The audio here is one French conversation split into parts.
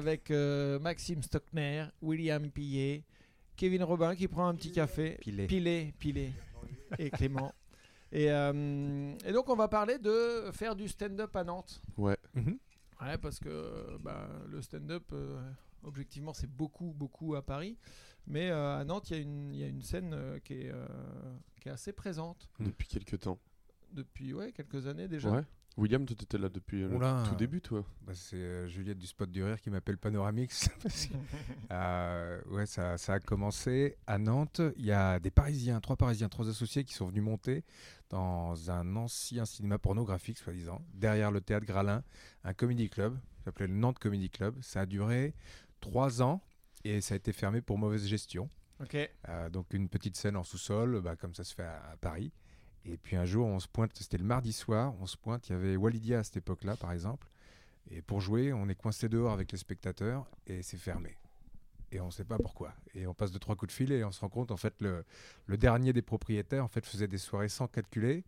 avec euh, Maxime Stockner, William Pillet, Kevin Robin qui prend un petit café. Pilé. Pilé, Pilé et Clément. Et, euh, et donc on va parler de faire du stand-up à Nantes. Ouais. Mhm. Ouais, parce que bah, le stand-up, euh, objectivement, c'est beaucoup, beaucoup à Paris. Mais euh, à Nantes, il y, a une- il y a une scène euh, qui, est, euh, qui est assez présente Depuis quelques temps. depuis ouais, quelques années déjà. Ouais. William, toi, t'étais là depuis le tout début, toi. Bah, c'est euh, Juliette du Spot du Rire qui m'appelle Panoramix. euh, ouais, ça, ça a commencé à Nantes. Il y a des Parisiens, trois Parisiens, trois associés qui sont venus monter dans un ancien cinéma pornographique, soi-disant, derrière le théâtre Gralin, un comedy club, qui s'appelait le Nantes Comedy Club. Ça a duré trois ans et ça a été fermé pour mauvaise gestion. Ok. Euh, donc une petite scène en sous-sol, bah, comme ça se fait à, à Paris. Et puis un jour, on se pointe, c'était le mardi soir, on se pointe, il y avait Walidia à cette époque-là, par exemple. Et pour jouer, on est coincé dehors avec les spectateurs et c'est fermé. Et on ne sait pas pourquoi. Et on passe de trois coups de fil et on se rend compte, en fait, le, le dernier des propriétaires, en fait, faisait des soirées sans calculer,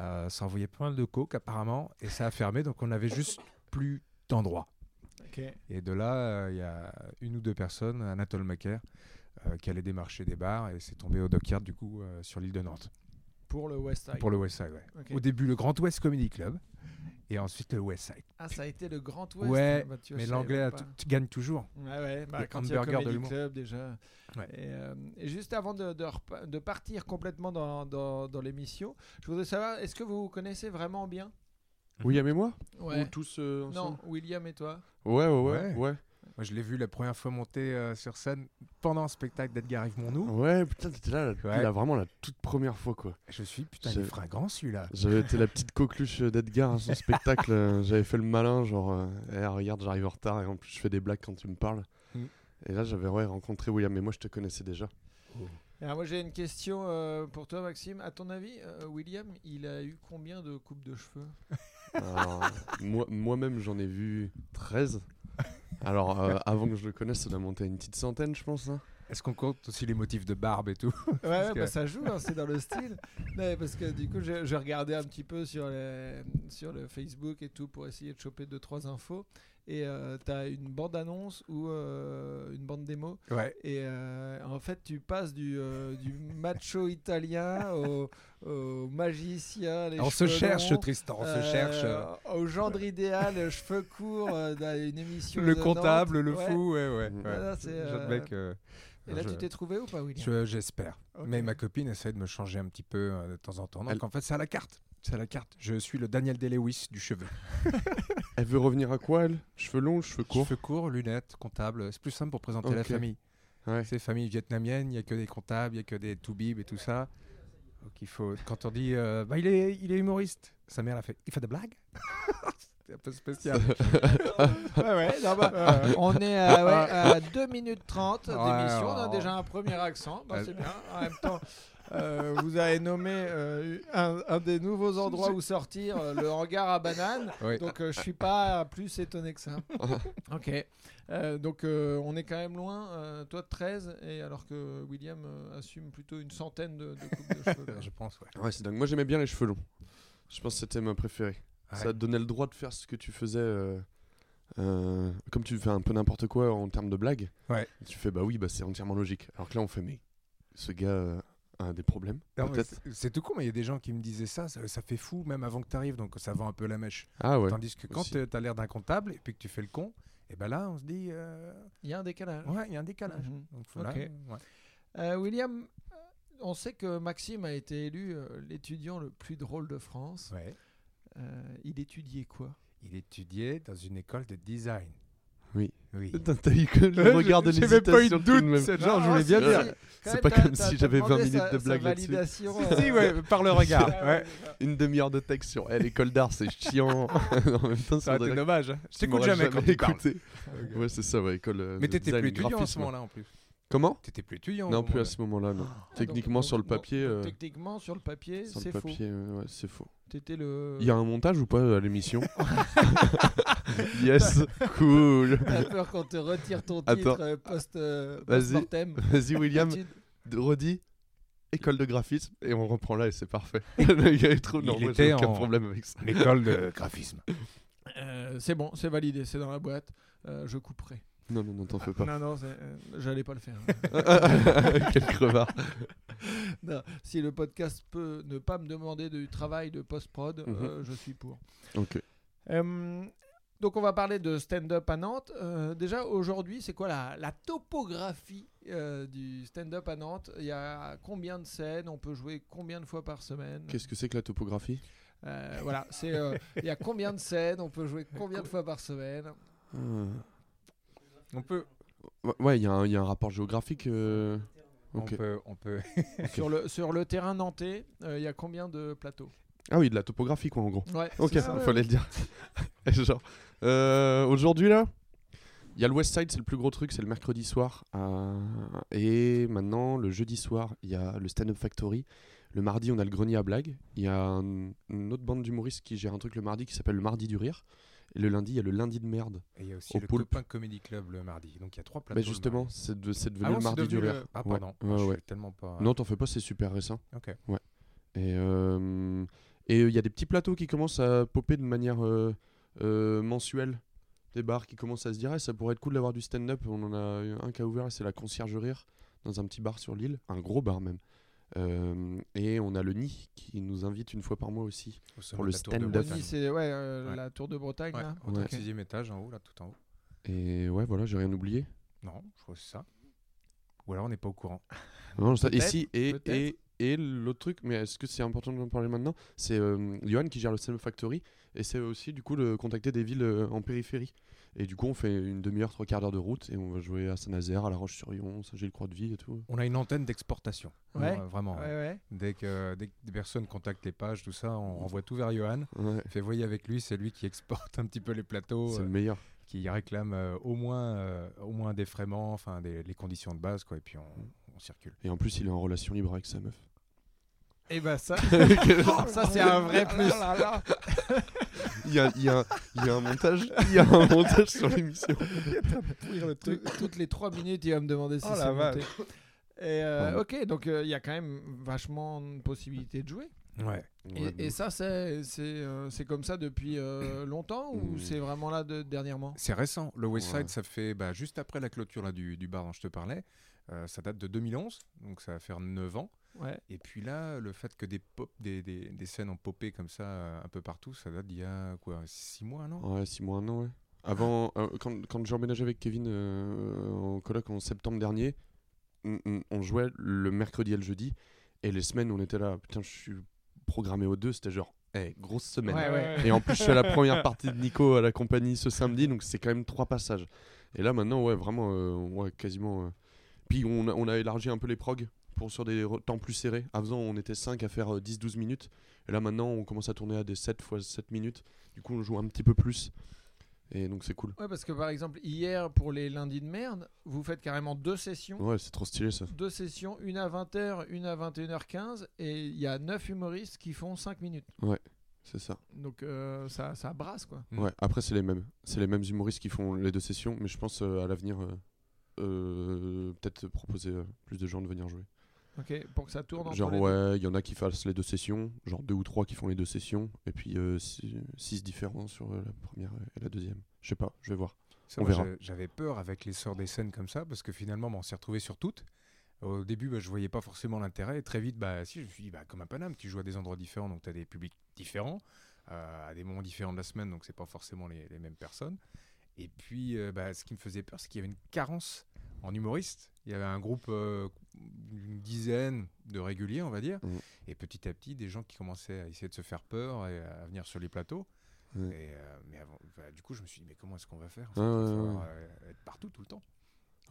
euh, ça envoyait pas mal de coke apparemment, et ça a fermé, donc on n'avait juste plus d'endroit. Et de là, euh, il y a une ou deux personnes, Anatole Macaire, euh, qui allait démarcher des bars et c'est tombé au Dockyard du coup euh, sur l'île de Nantes Pour le West Side. pour le West Side. ouais. Au début le Grand Ouest Comedy Club et ensuite le West Side. Ah, ça a été le Grand Ouest. Ouais, Bah, tu vois, mais je l'anglais gagnes toujours. Ouais, ouais, bah, Le quand il y a hamburger de Comedy l'humour. Club déjà. Ouais. Et, euh, et juste avant de, de, de partir complètement dans, dans, dans l'émission, je voudrais savoir, est-ce que vous vous connaissez vraiment bien? William et moi? Ouais. Ou tous euh, Non, William et toi? Ouais, ouais, ouais. Ouais. Ouais, Moi je l'ai vu la première fois monter euh, sur scène pendant un spectacle d'Edgar Yves Monnou. Ouais, putain, t'étais là, la- Ouais. la- vraiment la toute première fois, quoi. Je suis putain, il est fringant celui-là. J'avais été la petite coqueluche d'Edgar à son spectacle. euh, J'avais fait le malin, genre, euh, Eh, regarde, j'arrive en retard et en plus je fais des blagues quand tu me parles. Mm. Et là, j'avais ouais, rencontré William, mais moi je te connaissais déjà. Alors moi j'ai une question euh, pour toi Maxime. À ton avis, euh, William, il a eu combien de coupes de cheveux? Alors, moi- Moi-même, j'en ai vu 13. Alors, euh, avant que je le connaisse, ça doit monter à une petite centaine, je pense. hein. Est-ce qu'on compte aussi les motifs de barbe et tout Ouais, ouais, que- bah, ça joue, hein, c'est dans le style. Ouais, parce que du coup, j'ai j'ai regardé un petit peu sur, les, sur le Facebook et tout pour essayer de choper deux trois infos. Et euh, t'as une bande annonce ou euh, une bande démo. Ouais. Et euh, en fait, tu passes du, euh, du macho italien au, au magicien. Les On se cherche longs, Tristan, on se cherche. euh, Au gendre idéal, cheveux courts, euh, dans une émission. Le de comptable, Nantes. le Ouais. fou, ouais, ouais. Voilà, mec, Et là, je- tu t'es trouvé ou pas, William? Je- J'espère. Mais ma copine essaie de me changer un petit peu euh, de temps en temps. Donc Elle- en fait, c'est à la carte. C'est à la carte. Je suis le Daniel Day-Lewis du cheveu. Elle veut revenir à quoi, elle? Cheveux longs, cheveux courts? Cheveux courts, lunettes, comptable. C'est plus simple pour présenter la famille. Ouais. C'est famille vietnamienne, il n'y a que des comptables, il n'y a que des toubibs et tout ça. Donc il faut, quand on dit, euh, bah, il, est, il est humoriste, sa mère a fait, il fait des blagues? C'est un peu spécial. Ouais, ouais, non, bah, euh, on est à, ouais, à 2 minutes 30 Ouais, d'émission, on a ouais. déjà un premier accent, bah, Ouais. c'est bien. En même temps, euh, vous avez nommé euh, un, un des nouveaux endroits où sortir, euh, le hangar à bananes, Oui. donc euh, je suis pas plus étonné que ça. ok, Euh, donc euh, on est quand même loin, euh, toi de 13, et alors que William euh, assume plutôt une centaine de, de coupes de cheveux. Je pense, ouais. Ouais, c'est dingue. Moi, j'aimais bien les cheveux longs. Je pense que c'était ma préférée. Ouais. Ça te donnait le droit de faire ce que tu faisais. euh, euh, comme tu fais un peu n'importe quoi en termes de blagues. Ouais. Tu fais, bah oui, bah, c'est entièrement logique. Alors que là, on fait, mais ce gars a des problèmes. Peut-être. c'est- tout con, mais il y a des gens qui me disaient ça, ça, ça fait fou même avant que tu arrives, donc ça vend un peu la mèche. Ah ouais. Tandis que quand tu as l'air d'un comptable et puis que tu fais le con, et ben là on se dit, euh, Il y a un décalage. ouais, il y a un décalage. Mhm. Donc voilà, Ok. ouais. Euh, William, on sait que Maxime a été élu euh, l'étudiant le plus drôle de France. Ouais. Euh, il étudiait quoi? Il étudiait dans une école de design. Oui. T'as eu que le regard de j'ai même pas eu de doute, même. c'est genre, je voulais bien dire. C'est pas comme si j'avais 20 demandé minutes sa- de blague là-dessus. validation, Si, si, euh, ouais, par le regard. c'est. Une demi-heure de texte sur eh, l'école d'art, c'est chiant. en même temps, faudrait- dommage. hein. Je t'écoute jamais quand tu parles. Ouais, c'est ça, ouais, école. euh, Mais t'étais plus étudiant à ce moment-là en plus. Comment T'étais plus étudiant. Non, plus à ce moment-là, non. Ah, Techniquement, donc- sur le papier. donc euh, Techniquement, sur le papier, Sur c'est le faux. papier, euh, ouais, c'est faux. T'étais le. Il y a un montage ou pas à l'émission Yes, cool. T'as peur qu'on te retire ton titre Attends. euh, post, euh, Vas-y. post-mortem Vas-y, William, Études. de- redis. École de graphisme et on reprend là et c'est parfait. Le gars est trop. Non, Il moi, était j'ai aucun en- problème avec ça. L'école de graphisme. Euh, c'est bon, c'est validé, c'est dans la boîte. euh, je couperai. Non, non, non, t'en fais pas. Non, non, euh, j'allais pas le faire. Quel crevard. Non, si le podcast peut ne pas me demander du travail de post-prod, Mhm. euh, je suis pour. Ok. Euh, donc on va parler de stand-up à Nantes. Déjà aujourd'hui, c'est quoi la, la topographie du stand-up à Nantes? Il y a combien de scènes? On peut jouer combien de fois par semaine? Qu'est-ce que c'est que la topographie? Voilà, c'est il y a combien de scènes? On peut jouer combien de fois par semaine? Ah. On peut, Ouais, il y, a un- il y a un rapport géographique. euh, on peut, on peut. sur le sur le terrain nantais euh, Il y a combien de plateaux? Ah oui, de la topographie, quoi, en gros. Ouais, Ok, ouais, fallait le dire. Genre, euh, aujourd'hui, là, il y a le West Side, c'est le plus gros truc, c'est le mercredi soir. et maintenant, le jeudi soir, il y a le Stand Up Factory. Le mardi, on a le Grenier à blagues. Il y a un- une autre bande d'humoristes qui gère un truc le mardi qui s'appelle le Mardi du Rire. Et le lundi, il y a le lundi de merde. Et il y a aussi Au le Poulpe. Copain Comedy Club le mardi. Donc il y a trois plateaux. Mais justement, c'est de- c'est devenu Ah bon, le Mardi du Rire. le- Ah, Ouais, pardon. ouais, je ouais. suis tellement pas. Non, t'en fais pas, c'est super récent. Ok. Et euh, et il y a des petits plateaux qui commencent à popper de manière euh, euh, mensuelle. Des bars qui commencent à se dire Ah, ça pourrait être cool d'avoir du stand-up. On en a un qui a ouvert, c'est la Concierge Rire, dans un petit bar sur l'île, un gros bar même. Euh, et on a le Nid qui nous invite une fois par mois aussi. Au Pour le la tour de stand-up. Bretagne. Bonny, c'est ouais, euh, Ouais. la tour de Bretagne. Ouais, là. au Ouais. 36e étage en haut, là, tout en haut. Et ouais, voilà, j'ai rien oublié. Non, je crois que c'est ça. Ou alors on n'est pas au courant. Non, ça- et si, et, et, et l'autre truc, mais est-ce que c'est important de en parler maintenant? C'est euh, Johan qui gère le Stand Factory et c'est aussi du coup de contacter des villes euh, en périphérie. Et du coup, on fait une demi-heure, trois quarts d'heure de route et on va jouer à Saint-Nazaire, à La Roche-sur-Yon, Saint-Gilles-Croix-de-Vie et tout. On a une antenne d'exportation. Ouais. Euh, vraiment. Ouais, ouais. ouais. Dès, que, dès que des personnes contactent les pages, tout ça, on envoie tout vers Johan. Ouais, Fait voyez avec lui, c'est lui qui exporte un petit peu les plateaux, c'est euh, le meilleur. qui réclame euh, au moins, euh, au moins un défraiement, enfin des, les conditions de base, quoi. Et puis on, on circule. Et en plus, il est en relation libre avec sa meuf. Et bah ça, ça c'est un vrai plus. il, y a, il, y a, il y a un montage, il y a un montage sur l'émission. Tout- toutes les 3 minutes, il va me demander si Oh la c'est vache. Et euh, ok, donc euh, il y a quand même vachement de possibilités de jouer. Ouais. Et, et ça, c'est c'est euh, c'est comme ça depuis euh, longtemps ou Mm. c'est vraiment là de, dernièrement? C'est récent. Le West Side, Ouais. ça fait bah, juste après la clôture là, du, du bar dont je te parlais. Euh, ça date de 2011, donc ça va faire 9 ans. Ouais. Et puis là, le fait que des, pop, des, des, des scènes ont popé comme ça euh, un peu partout, ça date d'il y a quoi 6 mois, non? Ouais, 6 mois, un an, ouais. Avant, euh, quand, quand j'ai emménagé avec Kevin euh, en coloc en septembre dernier, on, jouait le mercredi et le jeudi. Et les semaines, on était là, putain, je suis programmé aux deux, c'était genre, eh, grosse semaine. Ouais, ouais. Et en plus, je fais la première partie de Nico à la compagnie ce samedi, donc c'est quand même trois passages. Et là, maintenant, ouais, vraiment, euh, ouais, quasiment. euh. Puis on a, on a élargi un peu les progs pour sur des temps plus serrés. Avant, on était 5 à faire euh, 10-12 minutes. Et là, maintenant, on commence à tourner à des 7 fois 7 minutes. Du coup, on joue un petit peu plus. Et donc, c'est cool. Ouais, parce que par exemple, hier, pour les lundis de merde, vous faites carrément deux sessions. Ouais, c'est trop stylé ça. Deux sessions, une à 20h, une à 21h15, et il y a 9 humoristes qui font 5 minutes. C'est ça. Donc euh, ça, ça brasse quoi. Mm. Ouais, après, c'est les mêmes. C'est les mêmes humoristes qui font les deux sessions. Mais je pense euh, à l'avenir, euh, euh, peut-être proposer euh, plus de gens de venir jouer. Ok, pour que ça tourne entre Genre, ouais, il y en a qui fassent les deux sessions, genre deux ou trois qui font les deux sessions, et puis euh, six, six différents sur euh, la première et la deuxième. Je sais pas, je vais voir. Ça, On verra. J'avais peur avec l'essor des scènes comme ça, parce que finalement, bah, on s'est retrouvé sur toutes. Au début, bah, je voyais pas forcément l'intérêt. Et très vite, bah, si, je me suis dit, bah, comme à Paname, tu joues à des endroits différents, donc tu as des publics différents, euh, à des moments différents de la semaine, donc c'est pas forcément les, les mêmes personnes. Et puis, euh, bah, ce qui me faisait peur, c'est qu'il y avait une carence en humoriste. Il y avait un groupe, euh, une dizaine de réguliers, on va dire. Mhm. Et petit à petit, des gens qui commençaient à essayer de se faire peur et à venir sur les plateaux. Ouais. Et, euh, mais avant, bah, du coup, je me suis dit, mais comment est-ce qu'on va faire? Ouais, ouais. euh, être partout tout le temps.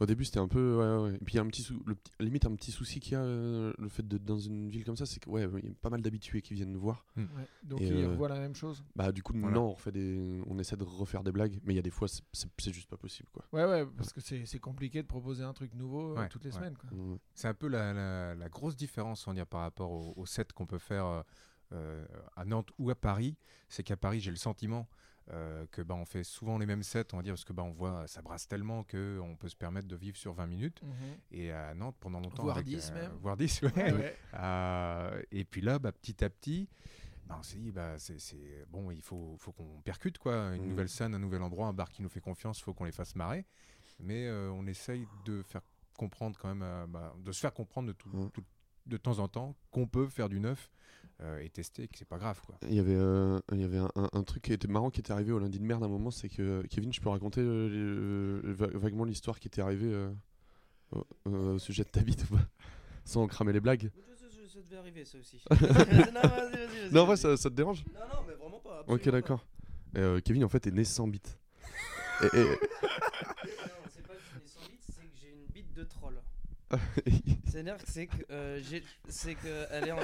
Au début, c'était un peu. Ouais, ouais. Et puis, il y a un petit, sou- le petit- limite, un petit souci qu'il y a, euh, le fait d'être dans une ville comme ça, c'est que, ouais, il y a pas mal d'habitués qui viennent nous voir. Ouais, Donc Et, ils euh, revoient la même chose. Bah, du coup, Voilà. non, on, refait des... on essaie de refaire des blagues, mais il y a des fois, c'est- juste pas possible, quoi. Ouais, ouais, parce que c'est c'est compliqué de proposer un truc nouveau euh, Ouais, toutes les semaines. Quoi. C'est un peu la, la- la grosse différence on dire, par rapport au, au set qu'on peut faire euh, à Nantes ou à Paris. C'est qu'à Paris, j'ai le sentiment euh, que bah, on fait souvent les mêmes sets, on va dire, parce que bah, on voit ça brasse tellement qu'on peut se permettre de vivre sur 20 minutes. Et à Nantes, pendant longtemps. Voire avec, 10 même. Voire 10, ouais. Ouais, ouais. Euh, et puis là, bah, petit à petit, bah, on s'est dit, bah, c'est bon, il faut, faut qu'on percute, quoi. Une Mhm. nouvelle scène, un nouvel endroit, un bar qui nous fait confiance, il faut qu'on les fasse marrer. Mais euh, on essaye de faire comprendre quand même, euh, bah, de se faire comprendre de, tout, Mhm. tout- de temps en temps qu'on peut faire du neuf euh, et tester, que c'est pas grave, quoi. Il y avait, euh, il y avait un, un- un truc qui était marrant qui était arrivé au lundi de merde à un moment, c'est que Kevin, je peux raconter euh, euh, va- vaguement l'histoire qui était arrivée euh, au, euh, au sujet de ta bite ou pas? Sans cramer les blagues. Ça devait arriver ça aussi. non, vas-y, vas-y, vas-y. Non, en vrai, ça, ça te dérange? Non, non, mais vraiment pas. Ok, d'accord. Euh, Kevin, en fait, est né sans bite. Et- et- pas. Non, c'est pas que je suis né sans bite, c'est que j'ai une bite de troll. C'est-à-dire que c'est que euh, j'ai- c'est que elle est en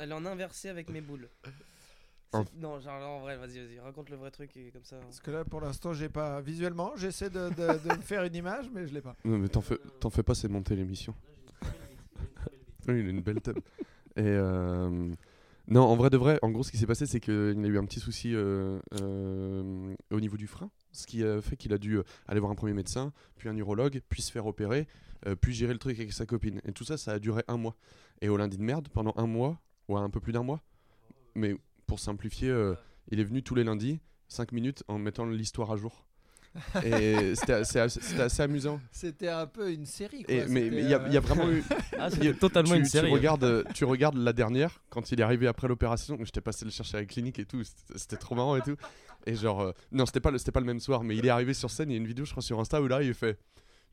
elle est en inversé avec mes boules. C'est- En- Non, genre en vrai, vas-y, vas-y, raconte le vrai truc et comme ça. Parce que là, pour l'instant, j'ai pas. Visuellement, j'essaie de, de- de me faire une image, mais je l'ai pas. non, mais t'en fais, t'en fais pas, c'est monter l'émission. Oui, il a une belle tub. Et euh, non, en vrai de vrai, en gros, ce qui s'est passé, c'est qu'il a eu un petit souci euh, euh, au niveau du frein, ce qui a fait qu'il a dû euh, aller voir un premier médecin, puis un urologue, puis se faire opérer, euh, puis gérer le truc avec sa copine. Et tout ça, ça a duré un mois. Et au lundi de merde, pendant un mois, ou un peu plus d'un mois, mais pour simplifier, euh, il est venu tous les lundis, 5 minutes, en mettant l'histoire à jour. Et c'était assez, assez- c'était assez amusant. C'était un peu une série. Quoi. Et, mais C'était, il y, a- euh, il y a vraiment eu. Ah, Il y a- c'est totalement tu, une tu série. hein. regardes, tu regardes la dernière, quand il est arrivé après l'opération, j'étais passé le chercher à la clinique et tout, c'était c'était trop marrant et tout. Et genre, euh, non, c'était pas, le- c'était pas le même soir, mais il est arrivé sur scène, il y a une vidéo, je crois, sur Insta où là, il fait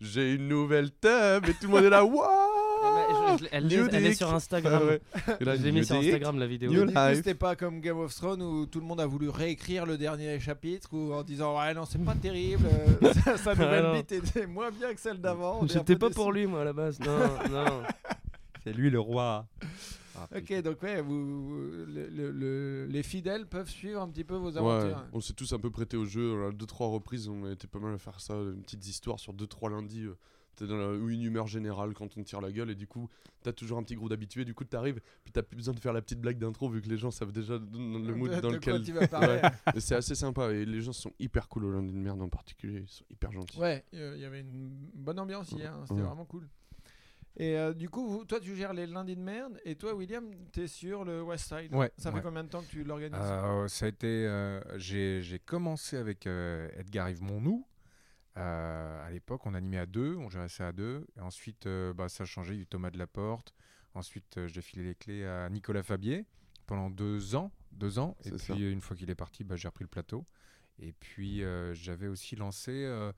J'ai une nouvelle tub et tout le monde est là, waouh je- je- elle, New est, elle est sur Instagram. Ah ouais. Là, Je l'ai new mis sur. Instagram la vidéo. C'était pas comme Game of Thrones où tout le monde a voulu réécrire le dernier chapitre ou en disant ouais non c'est pas terrible, euh, sa, sa nouvelle bite était moins bien que celle d'avant. J'étais pas pour lui moi à la base. Non, non. C'est lui le roi. Ok donc ouais vous, le- le- le- les fidèles peuvent suivre un petit peu vos Ouais, aventures. on s'est tous un peu prêté au jeu. On a deux trois reprises, on a été pas mal à faire ça, une petite histoire sur deux trois lundis. euh, T'es dans la, ou une humeur générale quand on tire la gueule et du coup t'as toujours un petit groupe d'habitués. Du coup t'arrives, puis t'as plus besoin de faire la petite blague d'intro vu que les gens savent déjà le mood de, dans de lequel. tu vas parler. Ouais. Et c'est assez sympa et les gens sont hyper cool au lundi de merde en particulier. Ils sont hyper gentils. Ouais, euh, il y avait une bonne ambiance hier, hein, c'était vraiment cool. Et euh, du coup, vous- toi, tu gères les lundis de merde, et toi, William, t'es sur le West Side. Ouais, Ça fait ouais. combien de temps que tu l'organises? Euh, ça a été. euh, j'ai commencé avec euh, Edgar Yves Monnou. Euh, à l'époque, on animait à deux, on gérait ça à deux. Et ensuite, euh, bah, ça a changé du Thomas de la Porte. Ensuite, euh, j'ai filé les clés à Nicolas Fabier pendant deux ans. Deux ans. Et puis, ça. une fois qu'il est parti, bah, j'ai repris le plateau. Et puis, euh, j'avais aussi lancé euh,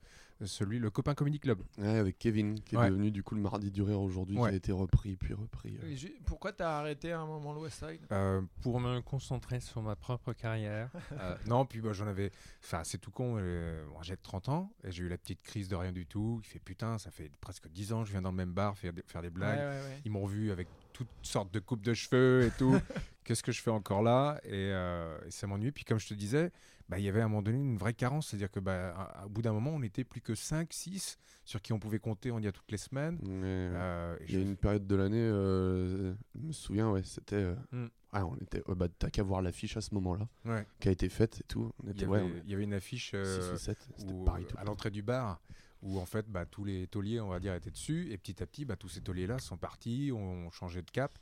celui, le Copain Comedy Club. Ouais, avec Kevin qui est Ouais. devenu du coup le mardi du rire aujourd'hui Ouais. qui a été repris puis repris. euh. Et Pourquoi t'as arrêté à un moment le West Side? Euh, Pour me concentrer sur ma propre carrière. Euh, non, puis bah, j'en avais. Enfin, c'est tout con. euh, bon, j'ai 30 ans et j'ai eu la petite crise de rien du tout. Il fait putain, ça fait presque 10 ans que je viens dans le même bar faire des, faire des blagues. Ouais, ouais, ouais. Ils m'ont vu avec toutes sortes de coupes de cheveux et tout. Qu'est-ce que je fais encore là? Et, euh, et ça m'ennuie. Puis comme je te disais, bah, il y avait à un moment donné une vraie carence. C'est-à-dire que bah, à- à- au bout d'un moment, on n'était plus que 5, 6 sur qui on pouvait compter, on y a toutes les semaines. Euh, Euh, Il y a je- une période de l'année, euh, je me souviens, ouais, c'était. euh, Mm. ah, on était. ouais, bah, t'as qu'à voir l'affiche à ce moment-là, Ouais. qui a été faite et tout. On Il y, ouais, avait, on il y avait une affiche. ou où, pareil tout à l'entrée du bar où en fait bah, tous les tauliers on va dire étaient dessus et petit à petit bah, tous ces tauliers là sont partis ont changé de cap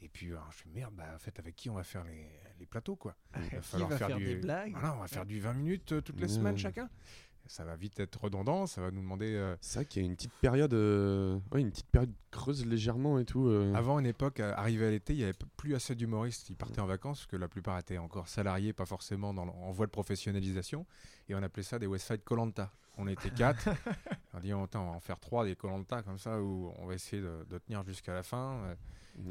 et puis euh, je fais merde bah en fait avec qui on va faire les, les plateaux quoi? Il va falloir va faire, faire du des blagues? Voilà, on va faire du 20 minutes euh, toutes les Ouais. semaines chacun ça va vite être redondant ça va nous demander euh, C'est vrai qu'il y a une petite période, euh, ouais, une petite période creuse légèrement et tout. euh. Avant une époque, euh, arrivé à l'été, il n'y avait plus assez d'humoristes. Ils partaient en vacances parce que la plupart étaient encore salariés, pas forcément dans, en voie de professionnalisation. Et on appelait ça des West Side Colanta. On était quatre. on dit, on va en faire trois des Colanta comme ça où on va essayer de, de tenir jusqu'à la fin.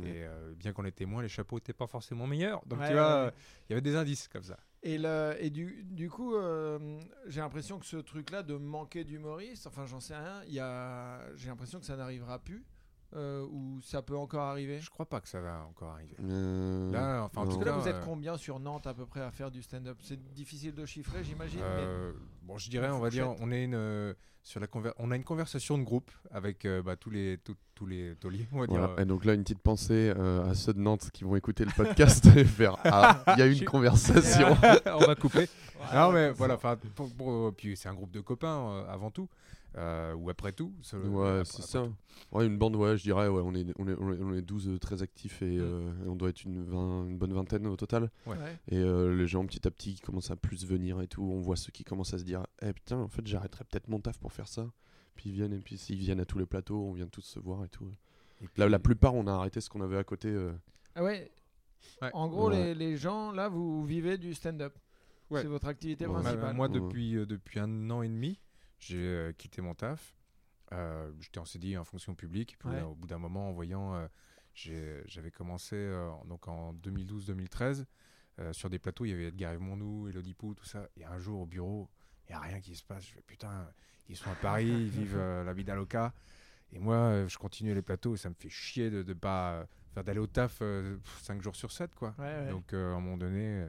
Et euh, bien qu'on était moins, les chapeaux n'étaient pas forcément meilleurs. Donc Ouais, tu vois, ouais, ouais. il y avait des indices comme ça. Et, le, et du, du coup, euh, j'ai l'impression que ce truc-là de manquer d'humoristes, enfin j'en sais rien, j'ai l'impression que ça n'arrivera plus, euh, ou ça peut encore arriver. Je crois pas que ça va encore arriver. Euh, Là, enfin, en tout là, vous êtes euh, combien sur Nantes à peu près à faire du stand-up? C'est difficile de chiffrer, j'imagine. mais- Euh, Bon, je dirais, on va dire, on est une, sur la conver- on a une conversation de groupe avec euh, bah, tous les tous, tous les tauliers, on va dire. Voilà. Et donc là, une petite pensée euh, à ceux de Nantes qui vont écouter le podcast et faire Ah, il y a eu une conversation. on va couper. non mais voilà, enfin, pour- puis c'est un groupe de copains euh, avant tout, euh, ou après tout. ce- Ouais, après- c'est après ça. Ouais, une bande, ouais, je dirais, ouais, on est, on est, on est, on est 12 euh, très actifs Mm. et, euh, et on doit être une, vingt- une bonne vingtaine au total. Ouais. Et euh, les gens, petit à petit, qui commencent à plus venir et tout. On voit ceux qui commencent à se dire Eh putain, en fait, j'arrêterais peut-être mon taf pour faire ça. Puis ils viennent, et puis s'ils viennent à tous les plateaux, on vient tous se voir et tout. Et La, puis- la plupart, on a arrêté ce qu'on avait à côté. euh, Ah ouais. Ouais. En gros, Ouais. les, les gens, là, vous vivez du stand-up. Ouais. C'est votre activité Ouais. Bah, principale. moi, Ouais. depuis, euh, depuis un an et demi, j'ai euh, quitté mon taf. Euh, J'étais en CDI en fonction publique. Et puis, Ouais. euh, au bout d'un moment, en voyant, j'avais commencé donc en 2012-2013 euh, sur des plateaux. Il y avait Edgar Yves Monnou, Elodie Pou, tout ça. Et un jour, au bureau, il n'y a rien qui se passe. Je fais putain, ils sont à Paris, ils vivent euh, la vie d'Aloca. Et moi, euh, je continue les plateaux et ça me fait chier de, de pas. euh, faire d'aller au taf 5 jours sur 7, quoi. Ouais, ouais. Donc, à un moment donné,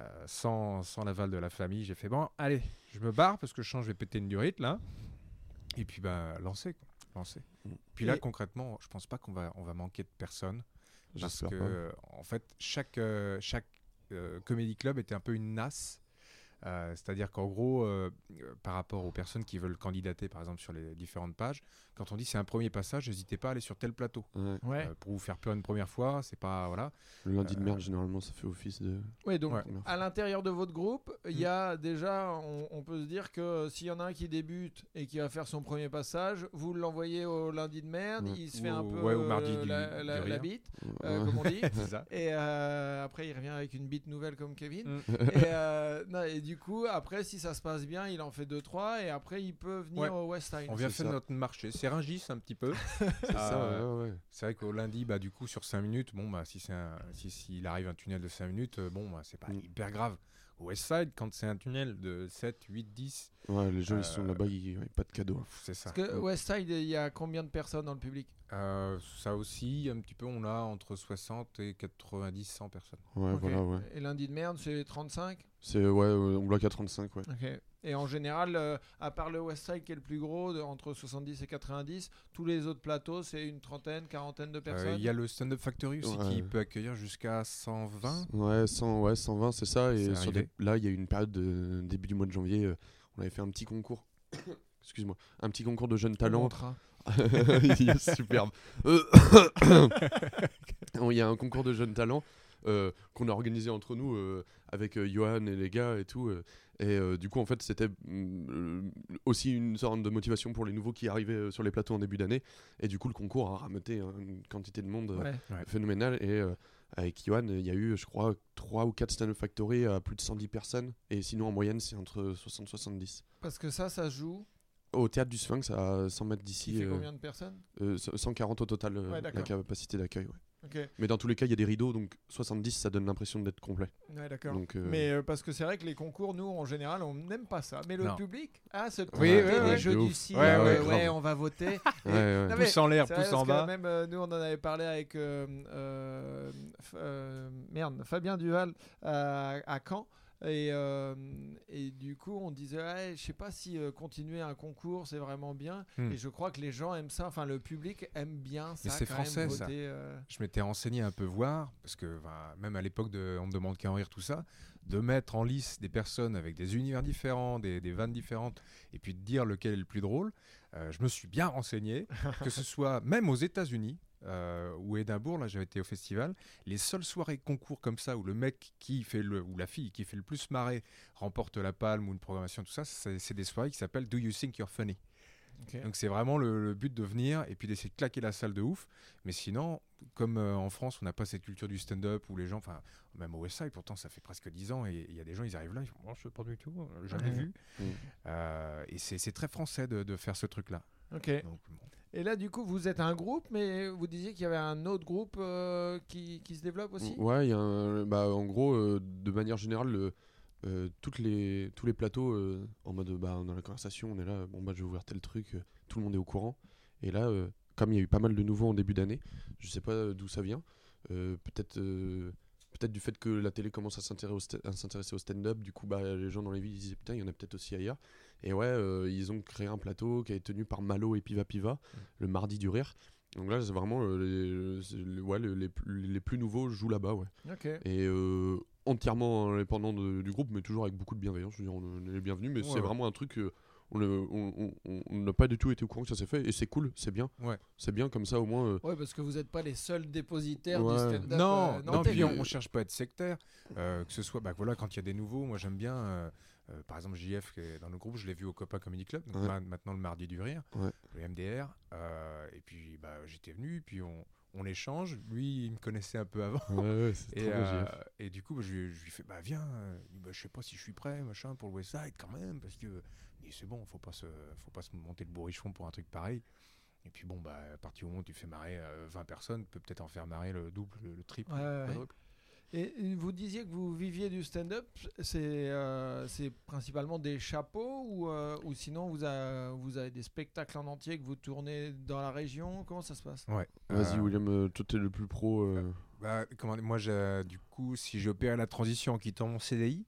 euh, sans, sans l'aval de la famille, j'ai fait bon, allez, je me barre parce que je sens, je vais péter une durite là. Et puis, bah, lancer, quoi. lancer. Mm. Puis là, Et- concrètement, je pense pas qu'on va, on va manquer de personne parce que, euh, en fait, chaque, euh, chaque euh, comédie club était un peu une NAS. Euh, C'est-à-dire qu'en gros, par rapport aux personnes qui veulent candidater, par exemple, sur les différentes pages, quand on dit c'est un premier passage, n'hésitez pas à aller sur tel plateau. Ouais. Ouais. Euh, pour vous faire peur une première fois, c'est pas. Voilà. Le lundi de Euh, merde, généralement, ça fait office de. Ouais, donc Ouais. à l'intérieur de votre groupe, il Mm. y a déjà, on, on peut se dire que s'il y en a un qui débute et qui va faire son premier passage, vous l'envoyez au lundi de merde, Ouais. il se fait Ou un peu ouais, au mardi euh, du- la, du bite, euh, comme on dit. ça. Et euh, après, il revient avec une bite nouvelle comme Kevin. Mm. et, euh, non, et du coup, après, si ça se passe bien, il en fait 2-3 et après, il peut venir Ouais. au West Side. On vient faire ça. notre marché. C'est Ringis un petit peu. C'est Euh, ouais, ouais. Vrai qu'au lundi, bah, du coup, sur 5 minutes, bon, bah, si c'est un- si, s'il arrive un tunnel de 5 minutes, euh, bon, bah, c'est pas Mm. hyper grave. Au West Side, quand c'est un tunnel de 7, 8, 10, Ouais, les gens, ils sont Euh, là-bas, ils n'ont pas de cadeau. pff, c'est ça. Parce que West Side, il y a combien de personnes dans le public? Euh, ça aussi, un petit peu, on a entre 60 et 90, 100 personnes. Ouais, Ok. voilà, ouais. Et lundi de merde, c'est 35 C'est, ouais, on bloque à 35, ouais. Ok. Et en général, euh, à part le West Side qui est le plus gros, de- entre 70 et 90, tous les autres plateaux, c'est une trentaine, quarantaine de Euh, personnes. Il y a le Stand Up Factory aussi Ouais. qui peut accueillir jusqu'à 120. Ouais, 100, ouais, 120, c'est ça. Et sur des- là, il y a eu une période de début du mois de janvier, euh, on avait fait un petit concours. Excuse-moi, un petit concours de jeunes talents. est superbe. Il y a un concours de jeunes talents euh, qu'on a organisé entre nous euh, avec euh, Johan et les gars et tout. Et euh, du coup, en fait, c'était mm, euh, aussi une sorte de motivation pour les nouveaux qui arrivaient euh, sur les plateaux en début d'année. Et du coup, le concours a rameuté hein, une quantité de monde euh, Ouais. phénoménale. Et euh, avec Johan, il y a eu, je crois, 3 ou 4 stand-up factory à plus de 110 personnes. Et sinon, en moyenne, c'est entre 60 et 70. Parce que ça, ça joue. Au théâtre du Sphinx, à 100 mètres Il d'ici, fait euh, combien de personnes? euh, 140 au total, Ouais, la capacité d'accueil. ouais. Mais dans tous les cas, il y a des rideaux, donc 70, ça donne l'impression d'être complet. Ouais, d'accord. Donc, euh, Mais euh, parce que c'est vrai que les concours, nous, en général, on n'aime pas ça. Mais le Non. public, ah, ce petit Oui, du ciel, Ouais, euh, ouais, ouais, grave. on va voter. ouais. Non, Pouce en l'air, pouce en que bas. Même euh, nous, on en avait parlé avec euh, euh, euh, merde, Fabien Duval à Caen. Et, euh, et du coup, on disait, Ouais, je sais pas si euh, continuer un concours, c'est vraiment bien. Hmm. Et je crois que les gens aiment ça. Enfin, le public aime bien ça. Mais c'est français, ça. voter, euh, je m'étais renseigné un peu voir, parce que même à l'époque de On me demande qu'à en rire, tout ça, de mettre en lice des personnes avec des univers différents, des, des vannes différentes, et puis de dire lequel est le plus drôle, euh, je me suis bien renseigné, que ce soit même aux États-Unis. Euh, ou Édimbourg, là j'avais été au festival, les seules soirées concours comme ça où le mec qui fait le ou la fille qui fait le plus marrer remporte la palme ou une programmation tout ça, c'est des soirées qui s'appellent Do You Think You're Funny? ok. Donc c'est vraiment le, le but de venir et puis d'essayer de claquer la salle de ouf. Mais sinon, comme euh, en France, on n'a pas cette culture du stand-up où les gens, enfin, même au West Side, pourtant ça fait presque 10 ans et il y a des gens, ils arrivent là, ils font, oh, je sais pas du tout, euh, jamais Ouais. vu. Mm. Euh, et c'est c'est très français de, de faire ce truc-là. Ok. Donc, bon. Et là, du coup, vous êtes un groupe, mais vous disiez qu'il y avait un autre groupe euh, qui, qui se développe aussi? Ouais, bah, en gros, euh, de manière générale, le- euh, toutes les, tous les plateaux, en mode, bah, dans la conversation, on est là, bon, bah, je vais ouvrir tel truc, tout le monde est au courant. Et là, comme il y a eu pas mal de nouveaux en début d'année, je sais pas d'où ça vient, peut-être peut-être du fait que la télé commence à s'intéresser au, au stand-up, du coup, bah, les gens dans les villes disaient putain, il y en a peut-être aussi ailleurs. Et ouais, euh, ils ont créé un plateau qui est tenu par Malo et Piva Piva, le mardi du rire. Donc là, c'est vraiment euh, les, ouais, les, plus- les plus nouveaux jouent là-bas, ouais. Ok. Et euh, entièrement indépendant de- du groupe, mais toujours avec beaucoup de bienveillance. Je veux dire, on est bienvenus, mais Ouais, c'est ouais. vraiment un truc. euh, on n'a pas du tout été au courant que ça s'est fait, et c'est cool, c'est bien. Ouais. C'est bien comme ça, au moins. euh, Ouais, parce que vous n'êtes pas les seuls dépositaires Ouais. du stand-up. Non, euh, non, nantais. puis on, on cherche pas à être sectaire. euh, que ce soit, bah voilà, quand il y a des nouveaux, moi j'aime bien. Euh, par exemple, JF qui est dans le groupe, je l'ai vu au Copa Comedy Club, donc Ouais. ma- maintenant le mardi du rire, Ouais. le MDR. euh, et puis bah, j'étais venu, puis on, on échange. Lui, il me connaissait un peu avant. Ouais, ouais, c'est Et, euh, et du coup, bah, je, lui- je lui fais bah viens, bah, je sais pas si je suis prêt, machin, pour le Westside quand même, parce que c'est bon, faut pas se, faut pas se monter le bourrichon pour un truc pareil. Et puis bon, bah, à partir du moment où tu fais marrer euh, 20 personnes, peut peut-être en faire marrer le double, le, le triple. Ouais, ouais, le ouais. Et vous disiez que vous viviez du stand-up, c'est euh, principalement des chapeaux ou, euh, ou sinon vous, a- vous avez des spectacles en entier que vous tournez dans la région? Comment ça se passe? Ouais. Vas-y, Euh, William, euh, toi, t'es le plus pro. euh, Bah, comment, moi, du coup, si j'ai opéré la transition en quittant mon CDI,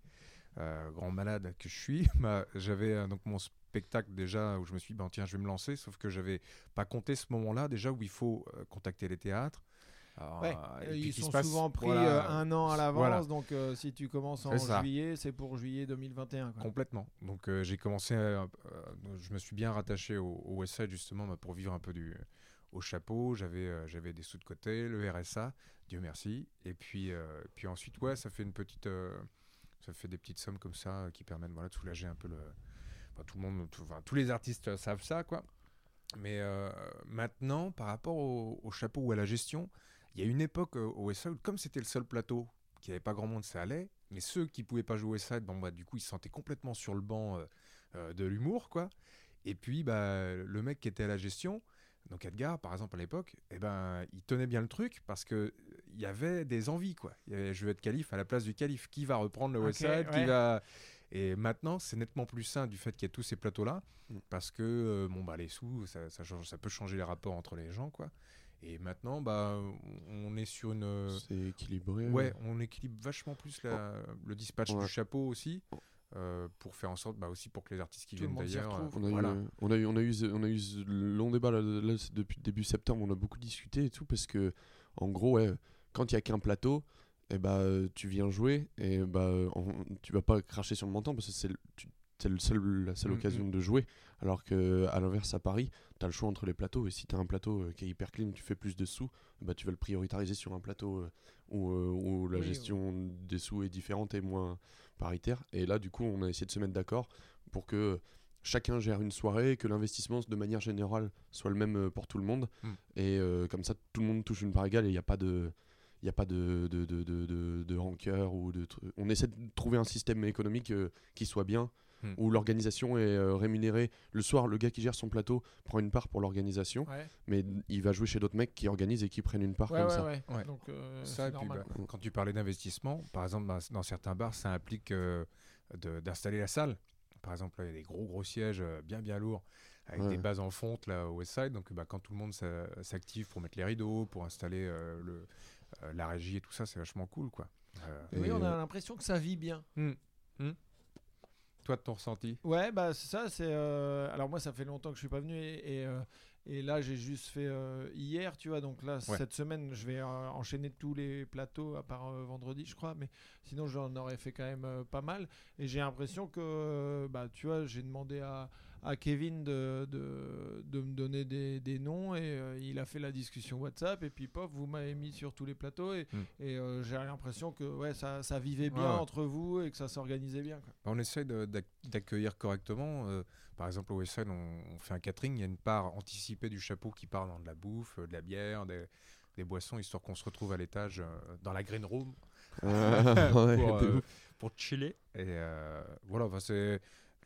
euh, grand malade que je suis, bah, j'avais euh, donc mon spectacle déjà où je me suis dit, bah, tiens, je vais me lancer, sauf que j'avais pas compté ce moment-là déjà où il faut euh, contacter les théâtres. Alors, Ouais, euh, euh, ils sont passe- souvent pris voilà, euh, un an à l'avance, voilà. donc euh, si tu commences en juillet, c'est pour juillet 2021. quoi. Complètement. Donc euh, j'ai commencé, je me suis bien rattaché au, au Westside justement bah, pour vivre un peu du, au chapeau. J'avais j'avais des sous de côté, le RSA, Dieu merci. Et puis, puis ensuite, ouais, ça fait une petite, ça fait des petites sommes comme ça qui permettent voilà, de soulager un peu le. enfin, tout le monde, tout- enfin, tous les artistes savent ça, quoi. Mais maintenant, par rapport au, au chapeau ou à la gestion, il y a une époque euh, au Westside, où, comme c'était le seul plateau, qu'il n'y avait pas grand monde, ça allait. Mais ceux qui pouvaient pas jouer au Westside, bon, bah, du coup, ils se sentaient complètement sur le banc euh, euh, de l'humour, quoi. Et puis, bah, le mec qui était à la gestion, donc Edgar, par exemple, à l'époque, eh ben, il tenait bien le truc parce que il y avait des envies, quoi. Il y avait, je veux être calife à la place du calife. Qui va reprendre le Ok, Westside Qui ouais. va... Et maintenant, c'est nettement plus sain du fait qu'il y ait tous ces plateaux-là Mm. parce que euh, bon, bah, les sous, ça, ça, change- ça peut changer les rapports entre les gens, quoi. Et maintenant, bah, on est sur une. euh, C'est équilibré. Ouais, on équilibre vachement plus la- le dispatch Ouais. du chapeau aussi, euh, pour faire en sorte, bah, aussi pour que les artistes qui Tout viennent d'ailleurs. retrouve. On a, voilà. eu, euh, on, a eu, on, a eu, on a eu ce long débat là, là, depuis début septembre, on a beaucoup discuté et tout parce que en gros, ouais, quand il y a qu'un plateau, et bah, euh, tu viens jouer et bah, euh, tu vas pas cracher sur le montant parce que c'est tu- c'est le seul, la seule Mm, occasion de jouer. Alors que à l'inverse, à Paris, tu as le choix entre les plateaux et si tu as un plateau euh, qui est hyper clean, tu fais plus de sous, bah, tu vas le prioritariser sur un plateau euh, où, euh, où la Oui, gestion des sous est différente et moins paritaire. Et là, du coup, on a essayé de se mettre d'accord pour que chacun gère une soirée, que l'investissement de manière générale soit le même pour tout le monde. Mm. Et euh, comme ça, tout le monde touche une part égale et il n'y a pas de. Il n'y a pas de, de, de, de, de- rancœur ou de On essaie de trouver un système économique qui soit bien, Mm. où l'organisation est euh, rémunérée. Le soir, le gars qui gère son plateau prend une part pour l'organisation, Ouais, mais il va jouer chez d'autres mecs qui organisent et qui prennent une part ouais, comme ouais, ça. ouais. Ouais. Donc, euh, Ça, puis, normal. bah, quand tu parlais d'investissement, par exemple, dans, dans certains bars, ça implique euh, d'installer la salle. Par exemple, il y a des gros, gros sièges euh, bien, bien lourds, avec Ouais. des bases en fonte là, au Westside. Donc, bah, quand tout le monde s'a- s'active pour mettre les rideaux, pour installer euh, le, euh, la régie et tout ça, c'est vachement cool, quoi. Euh, Oui, Et, on euh, a l'impression que ça vit bien. Toi, de ton ressenti? Ouais, bah c'est ça. C'est euh, alors moi, ça fait longtemps que je suis pas venu et, et, euh, et là, j'ai juste fait euh, hier, tu vois. Donc là, Ouais. cette semaine, je vais enchaîner tous les plateaux à part vendredi, je crois. Mais sinon, j'en aurais fait quand même pas mal. Et j'ai l'impression que, bah, tu vois, j'ai demandé à, à Kevin de, de, de me donner des, des noms et euh, il a fait la discussion WhatsApp et puis pop, vous m'avez mis sur tous les plateaux et, Mm. et euh, j'ai l'impression que ouais, ça, ça vivait bien ouais. entre vous et que ça s'organisait bien. Quoi. On d'ac- d'accueillir correctement. euh, par exemple, au Westside, on, on fait un catering. Il y a une part anticipée du chapeau qui part dans de la bouffe, de la bière, des, des boissons, histoire qu'on se retrouve à l'étage euh, dans la green room Ouais, pour, euh, pour chiller. Et euh, voilà, enfin, c'est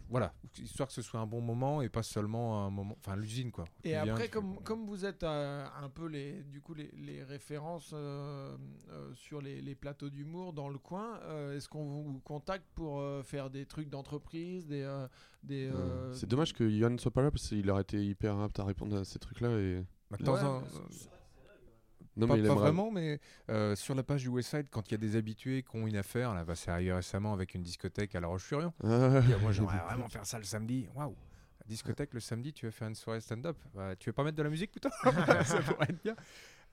voilà, histoire que ce soit un bon moment et pas seulement un moment, enfin l'usine quoi. Et après, comme, comme vous êtes euh, un peu les, du coup, les, les références euh, euh, sur les, les plateaux d'humour dans le coin, euh, est-ce qu'on vous contacte pour euh, faire des trucs d'entreprise des, euh, des, euh, C'est dommage que Yann soit pas là parce qu'il aurait été hyper apte à répondre à ces trucs-là. Et... Bah, Ouais, Non, pas, mais pas vraiment, mais euh, sur la page du Westside, quand il y a des habitués qui ont une affaire, là, bah, c'est arrivé récemment avec une discothque à La Roche-sur-Yon. Ah, Moi, j'aimerais vraiment faire ça le samedi. Waouh! Discothèque le samedi, tu veux faire une soirée stand-up? Bah, tu veux pas mettre de la musique plutôt? Ça pourrait être bien.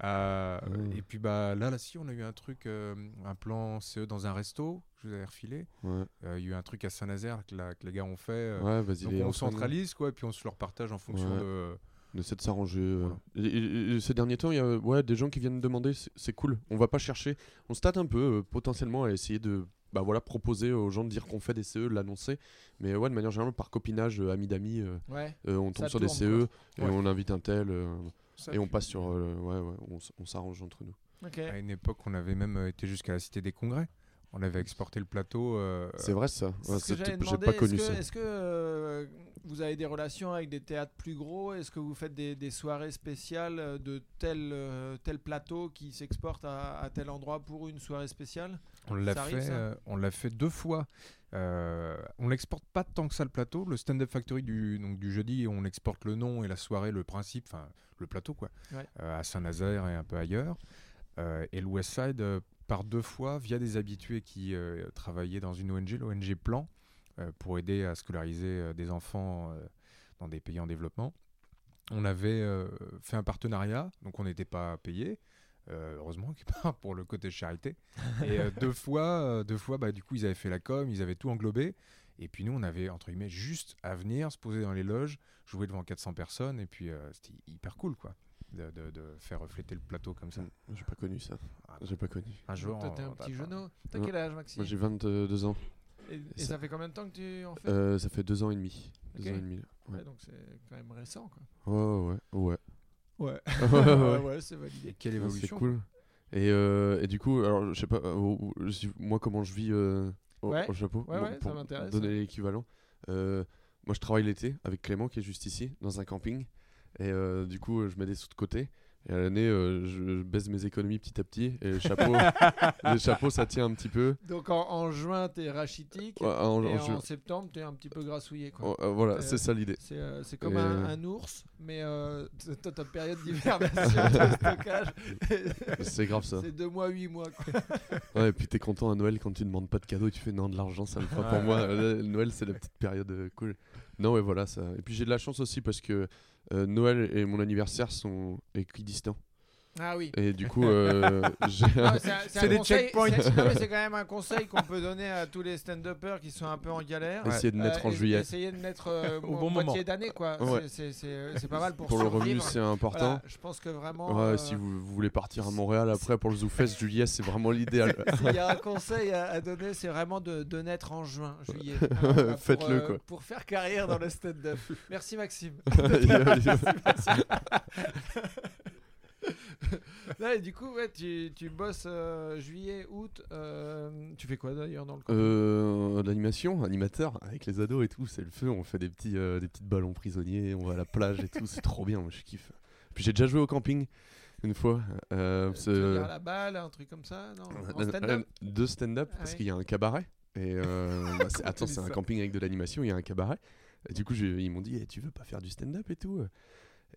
Euh. Et puis bah, là, là, si, on a eu un truc, euh, un plan CE dans un resto, je vous avais refilé. ouais. Euh, Il y a eu un truc à Saint-Nazaire que, les gars ont fait. Ouais, donc on centralise, quoi, et puis on se leur partage en fonction Ouais. de. On essaie de s'arranger. euh. Voilà. Et- et- et ces derniers temps, il y a ouais, des gens qui viennent demander, c'est- cool. On va pas chercher. On se tâte un peu, euh, potentiellement, à essayer de bah, voilà, proposer aux gens de dire qu'on fait des CE, de l'annoncer. Mais ouais, de manière générale, par copinage, euh, amis d'amis, euh, Ouais. euh, on tombe Ça sur des CE et Ouais. on invite un tel. euh, Ça, et on passe sur. euh, ouais, ouais, on, s'arrange entre nous. À une époque, on avait même été jusqu'à la Cité des Congrès. On avait exporté le plateau. euh, C'est vrai ça. C'est Ouais, ce que c'est- j'allais J'ai pas Est-ce connu que, ça. est-ce que euh, vous avez des relations avec des théâtres plus gros? Est-ce que vous faites des, des soirées spéciales euh, de tel, euh, tel plateau qui s'exporte à, à tel endroit pour une soirée spéciale? On l'a fait, ça? euh, on l'a fait deux fois. Euh, on n'exporte pas tant que ça le plateau. Le stand-up factory du, donc du jeudi, on exporte le nom et la soirée, le principe, enfin le plateau quoi, Ouais. euh, à Saint-Nazaire et un peu ailleurs. Euh, et le West Side euh, par deux fois via des habitués qui euh, travaillaient dans une ONG, l'ONG Plan, euh, pour aider à scolariser euh, des enfants dans des pays en développement. On avait fait un partenariat, donc on n'était pas payé. euh, heureusement part, pour le côté charité. Et euh, deux fois, euh, deux fois bah, du coup, ils avaient fait la com, ils avaient tout englobé. Et puis nous, on avait, entre guillemets, juste à venir, se poser dans les loges, jouer devant 400 personnes. Et puis, c'était hyper cool, quoi, de, de- de faire refléter le plateau comme ça. J'ai pas connu ça. Ah, J'ai pas connu. Un jour, Toi, t'es un petit genou. T'as quel âge, Maxime Moi j'ai 22 ans. Et, et ça- ça... fait combien de temps que tu en fais Euh, ça fait deux ans et demi. Deux Ok. ans et demi. Ouais, Ouais, Donc c'est quand même récent, quoi. ouais, ouais. ouais. Ouais. ouais, ouais. ouais, c'est Et validé. quelle Ouais, évolution C'est cool. Et, euh, et du coup, alors je sais pas, euh, moi comment je vis euh, au, Ouais. au Japon, Ouais, bon, ouais, ça pour m'intéresse, donner l'équivalent. Euh, moi je travaille l'été avec Clément qui est juste ici, dans un camping. Et euh, du coup, je mets des sous de côté. Et à l'année, euh, je baisse mes économies petit à petit. Et le chapeau, le chapeau ça tient un petit peu. Donc en, en juin, t'es rachitique. Ouais, en- et en ju- en septembre, t'es un petit peu grassouillé, quoi. oh, euh, voilà, Euh, c'est ça l'idée. C'est euh, c'est comme un, euh, un ours, mais euh, t- t'as ta période d'hibernation, de stockage. C'est grave ça. C'est deux mois, huit mois. Quoi. Ouais, et puis t'es content à Noël quand tu demandes pas de cadeau, tu fais non, de l'argent, ça le fera pour Ouais. moi. Noël, c'est la petite période euh, cool. Non, ouais, voilà ça. Et puis j'ai de la chance aussi parce que euh, Noël et mon anniversaire sont équidistants. Ah oui. Et du coup, euh, C'est des conseil- checkpoints. c'est- non, mais c'est quand même un conseil qu'on peut donner à tous les stand-uppers qui sont un peu en galère. essayer de naître Euh, en es- juillet. Essayer de naître euh, Au bon moitié moment. d'année, quoi. Ouais. C'est- C'est pas mal pour, Pour le revenu, c'est important. Voilà, je pense que vraiment. Ouais, euh, si vous, vous voulez partir à Montréal après pour le ZooFest, juillet, c'est vraiment l'idéal. S'il y a un conseil à, à donner, c'est vraiment de, de naître en juin, juillet. Faites-le, quoi. Pour faire carrière dans le stand-up. Merci Maxime. Là, et du coup, ouais, tu, tu bosses euh, juillet, août. euh, tu fais quoi d'ailleurs dans le camping Euh, L'animation, animateur, avec les ados et tout, c'est le feu. On fait des petits, euh, des petites ballons prisonniers, on va à la plage et tout, c'est trop bien, moi je kiffe. Puis j'ai déjà joué au camping une fois. Euh, Tu c'est- veux dire à la balle, un truc comme ça Non En Euh, stand-up de stand-up Ah parce qu'il y a un cabaret. Et euh, bah, c'est- attends, dis c'est un ça? camping avec de l'animation, il y a un cabaret. Et du coup, ils m'ont dit, Eh, tu veux pas faire du stand-up et tout?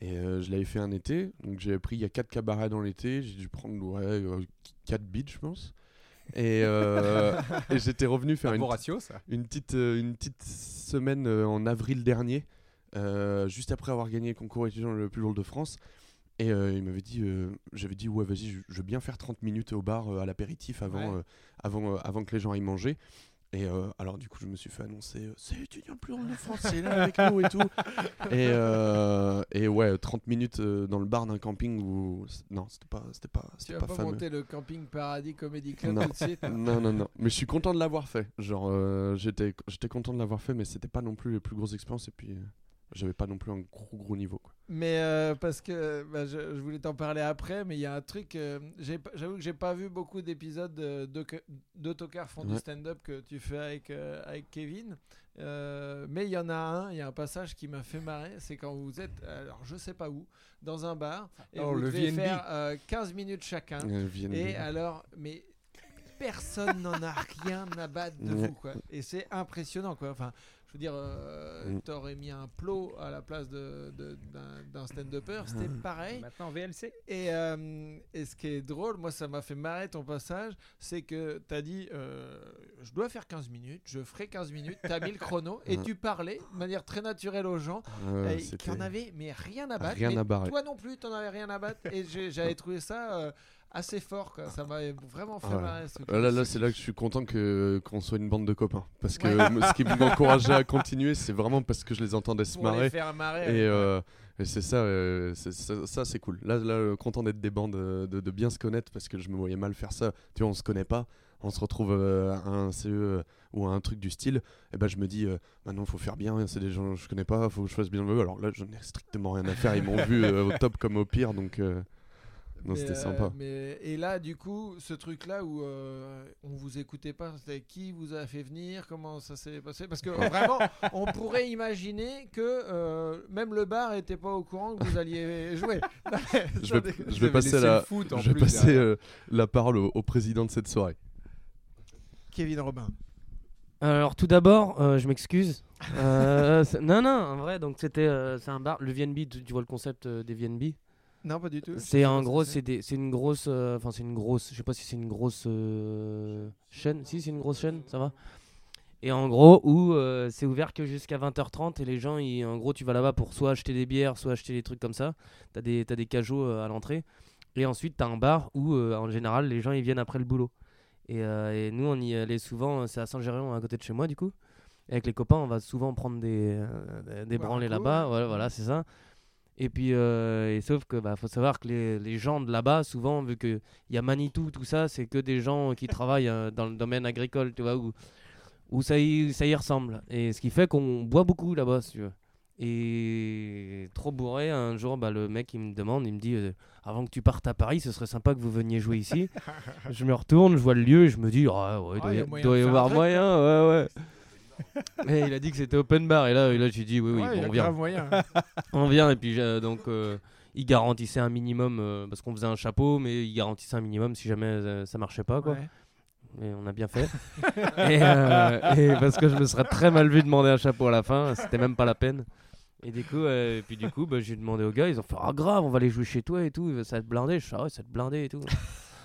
Et euh, je l'avais fait un été, donc j'avais pris, il y a quatre cabarets dans l'été, j'ai dû prendre ouais, euh, quatre beats, je pense. Et, euh, et j'étais revenu faire Un une, bon ratio, ça. une petite, euh, une petite semaine euh, en avril dernier, euh, juste après avoir gagné le concours étudiant le plus lourd de France. Et euh, il m'avait dit, euh, j'avais dit, ouais, vas-y, je, je veux bien faire 30 minutes au bar euh, à l'apéritif avant, Ouais. euh, avant, euh, avant que les gens aillent manger. Et euh, alors, du coup, je me suis fait annoncer, euh, c'est étudiant le plus lourd de France, c'est là avec nous et tout. Et, euh, et ouais, 30 minutes euh, dans le bar d'un camping où. Non, c'était pas, c'était pas, Tu c'était vas pas pas fameux. monter le camping Paradis Comedy Club Non. tout de suite Non, non, non. Mais je suis content de l'avoir fait. Genre, euh, j'étais, j'étais content de l'avoir fait, mais c'était pas non plus les plus grosses expériences. Et puis, euh, j'avais pas non plus un gros, gros niveau. Quoi. Mais euh, parce que bah, je, je voulais t'en parler après, mais il y a un truc. euh, J'avoue que j'ai pas vu beaucoup d'épisodes d'Autocar font du Ouais. stand-up que tu fais avec, euh, avec Kevin. Euh, mais il y en a un, il y a un passage qui m'a fait marrer. C'est quand vous êtes, alors je sais pas où, dans un bar et Oh, vous le devez VNB. faire euh, 15 minutes chacun. VNB. Et alors, mais personne n'en a rien à battre de Ouais. vous, quoi. Et c'est impressionnant, quoi. Enfin, Je veux dire, euh, Mm. t'aurais mis un plot à la place de- de- d'un d'un stand-upper, c'était Mm. pareil. Maintenant, VLC. Et, euh, et ce qui est drôle, moi ça m'a fait marrer ton passage, c'est que tu as dit euh, je dois faire 15 minutes, je ferai 15 minutes, tu as mis le chrono et Ouais. tu parlais de manière très naturelle aux gens Euh, qui en avaient mais rien à battre. Rien mais à barrer. Toi non plus, tu avais rien à battre et j'avais trouvé ça euh, assez fort. Quoi. Ça m'a vraiment fait Ouais. marrer. ce Là, là, c'est là que je suis content que qu'on soit une bande de copains. Parce que Ouais. ce qui m'encourageait à continuer, c'est vraiment parce que je les entendais se Pour les marrer. faire marrer. Et, euh, et c'est ça, euh, c'est- ça, ça, c'est cool. Là, là euh, content d'être des bandes, de, de bien se connaître parce que je me voyais mal faire ça. Tu vois, on se connaît pas, on se retrouve euh, à un CE ou à un truc du style. Et ben, je me dis, maintenant, il faut faire bien. C'est des gens que je connais pas, faut que je fasse bien. Alors là, je n'ai strictement rien à faire. Ils m'ont vu au top comme au pire, donc. Non, c'était euh, sympa. mais, et là, du coup, ce truc-là où euh, on vous écoutait pas, c'était qui vous a fait venir Comment ça s'est passé? Parce que vraiment, on pourrait imaginer que euh, même le bar était pas au courant que vous alliez jouer. Je vais, je passer, la, le foot en je vais plus passer derrière. euh, la parole au, au président de cette soirée. Kevin Robin. Alors tout d'abord, euh, je m'excuse. Euh, non, non, en vrai, donc c'était, euh, c'est un bar, le VNB, tu, tu vois le concept euh, des VNB Non, pas du tout. C'est ce gros, c'est des- c'est une grosse, euh, enfin c'est une grosse, je sais pas si c'est une grosse euh, chaîne, si c'est une grosse chaîne, ça va. Et en gros, où euh, c'est ouvert que jusqu'à 20h30 et les gens, ils, en gros, tu vas là-bas pour soit acheter des bières, soit acheter des trucs comme ça. T'as des, t'as des cajots euh, à l'entrée. Et ensuite, t'as un bar où, euh, en général, les gens ils viennent après le boulot. Et, et nous, on y allait souvent, c'est à Saint-Géréon, à côté de chez moi, du coup. Et avec les copains, on va souvent prendre des, des branlées un là-bas. Voilà, voilà c'est ça. Et puis, euh, et sauf que bah, faut savoir que les, les gens de là-bas, souvent, vu qu'il y a Manitou, tout ça, c'est que des gens qui travaillent euh, dans le domaine agricole, tu vois, où, où ça, y, ça y ressemble. Et ce qui fait qu'on boit beaucoup là-bas, si tu veux. Et trop bourré, un jour, bah, le mec, il me demande, il me dit, euh, avant que tu partes à Paris, ce serait sympa que vous veniez jouer ici. je me retourne, je vois le lieu, et je me dis, ah ouais, il Ah, y y, moyen doit y un avoir moyen, ouais, ouais. Et il a dit que c'était open bar, et là, et là j'ai dit, oui, oui, Ouais, bon, on vient. moyen. On vient et puis euh, donc euh, il garantissait un minimum euh, parce qu'on faisait un chapeau mais il garantissait un minimum si jamais euh, ça marchait pas quoi. Ouais. Et on a bien fait. et, et parce que je me serais très mal vu demander un chapeau à la fin, c'était même pas la peine. Et du coup, et puis du coup, bah, j'ai demandé aux gars, ils ont fait ah grave, on va aller jouer chez toi et tout, ça va être blindé. Je suis ah ouais, ça va être blindé et tout.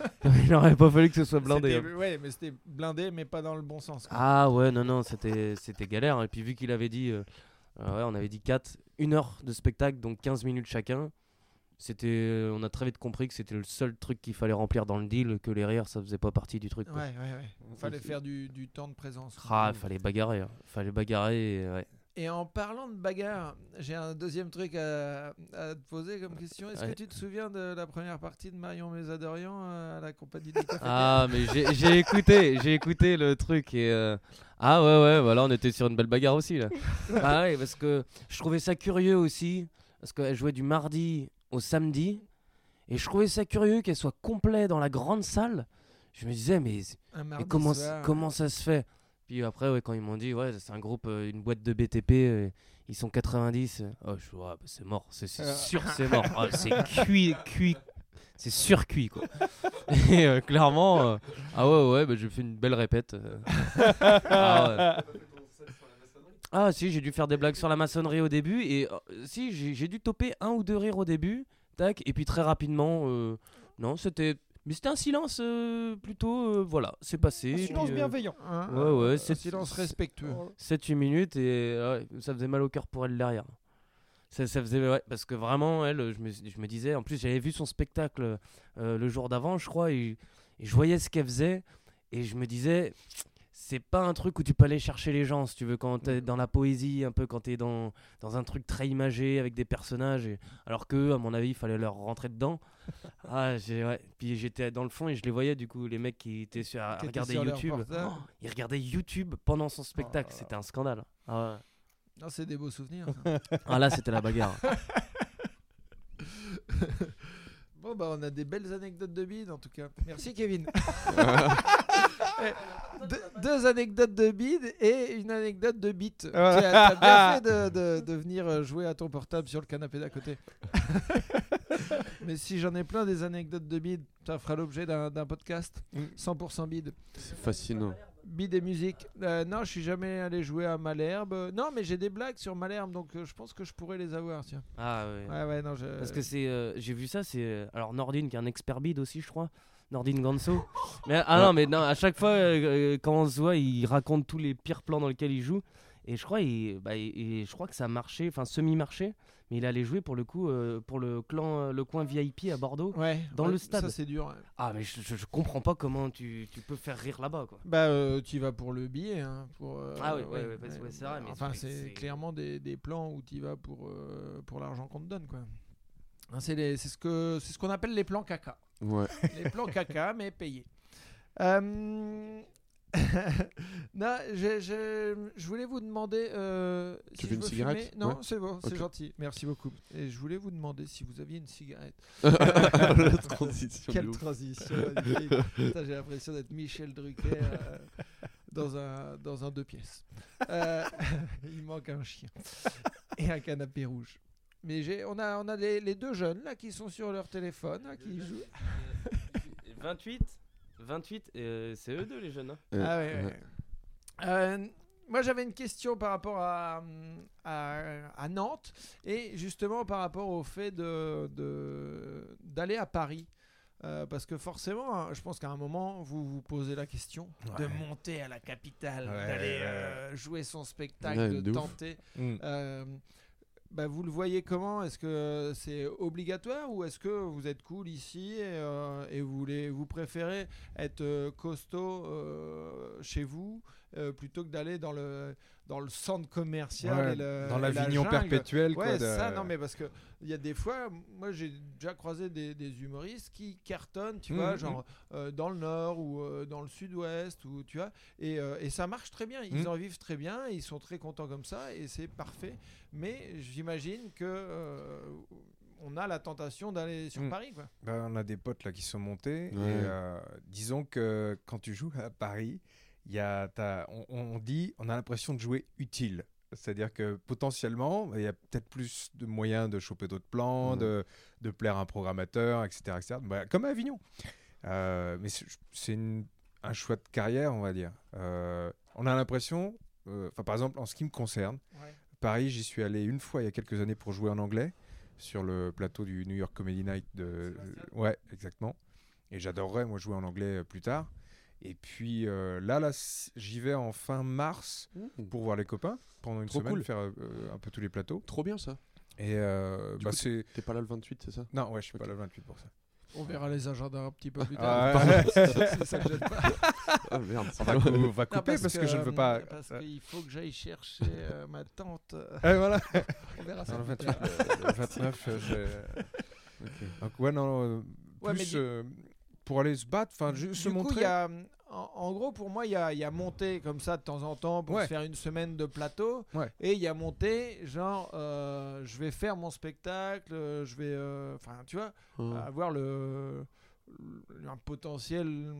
il n'aurait pas fallu que ce soit blindé. C'était- hein. Ouais, mais c'était blindé, mais pas dans le bon sens. quoi. Ah ouais, non, non, c'était c'était galère. Et puis vu qu'il avait dit, euh, euh, ouais, on avait dit 4, 1 heure de spectacle, donc 15 minutes chacun. C'était, on a très vite compris que c'était le seul truc qu'il fallait remplir dans le deal, que les rires ça faisait pas partie du truc. Ouais, quoi. ouais, ouais. Fallait faire du, du temps de présence. Ah, il fallait bagarrer, hein. fallait bagarrer. et, ouais. Et en parlant de bagarre, j'ai un deuxième truc à, à te poser comme question. Est-ce Ouais. que tu te souviens de la première partie de Marion Mésadorian euh, à la compagnie du café Ah, mais j'ai écouté, j'ai écouté le truc et euh, ah ouais ouais, voilà, on était sur une belle bagarre aussi là. ah ouais, parce que je trouvais ça curieux aussi parce qu'elle jouait du mardi au samedi et je trouvais ça curieux qu'elle soit complet dans la grande salle. Je me disais mais, Un mais mardi comment soir. comment ça se fait? Puis après ouais, quand ils m'ont dit ouais, c'est un groupe euh, une boîte de BTP euh, ils sont 90. euh, Oh, je ouais, bah, c'est mort, c'est c'est sûr c'est mort. Oh, c'est cuit cuit c'est surcuit quoi. Et euh, clairement, ah ouais, ouais, bah, j'ai fait une belle répète. ah, ouais. Ah, si, j'ai dû faire des blagues sur la maçonnerie au début. Et euh, si, j'ai dû toper un ou deux rires au début. Tac, et puis très rapidement, euh, non, c'était. Mais c'était un silence euh, plutôt. euh, voilà, c'est passé. et silence puis, euh, bienveillant. Hein, Ouais, ouais, un c'est- silence respectueux. 7-8 minutes et ouais, ça faisait mal au cœur pour elle derrière. Ça, ça faisait, ouais, parce que vraiment, elle, je me, je me disais, en plus, j'avais vu son spectacle euh, le jour d'avant, je crois, et, et je voyais ce qu'elle faisait, et je me disais, c'est pas un truc où tu peux aller chercher les gens, si tu veux, quand t'es dans la poésie, un peu, quand t'es dans, dans un truc très imagé avec des personnages, et- alors que, à mon avis, il fallait leur rentrer dedans. ah, j'ai, ouais. Puis j'étais dans le fond et je les voyais, du coup, les mecs qui étaient sur, à Qui regarder sur YouTube. Oh, ils regardaient YouTube pendant son spectacle, Oh. c'était un scandale. Ah, ouais. Non, c'est des beaux souvenirs. ça. Ah, là, c'était la bagarre. bon, bah, on a des belles anecdotes de bide en tout cas. Merci, Kevin. Eh, deux, deux anecdotes de bide et une anecdote de bite. Tu as, t'as bien fait de, de- de venir euh, jouer à ton portable sur le canapé d'à côté. Mais si j'en ai plein des anecdotes de bide, ça fera l'objet d'un podcast. Mm. 100% bide. C'est fascinant. Bide et musique. Euh, non, je suis jamais allé jouer à Malherbe. Euh, Non, mais j'ai des blagues sur Malherbe, donc euh, je pense que je pourrais les avoir. Tiens. Ah ouais. Ouais, ouais, non, je... Parce que c'est, euh, j'ai vu ça, c'est euh, alors Nordine qui est un expert bid aussi, je crois. Nordine Ganso. mais ah non, mais non, à chaque fois euh, euh, quand on se voit, il raconte tous les pires plans dans lesquels il joue. Et je crois, il, bah, il- je crois que ça marchait, enfin semi-marché, mais il allait jouer pour le coup euh, pour le clan, le coin VIP à Bordeaux. Ouais, dans ouais, le stade. Ça, c'est dur. ouais. Ah mais je, je, je comprends pas comment tu, tu peux faire rire là-bas quoi. Bah, euh, tu vas pour le billet. Hein, pour, euh, Ah oui, ouais, ouais, ouais, ouais, c'est vrai, mais Enfin, c'est clairement des, des plans où tu vas pour, pour l'argent qu'on te donne. quoi. Hein, C'est les- c'est ce que c'est ce qu'on appelle les plans caca. Ouais. les plans caca, mais payés. Euh, non, je, je- je voulais vous demander. euh, Tu si veux je une veux cigarette fumer. Non, Ouais. c'est bon, c'est Ok. gentil. Merci beaucoup. Et je voulais vous demander si vous aviez une cigarette. La transition. Quelle transition J'ai l'impression d'être Michel Drucker euh, dans, un, dans un deux pièces. Euh, il manque un chien et un canapé rouge. Mais j'ai, on a, on a les, les deux jeunes là qui sont sur leur téléphone, là, qui jouent. 28 28 euh, c'est eux deux les jeunes. hein. Euh, Ah ouais, ouais. ouais. Euh, moi j'avais une question par rapport à, à, à Nantes et justement par rapport au fait de, de- d'aller à Paris. Euh, parce que forcément, hein, je pense qu'à un moment, vous vous posez la question de monter à la capitale, Ouais, d'aller ouais. euh, jouer son spectacle, Ouais, de, tenter. Mm. Euh, bah, vous le voyez comment? Est-ce que c'est obligatoire ou est-ce que vous êtes cool ici et, euh, vous, voulez, vous préférez être euh, costaud euh, chez vous? Euh, plutôt que d'aller dans le, dans le centre commercial Ouais, et le- dans la l'Avignon perpétuel. quoi, Ouais, de- ça, non, mais parce que il y a des fois, moi j'ai déjà croisé des, des humoristes qui cartonnent, tu Mhm, vois, mhm. genre euh, dans le nord ou euh, dans le sud-ouest, ou tu vois, et, euh, et ça marche très bien, ils en vivent très bien, ils sont très contents comme ça, et c'est parfait. Mais j'imagine que euh, on a la tentation d'aller sur. Paris, quoi. Bah, on a des potes là qui sont montés. Ouais. Et, euh, disons que quand tu joues à Paris, y a, t'as- on, on dit, on a l'impression de jouer utile. C'est-à-dire que potentiellement, il y a peut-être plus de moyens de choper d'autres plans, Ouais. de, de plaire à un programmateur, etc. etc. Bah, comme à Avignon. Euh, mais c'est un choix de carrière, on va dire. Euh, on a l'impression, euh, enfin par exemple en ce qui me concerne, Paris, j'y suis allé une fois il y a quelques années pour jouer en anglais sur le plateau du New York Comedy Night de ouais exactement et j'adorerais moi jouer en anglais plus tard et puis euh, là là j'y vais en fin mars Mmh. pour voir les copains pendant une Trop semaine cool. faire euh, un peu tous les plateaux Trop bien ça. et euh, bah coup, c'est T'es pas là le 28, c'est ça? Non ouais je suis pas Ok. le 28 pour ça On verra les agendas un petit peu plus Ah, tard. ouais. c'est ça que j'aime pas. Ah merde. on va, cou- on va Non, couper parce, que, je ne veux pas Parce qu'il faut que j'aille chercher euh, ma tante. eh, voilà On verra ça. Non, le plus 28 tard. le, le 29 euh, j'ai- donc ouais non Ouais, mais plus euh, pour aller se battre enfin juste se du coup, montrer il y a, en, en gros, pour moi, il y a, il y a monté comme ça de temps en temps pour Ouais. se faire une semaine de plateau. Ouais. Et il y a monté, genre, euh, je vais faire mon spectacle, euh, je vais, euh, enfin, tu vois, Ouais. avoir le, le- un potentiel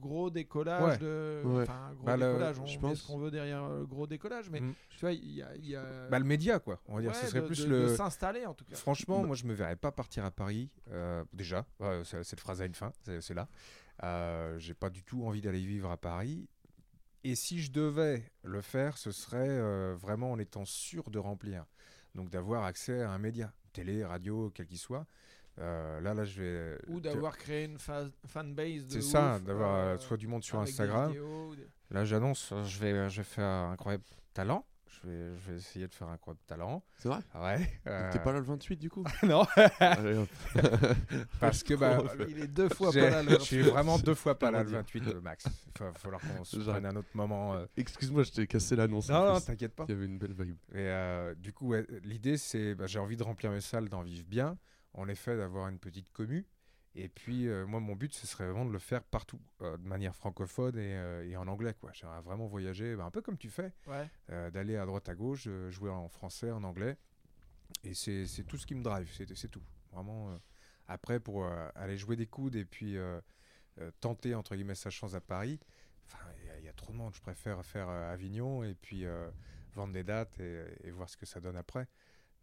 gros décollage Ouais. de, enfin, gros Bah, le- décollage. On je met pense- ce qu'on veut derrière le gros décollage, mais Mm. tu vois, il y a, y a Bah, le média quoi on va dire ouais, ce serait de- plus de- le de s'installer en tout cas. Franchement, Bah- moi je me verrais pas partir à Paris. euh, déjà, c'est- cette phrase a une fin, c'est c'est là. Euh, J'ai pas du tout envie d'aller vivre à Paris. Et si je devais le faire, ce serait euh, vraiment en étant sûr de remplir. Donc d'avoir accès à un média, télé, radio, quel qu'il soit. Euh, là, là, je vais. Ou d'avoir créé une fa- fanbase C'est ça, d'avoir soit du monde sur des Instagram. vidéos, ou des- Là, j'annonce, je vais, je vais faire un incroyable talent. Je vais, je vais essayer de faire un incroyable talent. C'est vrai? Ouais. Euh, T'es pas là le 28 du coup? Non, parce que bah, le- Il est deux fois pas là. le Je suis vraiment deux fois pas là le Comment 28 euh, max. Il va falloir qu'on se prenne un autre moment. euh. Excuse-moi, je t'ai cassé l'annonce. Non, non, t'inquiète pas. Il y avait une belle vibe. Et euh, du coup, ouais, l'idée, c'est bah, j'ai envie de remplir mes salles, d'en vivre bien. En effet, d'avoir une petite commu. Et puis, euh, moi, mon but, ce serait vraiment de le faire partout, euh, de manière francophone et, euh, et en anglais. quoi. J'aimerais vraiment voyager, bah, un peu comme tu fais, Ouais. d'aller à droite à gauche, jouer en français, en anglais. Et c'est tout ce qui me drive, c'est tout. Vraiment. Après, pour aller jouer des coudes et puis tenter, entre guillemets, sa chance à Paris, il y a- il y, a trop de monde. Je préfère faire Avignon et puis vendre des dates et, et voir ce que ça donne après.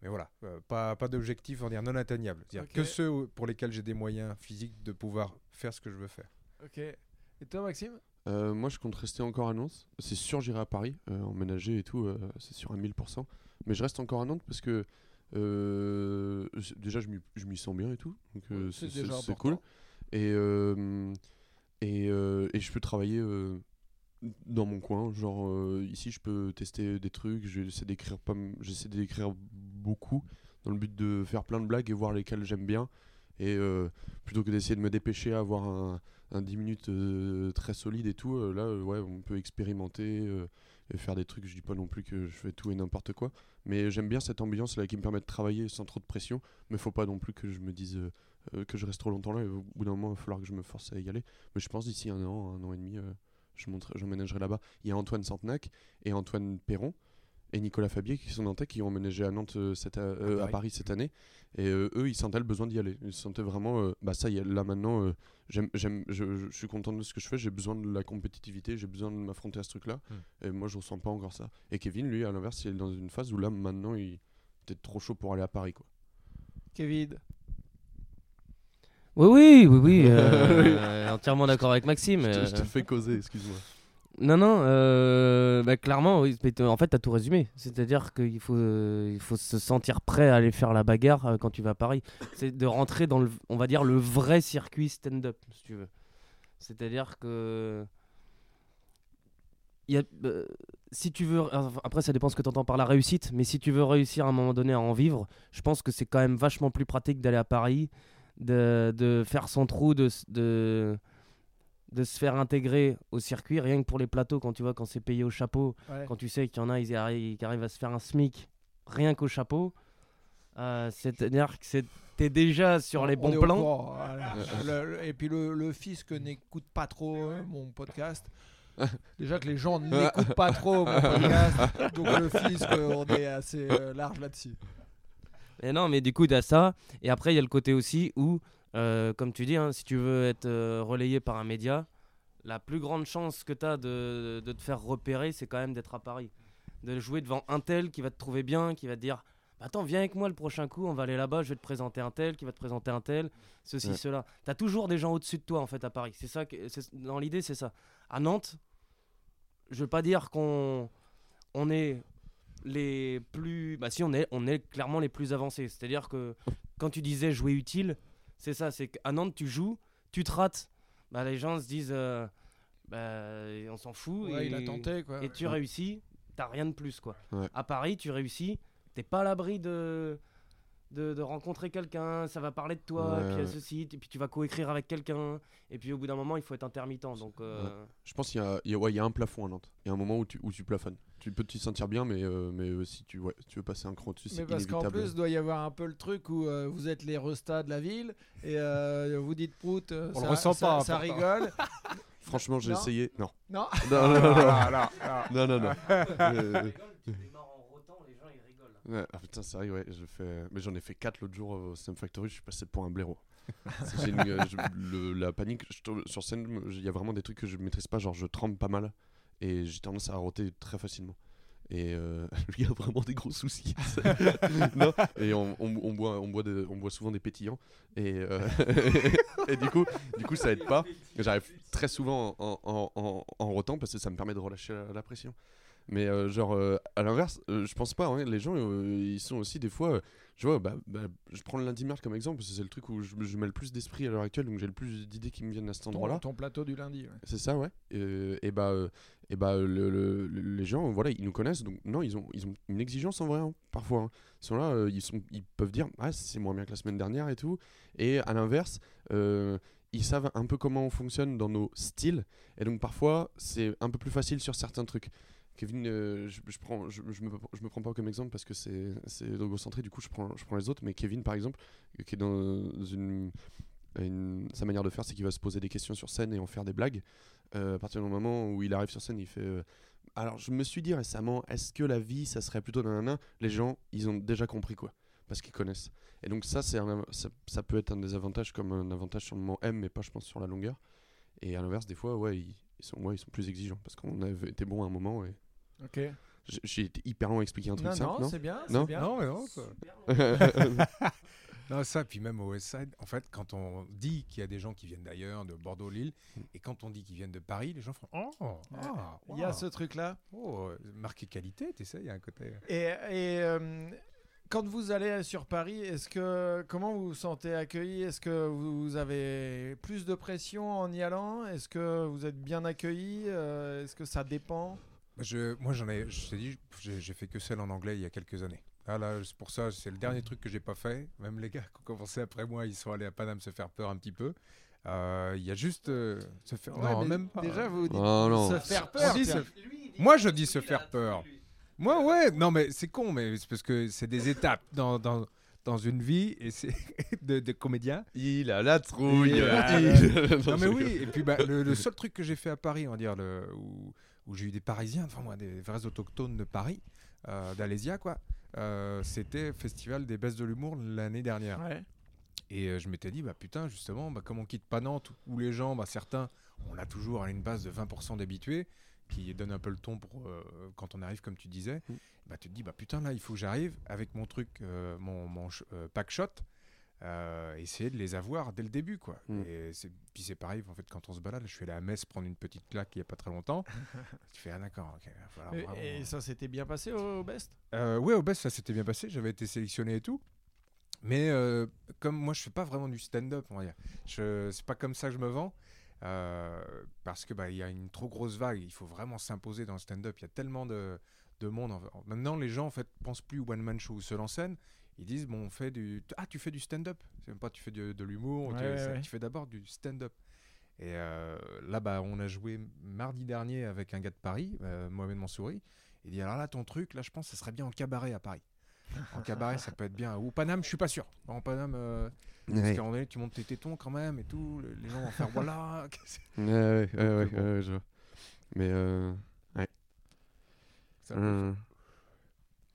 Mais voilà, euh, pas, pas d'objectif, on va dire non atteignable. C'est-à-dire que ceux pour lesquels j'ai des moyens physiques de pouvoir faire ce que je veux faire. Ok. Et toi, Maxime? Euh, moi, je compte rester encore à Nantes. C'est sûr, j'irai à Paris, euh, emménager et tout, euh, c'est sûr à 1000%. Mais je reste encore à Nantes parce que euh, déjà, je m'y- sens bien et tout. Donc, euh, C'est cool. Et, euh, et, euh, et je peux travailler euh, dans mon coin. Genre, euh, ici, je peux tester des trucs. J'essaie d'écrire pas j'essaie d'écrire beaucoup dans le but de faire plein de blagues et voir lesquelles j'aime bien. Et euh, plutôt que d'essayer de me dépêcher à avoir un, un 10 minutes euh, très solide et tout, là, ouais, on peut expérimenter et faire des trucs. Je dis pas non plus que je fais tout et n'importe quoi. Mais j'aime bien cette ambiance là qui me permet de travailler sans trop de pression. Mais faut pas non plus que je me dise que je reste trop longtemps là. Et au bout d'un moment, il va falloir que je me force à y aller. Mais je pense d'ici un an, un an et demi, euh, je j'emménagerai là-bas. Il y a Antoine Santenac et Antoine Perron et Nicolas Fabier qui sont nantais qui ont emménagé à Nantes euh, cette, a- euh, à Paris. Paris cette année. Et euh, eux, ils sentaient le besoin d'y aller. Ils sentaient vraiment, euh, bah ça y est, là maintenant, euh, j'aime, j'aime, je, je- je suis content de ce que je fais. J'ai besoin de la compétitivité, j'ai besoin de m'affronter à ce truc-là. Et moi, je ressens pas encore ça. Et Kevin, lui, à l'inverse, il est dans une phase où là, maintenant, il était trop chaud pour aller à Paris, quoi. Kevin. Oui, oui, oui, oui. euh, entièrement d'accord avec Maxime. Je te, euh, je te fais causer, excuse-moi. Non, non, euh, bah, clairement, oui, en fait, tu as tout résumé. C'est-à-dire qu'il faut, euh, il faut se sentir prêt à aller faire la bagarre euh, quand tu vas à Paris. C'est de rentrer dans, le, on va dire, le vrai circuit stand-up, si tu veux. C'est-à-dire que. Y a, euh, si tu veux, enfin, après ça dépend ce que tu entends par la réussite, mais si tu veux réussir à un moment donné à en vivre, je pense que c'est quand même vachement plus pratique d'aller à Paris, de, de faire son trou, de, de, de se faire intégrer au circuit, rien que pour les plateaux, quand tu vois, quand c'est payé au chapeau, Ouais. quand tu sais qu'il y en a ils arri- qui arrivent à se faire un SMIC rien qu'au chapeau, euh, c'est-à-dire que c'est- t'es déjà sur les On bons plans. courant, voilà. Le- le- et puis le, le fisc n'écoute pas trop euh, mon podcast. Déjà que les gens n'écoutent pas trop mon podcast, donc le fisc, on est assez euh, large là-dessus. Et non, mais du coup, t'as ça. Et après, il y a le côté aussi où, euh, comme tu dis, hein, si tu veux être euh, relayé par un média, la plus grande chance que tu as de, de te faire repérer, c'est quand même d'être à Paris. De jouer devant un tel qui va te trouver bien, qui va te dire Bah, Attends, viens avec moi le prochain coup, on va aller là-bas, je vais te présenter un tel, qui va te présenter un tel, ceci, Ouais. cela. Tu as toujours des gens au-dessus de toi, en fait, à Paris. C'est ça, que- dans l'idée, c'est ça. À Nantes, je veux pas dire qu'on on est les plus. Bah, si, on est, on est clairement les plus avancés. C'est-à-dire que quand tu disais jouer utile, c'est ça, c'est qu'à Nantes, tu joues, tu te rates, bah, les gens se disent euh, bah, on s'en fout. Ouais, et, il a tenté quoi. et tu réussis, t'as rien de plus. quoi. Ouais. À Paris, tu réussis, t'es pas à l'abri de. De, de rencontrer quelqu'un, ça va parler de toi, Ouais, et puis il y a ouais. ceci, et puis tu vas coécrire avec quelqu'un, et puis au bout d'un moment, il faut être intermittent. Donc, euh, Je pense qu'il y a, il y a- ouais, il y a un plafond à Nantes. Il y a un moment où tu, où tu plafonnes. Tu peux te sentir bien, mais, euh, mais euh, si tu, tu veux passer un cran dessus, Mais c'est parce qu'en plus, doit y avoir un peu le truc où euh, vous êtes les restats de la ville et euh, vous dites prout, On le ça, ressent ça- pas, ça rigole. Franchement, j'ai Non. essayé. Non. Non Non, non, non, non. Voilà. non, non, non. Euh, tu démarres en rotant, les gens ils rigolent. Ouais, ah putain, c'est vrai, ouais. Je fais... Mais j'en ai fait 4 l'autre jour au Slam Factory, je suis passé pour un blaireau. Une- euh, je- le- la panique, je sur scène, il y a vraiment des trucs que je maîtrise pas, genre je tremble pas mal et j'ai tendance à roter très facilement. Et euh, lui a vraiment des gros soucis. non et on, on- on boit, on, boit des- on boit souvent des pétillants. Et, euh, et du, coup, du coup, ça aide pas. J'arrive très souvent en, en, en, en rotant parce que ça me permet de relâcher la, la pression. Mais euh, genre, euh, à l'inverse, euh, je pense pas. hein, les gens, ils sont aussi des fois. je vois, bah, bah, je prends le lundi merde comme exemple parce que c'est le truc où je, je mets le plus d'esprit à l'heure actuelle, donc j'ai le plus d'idées qui me viennent à cet ton, endroit-là. ton plateau du lundi. ouais. C'est ça, ouais. Et bah, et bah le- le- le- les gens, voilà, ils nous connaissent, donc non, ils ont, ils ont une exigence en vrai, hein, parfois. hein. Ils sont là, ils, sont, ils peuvent dire, ah, c'est moins bien que la semaine dernière et tout. Et à l'inverse, ils savent un peu comment on fonctionne dans nos styles, et donc parfois, c'est un peu plus facile sur certains trucs. Kevin, euh, je, je me, prends pas comme exemple parce que c'est c'est logocentré, du coup je prends, les autres, mais Kevin par exemple, euh, qui est dans sa manière de faire, c'est qu'il va se poser des questions sur scène et en faire des blagues. Euh, à partir du moment où il arrive sur scène, il fait. alors je me suis dit récemment, est-ce que la vie, ça serait plutôt nanana Les gens, ils ont déjà compris quoi, parce qu'ils connaissent. Et donc ça, ça, peut être un des avantages comme un avantage sur le moment M, mais pas je pense sur la longueur. Et à l'inverse, des fois, ouais, ils, ils sont, ouais, ils sont plus exigeants parce qu'on avait été bon à un moment et Ok. j'ai- été hyper long à expliquer un truc Non, simple, non, non c'est bien. Non c'est bien. Non, mais non, quoi. Non, ça, puis même au West Side, en fait, quand on dit qu'il y a des gens qui viennent d'ailleurs, de Bordeaux, Lille, et quand on dit qu'ils viennent de Paris, les gens font Oh, ah, Il y a ce truc-là. Oh, euh, marqué qualité, tu sais, il y a un côté. Et, et, euh, quand vous allez sur Paris, est-ce que comment vous vous sentez accueilli? Est-ce que vous avez plus de pression en y allant? Est-ce que vous êtes bien accueilli? Euh, Est-ce que ça dépend? Je, moi, j'en ai, je t'ai dit, j'ai fait que celle en anglais il y a quelques années. Là, là, c'est pour ça, c'est le dernier truc que j'ai pas fait. Même les gars qui ont commencé après moi, ils sont allés à Paname se faire peur un petit peu. Euh, Il y a juste euh, se faire. Ouais, non, mais même pas. Déjà, vous dites Oh non. se faire peur. Moi, je dis se faire peur. Moi, ouais, non, mais c'est con, mais c'est parce que c'est des étapes dans, dans, dans une vie et c'est de, de comédien. Il a la trouille. Il a Il- Non, mais oui, et puis bah, le, le seul truc que j'ai fait à Paris, on va dire, le, où, où j'ai eu des Parisiens, enfin moi, des vrais autochtones de Paris, euh, d'Alésia, quoi, euh, c'était Festival des Baisses de l'Humour l'année dernière. Ouais. Et euh, je m'étais dit, bah putain, justement, bah, comme on quitte pas Nantes, où les gens, bah, certains, on a toujours une base de 20% d'habitués, qui donne un peu le ton pour euh, quand on arrive, comme tu disais, Mm. bah tu te dis, bah putain, là, il faut que j'arrive avec mon truc, euh, mon, euh, pack shot, essayer de les avoir dès le début, quoi. Mm. Et puis c'est pareil, en fait, quand on se balade, je suis allé à Metz prendre une petite claque il y a pas très longtemps. tu fais, ah d'accord, ok, va falloir Et, vraiment- et ça s'était bien passé au, au Best? Ouais, au best, ça s'était bien passé. J'avais été sélectionné et tout. Mais comme moi, je fais pas vraiment du stand-up, on va dire. C'est pas comme ça que je me vends. Euh, parce que bah, il y a une trop grosse vague. Il faut vraiment s'imposer dans le stand-up. Il y a tellement de, de monde. en- en- Maintenant, les gens en fait pensent plus one man show ou seul en scène. Ils disent bon, on fait du ah tu fais du stand-up. C'est même pas tu fais du- de l'humour. Ouais, tu, ouais, ça- ouais. tu fais d'abord du stand-up. Et euh, là, bah, on a joué mardi dernier avec un gars de Paris, euh, Mohamed Mansouri. Il dit alors là ton truc, là je pense que ça serait bien en cabaret à Paris. En cabaret ça peut être bien. Ou Paname, je suis pas sûr. En Paname, euh, parce Ouais. qu'à un moment donné, tu montes tes tétons quand même et tout. le- Les gens vont faire voilà. Ouais, ouais, ouais, ouais, bon. ouais, je vois. Mais euh, Ça peut euh,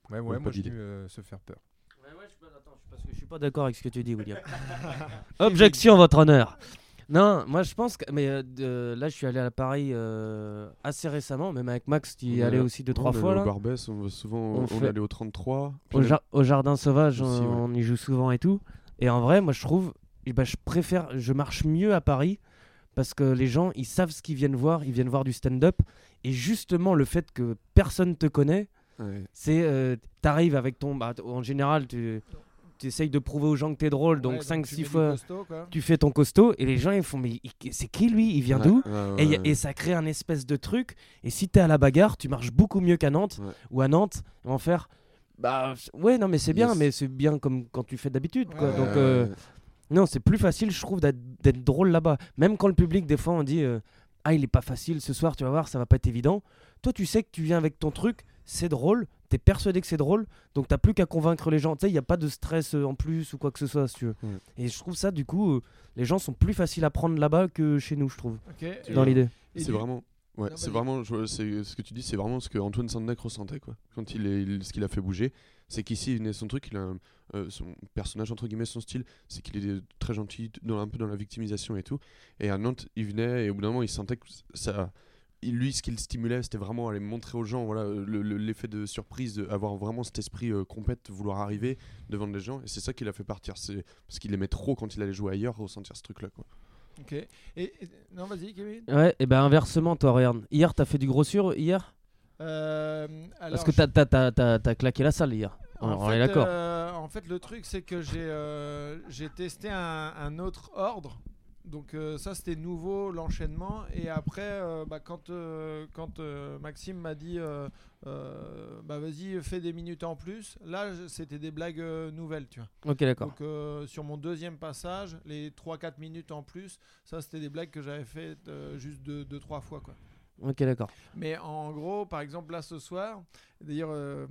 Ouais, ouais, moi je dis euh, se faire peur. Ouais, ouais, je suis pas, attends, je suis parce que je suis pas d'accord avec ce que tu dis, William. Objection, votre honneur. Non, moi je pense que. Mais euh, de- là, je suis allé à Paris euh, assez récemment, même avec Max, tu y allais allé- aussi deux, trois fois Au là. Barbès, on va souvent, On on, fait- allé au 33. puis Au, au Jardin Sauvage, Aussi, on, ouais. on y joue souvent et tout. Et en vrai, moi je trouve. eh ben, je préfère. Je marche mieux à Paris parce que les gens, ils savent ce qu'ils viennent voir. Ils viennent voir du stand-up. Et justement, le fait que personne te connaît, Ouais. c'est. euh, T'arrives avec ton. bah, en général, tu. Tu essayes de prouver aux gens que t'es drôle, donc Ouais, 5-6 tu mets du fois costaud, tu fais ton costaud et les gens ils font mais c'est qui lui? Il vient Ouais, d'où? ouais, et, y a- ouais. et ça crée un espèce de truc. Et si t'es à la bagarre, tu marches beaucoup mieux qu'à Nantes. Ouais. Ou à Nantes, ils vont faire. Bah ouais, non, mais c'est bien, Yes. mais c'est bien comme quand tu fais d'habitude. quoi. Ouais, Donc, euh, ouais. non, c'est plus facile, je trouve, d'être d'être drôle là-bas. Même quand le public, des fois, on dit euh, Ah, il est pas facile ce soir, tu vas voir, ça va pas être évident. Toi, tu sais que tu viens avec ton truc, c'est drôle, t'es persuadé que c'est drôle, donc t'as plus qu'à convaincre les gens. Tu sais, il n'y a pas de stress euh, en plus ou quoi que ce soit, si tu veux. Ouais. Et je trouve ça, du coup, euh, les gens sont plus faciles à prendre là-bas que chez nous, je trouve, dans l'idée. C'est du- vraiment. Ouais, c'est vraiment, je- c'est ce que tu dis, c'est vraiment ce que Antoine Sandek ressentait quoi. Quand il est, il- ce qu'il a fait bouger, c'est qu'ici il venait son truc, il a un- euh, son personnage entre guillemets, son style, c'est qu'il est très gentil, dans, un peu dans la victimisation et tout. Et à Nantes, il venait et au bout d'un moment, il sentait que ça, lui, ce qu'il stimulait, c'était vraiment aller montrer aux gens, voilà, euh, le- le- l'effet de surprise, de avoir vraiment cet esprit euh, compète, vouloir arriver devant les gens. Et c'est ça qui l'a fait partir, c'est parce qu'il aimait trop quand il allait jouer ailleurs, ressentir ce truc là quoi. Ok. Et, et- non, vas-y, Kevin. Ouais, et ben inversement, toi, regarde. Hier, t'as fait du gros sur, hier? Euh, Parce que je- t'as t'as- t'as- t'as- t'as claqué la salle hier. On, En on fait, est d'accord. euh, en fait, le truc, c'est que j'ai euh, j'ai testé un, un autre ordre. Donc euh, ça, c'était nouveau, l'enchaînement. Et après, euh, bah, quand, euh, quand Maxime m'a dit, bah vas-y, fais des minutes en plus, là, c'était des blagues nouvelles, tu vois. Ok, d'accord. Donc sur mon deuxième passage, les 3-4 minutes en plus, ça, c'était des blagues que j'avais faites juste 2-3 fois, quoi. Ok, d'accord. Mais en gros, par exemple, là ce soir, d'ailleurs,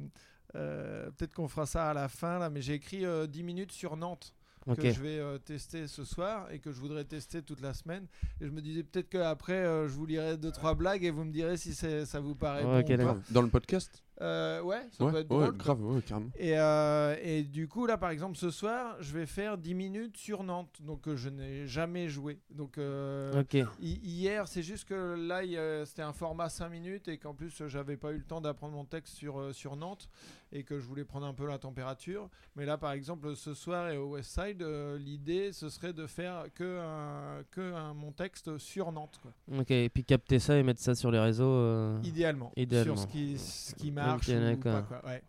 peut-être qu'on fera ça à la fin, là, mais j'ai écrit euh, 10 minutes sur Nantes Que je vais euh, tester ce soir et que je voudrais tester toute la semaine. Et je me disais peut-être qu'après, euh, je vous lirai deux trois blagues et vous me direz si ça vous paraît Ouais, bon ou pas. Dans le podcast Euh, ouais, ça Ouais, peut être ouais, drôle. grave, ouais, carrément. Et, euh, et du coup, là, par exemple, ce soir, je vais faire 10 minutes sur Nantes. Donc, euh, je n'ai jamais joué. Donc, euh, hier, c'est juste que là, c'était un format 5 minutes et qu'en plus, j'avais pas eu le temps d'apprendre mon texte sur, euh, sur Nantes et que je voulais prendre un peu la température. Mais là, par exemple, ce soir et au West Side, euh, l'idée, ce serait de faire que, un, que un, mon texte sur Nantes. quoi. Ok. Et puis capter ça et mettre ça sur les réseaux. euh, Idéalement. Idéalement. Sur ce qui, ce qui marche. Ok, ou d'accord. pas, quoi. Ouais.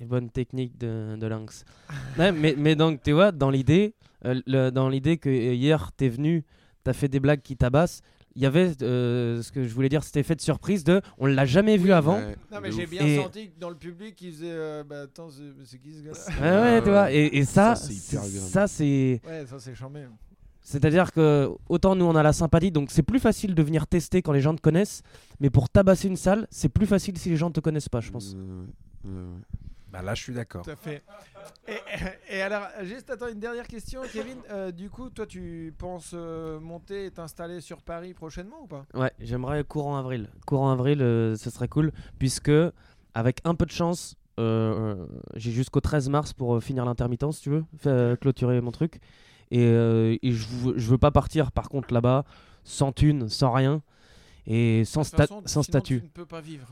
Et bonne technique de, de lynx. Ouais, mais, mais donc, tu vois, dans l'idée, euh, dans l'idée que hier, t'es venu, t'as fait des blagues qui tabassent, il y avait euh, ce que je voulais dire, cet effet de surprise de on l'a jamais vu avant. Ouais, Non, mais j'ai bien Et- senti que dans le public, ils faisaient. euh, bah attends, c'est qui ce gars-là? Ouais, ouais, tu vois. Et, et ça, Ça, c'est. Ouais, ça c'est chambé. C'est-à-dire que autant nous on a la sympathie, donc c'est plus facile de venir tester quand les gens te connaissent, mais pour tabasser une salle, c'est plus facile si les gens te connaissent pas, je pense. Euh, ouais, ouais, ouais. Bah là, je suis d'accord. Tout à fait. Et, et alors, juste attends, une dernière question, Kevin. Euh, du coup, toi, tu penses euh, monter et t'installer sur Paris prochainement ou pas? Ouais, j'aimerais courant avril. Courant avril, euh, ce serait cool, puisque avec un peu de chance, j'ai jusqu'au 13 mars pour euh, finir l'intermittence, si tu veux, euh, clôturer mon truc. Et, euh, et je, veux, je veux pas partir, par contre, là-bas, sans thune, sans rien, et sans, sta- façon, sans sinon, statut. Tu ne peux pas vivre.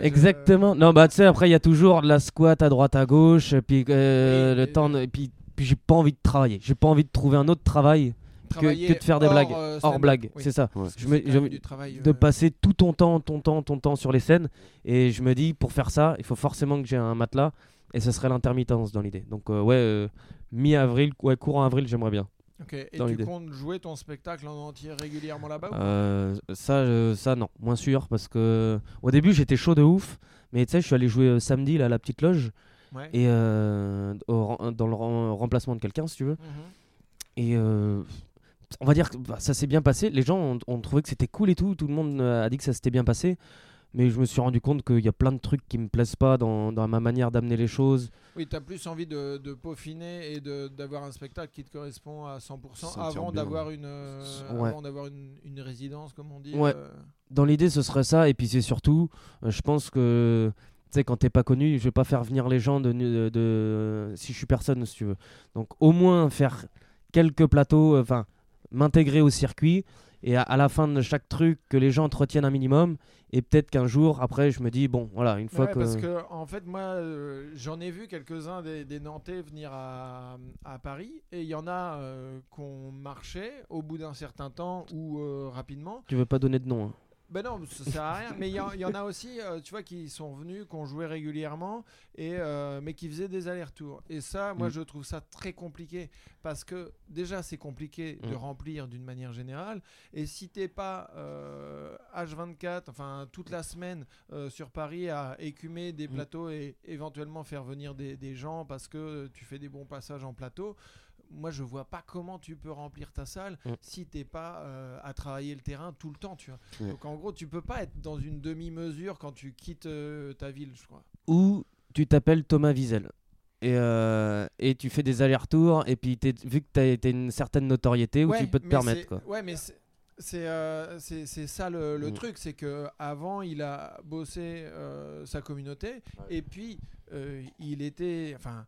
Exactement. Non, bah tu sais, après, il y a toujours de la squat à droite, à gauche, puis euh, le temps, de- et puis, puis j'ai pas envie de travailler. J'ai pas envie de trouver un autre travail que, de faire des hors, blagues, euh, hors blague. Oui. C'est ça. Ouais. Je me- je- travail, de euh, passer tout ton temps, ton temps, ton temps sur les scènes. Et je me dis, pour faire ça, il faut forcément que j'ai un matelas. Et ce serait l'intermittence dans l'idée. Donc, euh, ouais, euh, mi-avril, ouais, courant avril, j'aimerais bien. Ok. Et dans tu l'idée. comptes jouer ton spectacle en entier régulièrement là-bas ou Euh, ça, euh, ça, non, moins sûr. Parce que au début, j'étais chaud de ouf. Mais tu sais, je suis allé jouer euh, samedi là, à la petite loge. Ouais. Et euh, au dans le rem- remplacement de quelqu'un, si tu veux. Mhm. Et euh, on va dire que bah, ça s'est bien passé. Les gens ont, ont trouvé que c'était cool et tout. Tout le monde euh, a dit que ça s'était bien passé. Mais je me suis rendu compte qu'il y a plein de trucs qui me plaisent pas dans, dans ma manière d'amener les choses. Oui, tu as plus envie de, de peaufiner et de- d'avoir un spectacle qui te correspond à 100% Sentir avant d'avoir une, euh, Ouais. avant d'avoir une, une résidence, comme on dit. Ouais. euh. Dans l'idée, ce serait ça. Et puis c'est surtout, euh, je pense que tu sais, quand t'es pas connu, je vais pas faire venir les gens de, de, de- si je suis personne, si tu veux. Donc au moins faire quelques plateaux, euh, enfin m'intégrer au circuit et à, à la fin de chaque truc que les gens entretiennent un minimum. Et peut-être qu'un jour, après, je me dis bon, voilà, une fois Ouais, que parce que en fait, moi, euh, j'en ai vu quelques-uns des, des Nantais venir à, à Paris et il y en a euh, qu'on marchait au bout d'un certain temps ou euh, rapidement. tu veux pas donner de nom. hein. Ben non, ça sert à rien. Mais il y, en- il y en a aussi, euh, tu vois, qui sont venus, qu'on jouait régulièrement, et, euh, mais qui faisaient des allers-retours. Et ça, moi, Mm. je trouve ça très compliqué. Parce que déjà, c'est compliqué de Mm. remplir d'une manière générale. Et si t'es pas euh, H24, enfin, toute la semaine euh, sur Paris à écumer des Mm. plateaux et éventuellement faire venir des, des gens parce que tu fais des bons passages en plateau, moi je vois pas comment tu peux remplir ta salle Mm. si t'es pas euh, à travailler le terrain tout le temps tu vois Ouais. donc en gros tu peux pas être dans une demi-mesure quand tu quittes euh, ta ville je crois Ou tu t'appelles Thomas Wiesel. Et, euh, et tu fais des allers-retours. Et puis, vu que tu as une certaine notoriété, où Ouais, tu peux te permettre. Quoi. ouais mais c'est euh, ça le, le Mm. truc, c'est que avant il a bossé euh, sa communauté et puis il était, enfin,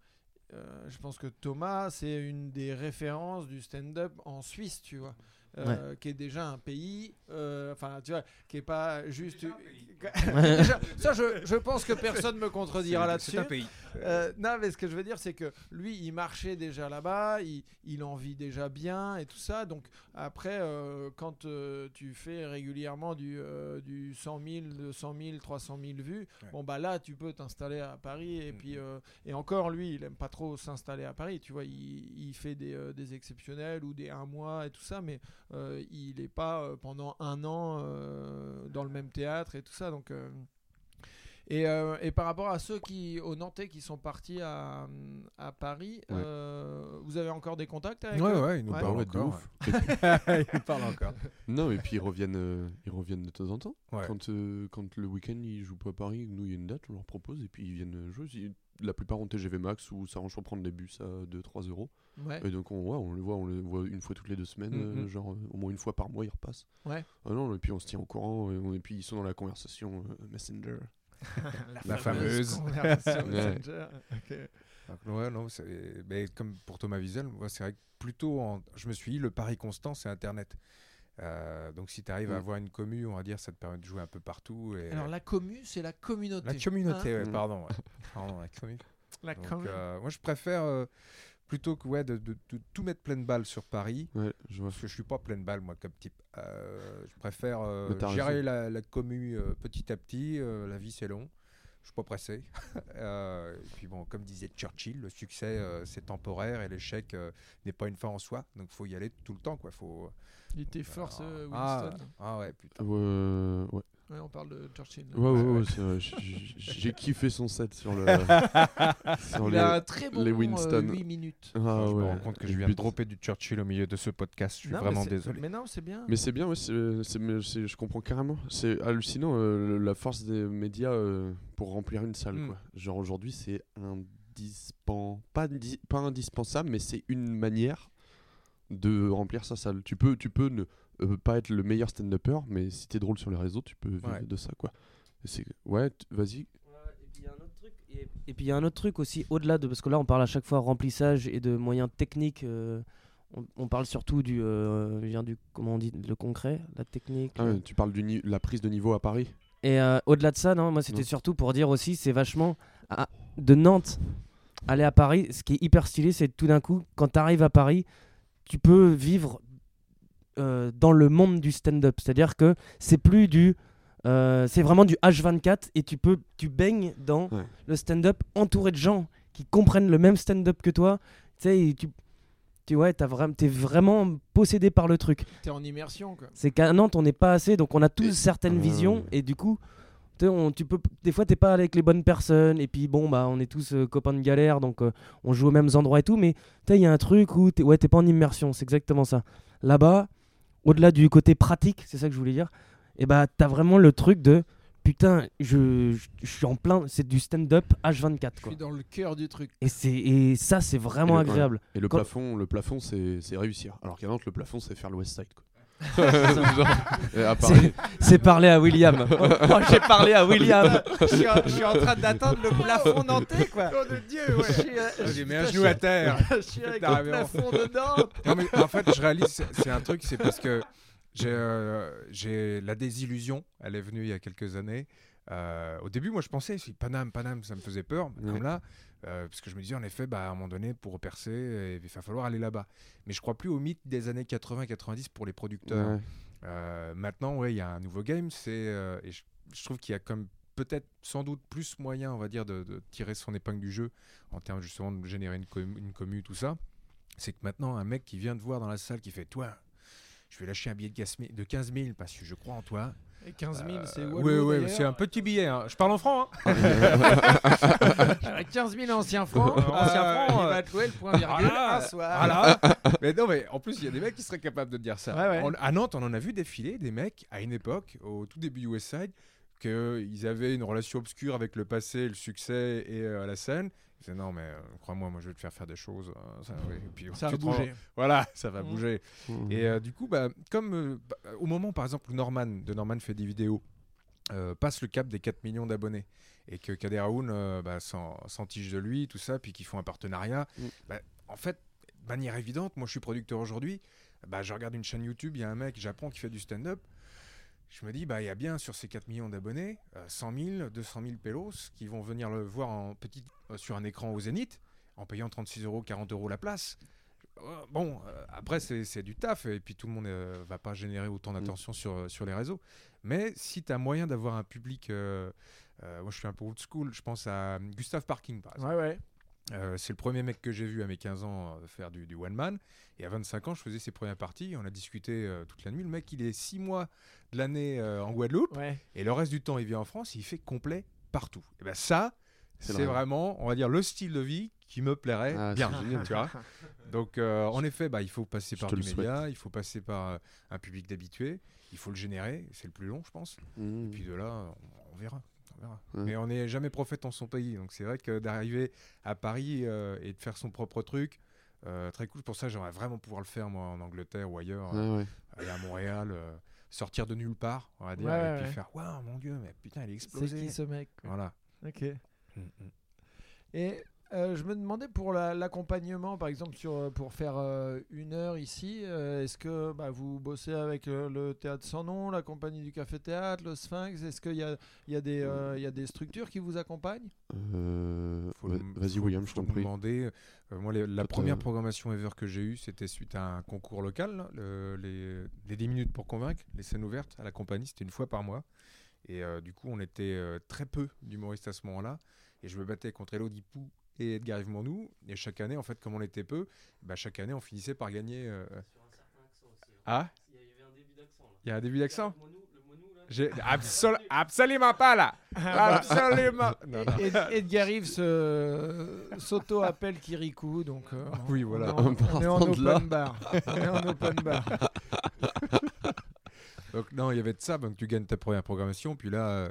euh, je pense que Thomas c'est une des références du stand-up en Suisse, tu vois. euh, qui est déjà un pays, euh, enfin tu vois, qui est pas juste. Déjà, ça, je, je pense que personne me contredira là-dessus. C'est un pays. Euh, non, mais ce que je veux dire, c'est que lui, il marchait déjà là-bas, il, il en vit déjà bien et tout ça. Donc, après, euh, quand euh, tu fais régulièrement du, du 100 000, 200 000, 300 000 vues, Ouais. bon, bah là, tu peux t'installer à Paris. Et, Mhm. puis, et encore, lui, il aime pas trop s'installer à Paris. Tu vois, il, il fait des, des exceptionnels ou des un mois et tout ça, mais il n'est pas pendant un an dans le même théâtre et tout ça. Donc. Et, euh, et par rapport à ceux qui, aux Nantais qui sont partis à, à Paris, Ouais. euh, vous avez encore des contacts avec Ouais, eux? ouais, ils nous Ouais. parlent encore. ouf. ils nous parlent encore. Non, et puis ils reviennent, euh, ils reviennent de temps en temps. Ouais. Quand, euh, quand le week-end ils jouent pas à Paris, nous il y a une date, on leur propose et puis ils viennent jouer. La plupart ont TGV Max ou ça arrange pour prendre des bus à 2-3 euros. Ouais. Et donc on, ouais, on les voit, on les voit une fois toutes les deux semaines, Mhm. euh, genre au moins une fois par mois ils repassent. Ouais. Ah non, et puis on se tient au courant et, on- et puis ils sont dans la conversation euh, Messenger. La fameuse. conversation Ouais. Non, c'est- mais comme pour Thomas Wiesel, moi, c'est vrai que plutôt, en- je me suis dit, le pari constant, c'est Internet. Euh, donc, si tu arrives à Mm. avoir une commu, on va dire, ça te permet de jouer un peu partout. Et... Alors la commu, c'est la communauté. la communauté, Hein ouais, Mm. pardon. ouais. Pardon, la commu. La Donc, commu. euh, moi, je préfère euh, plutôt que ouais, de, de- de tout mettre pleine balle sur Paris. Ouais, je vois. Parce que je suis pas pleine balle, moi, comme type. Euh, je préfère euh, gérer la, la commu euh, petit à petit. euh, la vie, c'est long. Je suis pas pressé. Euh, et puis bon, comme disait Churchill, le succès, euh, c'est temporaire et l'échec euh, n'est pas une fin en soi. Donc, faut y aller tout le temps, quoi. Faut... Il était fort, ce ah, Winston. ah ouais, putain. Ouais, ouais. On parle de Churchill. Ouais, ouais, ouais, c'est vrai, j- j- J'ai kiffé son set sur le. sur Il les... a un très bon les euh, Winston. 8 minutes. Ah, je me rends compte que je viens de dropper du Churchill au milieu de ce podcast. Je suis Non, vraiment désolé. Mais non, c'est bien. Mais c'est bien, ouais, mais je comprends carrément. C'est hallucinant euh, la force des médias euh, pour remplir une salle. Mm. Quoi. Genre aujourd'hui, c'est indispen... pas, di- pas indispensable, mais c'est une manière de remplir sa salle. Tu peux, tu peux ne euh, pas être le meilleur stand-upper, mais si t'es drôle sur les réseaux, tu peux vivre Ouais. de ça. quoi. C'est- Ouais, t- vas-y. Et puis il y a un autre truc, aussi au-delà de parce que là on parle à chaque fois remplissage et de moyens techniques. euh, on, on parle surtout du, euh, je viens du comment on dit le concret, la technique. Ah euh. tu parles de la prise de niveau à Paris Et euh, au-delà de ça, non, moi c'était Non. surtout pour dire aussi, c'est vachement à- de Nantes aller à Paris. Ce qui est hyper stylé, c'est tout d'un coup, quand tu arrives à Paris, tu peux vivre euh, dans le monde du stand-up. C'est-à-dire que c'est plus du, euh, c'est vraiment du H24 et tu peux, tu baignes dans Ouais. le stand-up entouré de gens qui comprennent le même stand-up que toi. Tu sais, tu, tu ouais, t'as vraiment, t'es vraiment possédé par le truc. T'es en immersion, quoi. C'est qu'à Nantes, on n'est pas assez, donc on a tous certaines visions, et du coup, on- tu peux, des fois, t'es pas avec les bonnes personnes, et puis bon, bah, on est tous euh, copains de galère, donc euh, on joue aux mêmes endroits et tout, mais tu sais, il y a un truc où t'es, ouais, t'es pas en immersion, c'est exactement ça. Là-bas, au-delà du côté pratique, c'est ça que je voulais dire, et bah, t'as vraiment le truc de putain, je, je, je suis en plein, c'est du stand-up H24, Je quoi. suis dans le cœur du truc. Et, c'est, et ça, c'est vraiment Et le- ouais. agréable. Et le Quand- plafond, le plafond c'est c'est réussir. Alors qu'à Nantes, le plafond, c'est faire le West Side. Quoi. Paris, C'est parler à William. Moi, j'ai parlé à William. je, suis en, je suis en train d'attendre le plafond nantais, quoi. Oh de Dieu, Je euh, J'ai mis putain, un je genou à terre. Je suis avec le plafond dedans. Non, mais en fait, je réalise, c'est- un truc, c'est parce que j'ai euh, j'ai la désillusion, elle est venue il y a quelques années. Euh, au début, moi, je pensais, si Paname, Paname, ça me faisait peur, mais Ouais. comme là, euh, parce que je me disais, en effet, bah, à un moment donné, pour percer, euh, il va falloir aller là-bas. Mais je crois plus au mythe des années 80-90 pour les producteurs. ouais. Euh, maintenant, ouais, il y a un nouveau game, c'est euh, et je, je trouve qu'il y a comme peut-être sans doute plus moyen, on va dire, de, de tirer son épingle du jeu en termes justement de générer une, com- une commu, tout ça. C'est que maintenant, un mec qui vient te voir dans la salle, qui fait, toi, je vais lâcher un billet de, 15 000 de 15 000 parce que je crois en toi. Et 15 000, c'est Euh, c'est un petit billet. hein. Je parle en franc. hein. Euh, 15 000 anciens francs. Euh, anciens euh, francs, Il euh, va te louer le point virgule Voilà, un soir. Voilà. mais non, mais en plus, il y a des mecs qui seraient capables de dire ça. Ouais, ouais. On- à Nantes, on en a vu défiler des mecs à une époque, au tout début du West Side, qu'ils avaient une relation obscure avec le passé, le succès et euh, la scène. Ils disaient non, mais euh, crois-moi, moi je vais te faire faire des choses. euh, ça, oui. Et puis, Ça a tu te rends- bougé. Voilà, ça va Mhm. bouger. Et euh, du coup, bah, comme bah, au moment, par exemple, où Norman, de Norman fait des vidéos, passe le cap des 4 millions d'abonnés, et que Kader Aoun bah, s'en tige de lui, tout ça, puis qu'ils font un partenariat, bah, en fait, de manière évidente, moi je suis producteur aujourd'hui, bah, je regarde une chaîne YouTube, il y a un mec, j'apprends, qui fait du stand-up. Je me dis, bah, il y a bien sur ces 4 millions d'abonnés, euh, 100 000, 200 000 pélos qui vont venir le voir en petit, euh, sur un écran au Zénith en payant 36 euros, 40 euros la place. Euh, Bon, euh, après, c'est du taf, et puis tout le monde ne va pas générer autant d'attention sur, euh, sur les réseaux. Mais si tu as moyen d'avoir un public, euh, euh, moi je suis un peu old school, je pense à Gustave Parking par exemple. Ouais, ouais. Euh, c'est le premier mec que j'ai vu à mes 15 ans euh, faire du, du one man. Et à 25 ans, je faisais ses premières parties. On a discuté euh, toute la nuit. Le mec, il est 6 mois de l'année euh, en Guadeloupe. Ouais. Et le reste du temps, il vient en France. Il fait complet partout. Et ben ça, C'est c'est vrai. vraiment, on va dire, le style de vie qui me plairait Ah, bien. c'est génial. Tu vois Donc, euh, en effet, bah, il faut passer Je par du média, il faut passer par un public d'habitués, il faut le générer. C'est le plus long, je pense. Mmh. Et puis de là, on, on verra. On verra. Ouais. Mais on n'est jamais prophète en son pays. Donc c'est vrai que d'arriver à Paris euh, et de faire son propre truc, euh, très cool. Pour ça, j'aimerais vraiment pouvoir le faire, moi, en Angleterre ou ailleurs. euh, Ouais, aller à Montréal, euh, sortir de nulle part, on va dire, Ouais, et ouais, puis faire Waouh, mon Dieu, mais putain, il est C'est explosé. qui ce mec quoi. Voilà. Ok. Mm, mm. Et je me demandais pour la- l'accompagnement, par exemple, sur, euh, pour faire euh, une heure ici, euh, est-ce que bah, vous bossez avec euh, le Théâtre Sans Nom, la compagnie du Café Théâtre, le Sphinx Est-ce qu'il y a, y, a des, euh, y a des structures qui vous accompagnent? Euh, Vas-y, William, je t'en prie. demander. Euh, moi, les- la première programmation ever que j'ai eue, c'était suite à un concours local, là, le- les, les 10 minutes pour convaincre, les scènes ouvertes à la compagnie, c'était une fois par mois. Et euh, du coup, on était euh, très peu d'humoristes à ce moment-là. Et je me battais contre Elodie Pou et Edgar Yves. Et chaque année, en fait, comme on était peu, bah, chaque année, on finissait par gagner. euh, Ah Il y a un début d'accent J'ai absol- absolument pas là Absolument Non, non. Ed- Edgar Yves s'auto-appelle Kirikou, donc euh, Oui, voilà. on, on est en là. bar. On est en open bar. Donc non, il y avait de ça, donc tu gagnes ta première programmation, puis là,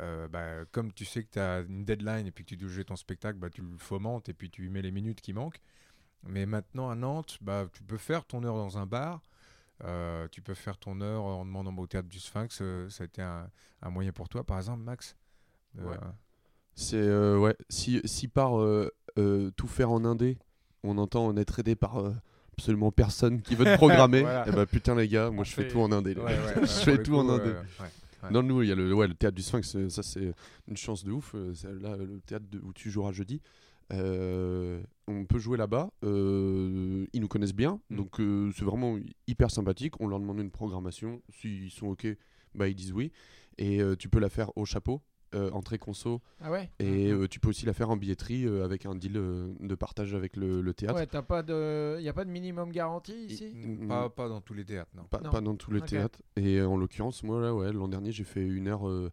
euh, bah, comme tu sais que tu as une deadline et puis que tu dois jouer ton spectacle, bah, tu le fomentes et puis tu mets les minutes qui manquent. Mais maintenant à Nantes, bah, tu peux faire ton heure dans un bar, euh, tu peux faire ton heure en demandant au théâtre du Sphinx, euh, ça a été un, un moyen pour toi par exemple, Max Ouais. C'est euh, ouais, si, si par euh, euh, tout faire en indé, on entend on est aidé par euh, absolument personne qui veut te programmer, Voilà. et bah putain les gars, moi je fais tout en indé. Ouais, je fais tout coup, en indé. euh, ouais. Ouais. Non, nous, il y a le, ouais, le théâtre du Sphinx, euh, ça c'est une chance de ouf. euh, c'est Là, le théâtre de- où tu joueras jeudi. Euh, on peut jouer là-bas. euh, ils nous connaissent bien, Mm. donc euh, c'est vraiment hyper sympathique. On leur demande une programmation. S'ils sont OK, bah, ils disent oui. Et tu peux la faire au chapeau, entrée conso. Ah ouais Et euh, tu peux aussi la faire en billetterie euh, avec un deal euh, de partage avec le, le théâtre. Ouais, t'as pas de, y a pas de minimum garantie ici. Pas, pas dans tous les théâtres, non. Pas, Non. pas dans tous les théâtres. Et euh, en l'occurrence, moi, là, ouais, l'an dernier, j'ai fait une heure euh,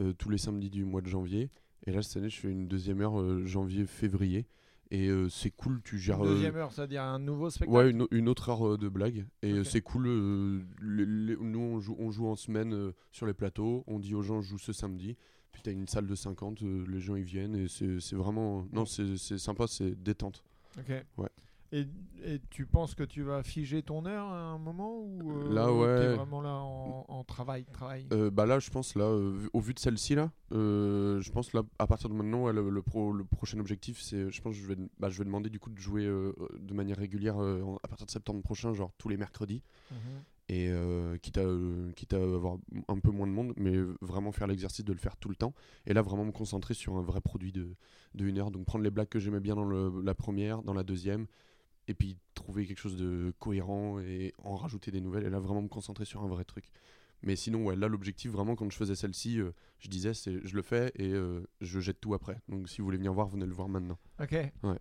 euh, tous les samedis du mois de janvier. Et là, cette année, je fais une deuxième heure euh, janvier-février. Et euh, c'est cool, tu gères. Une euh, deuxième heure, c'est-à-dire un nouveau spectacle. Ouais, une, une autre heure euh, de blague. Et euh, c'est cool. euh, les- les- nous, on joue, on joue en semaine euh, sur les plateaux. On dit aux gens, je joue ce samedi. Puis t'as une salle de 50, euh, les gens ils viennent. Et c'est vraiment. Non, c'est sympa, c'est détente. Ok. Ouais. Et, et tu penses que tu vas figer ton heure à un moment ou euh, Là, ouais. vraiment là en, en travail, travail? Euh, bah là, je pense, là, euh, au vu de celle-ci, là, je pense, là, à partir de maintenant, ouais, le, le pro- le prochain objectif, c'est, je pense, que je vais, bah, je vais demander du coup de jouer de manière régulière à partir de septembre prochain, genre tous les mercredis, Mhm. Et euh, quitte, à, euh, quitte à avoir un peu moins de monde, mais vraiment faire l'exercice de le faire tout le temps, et là, vraiment me concentrer sur un vrai produit de, de une heure, donc prendre les blagues que j'aimais bien dans le- la première, dans la deuxième, et puis trouver quelque chose de cohérent et en rajouter des nouvelles, et là, vraiment me concentrer sur un vrai truc. Mais sinon, ouais, là, l'objectif, vraiment, quand je faisais celle-ci, euh, je disais, c'est je le fais et je jette tout après. Donc, si vous voulez venir voir, venez le voir maintenant. Ok. Ouais.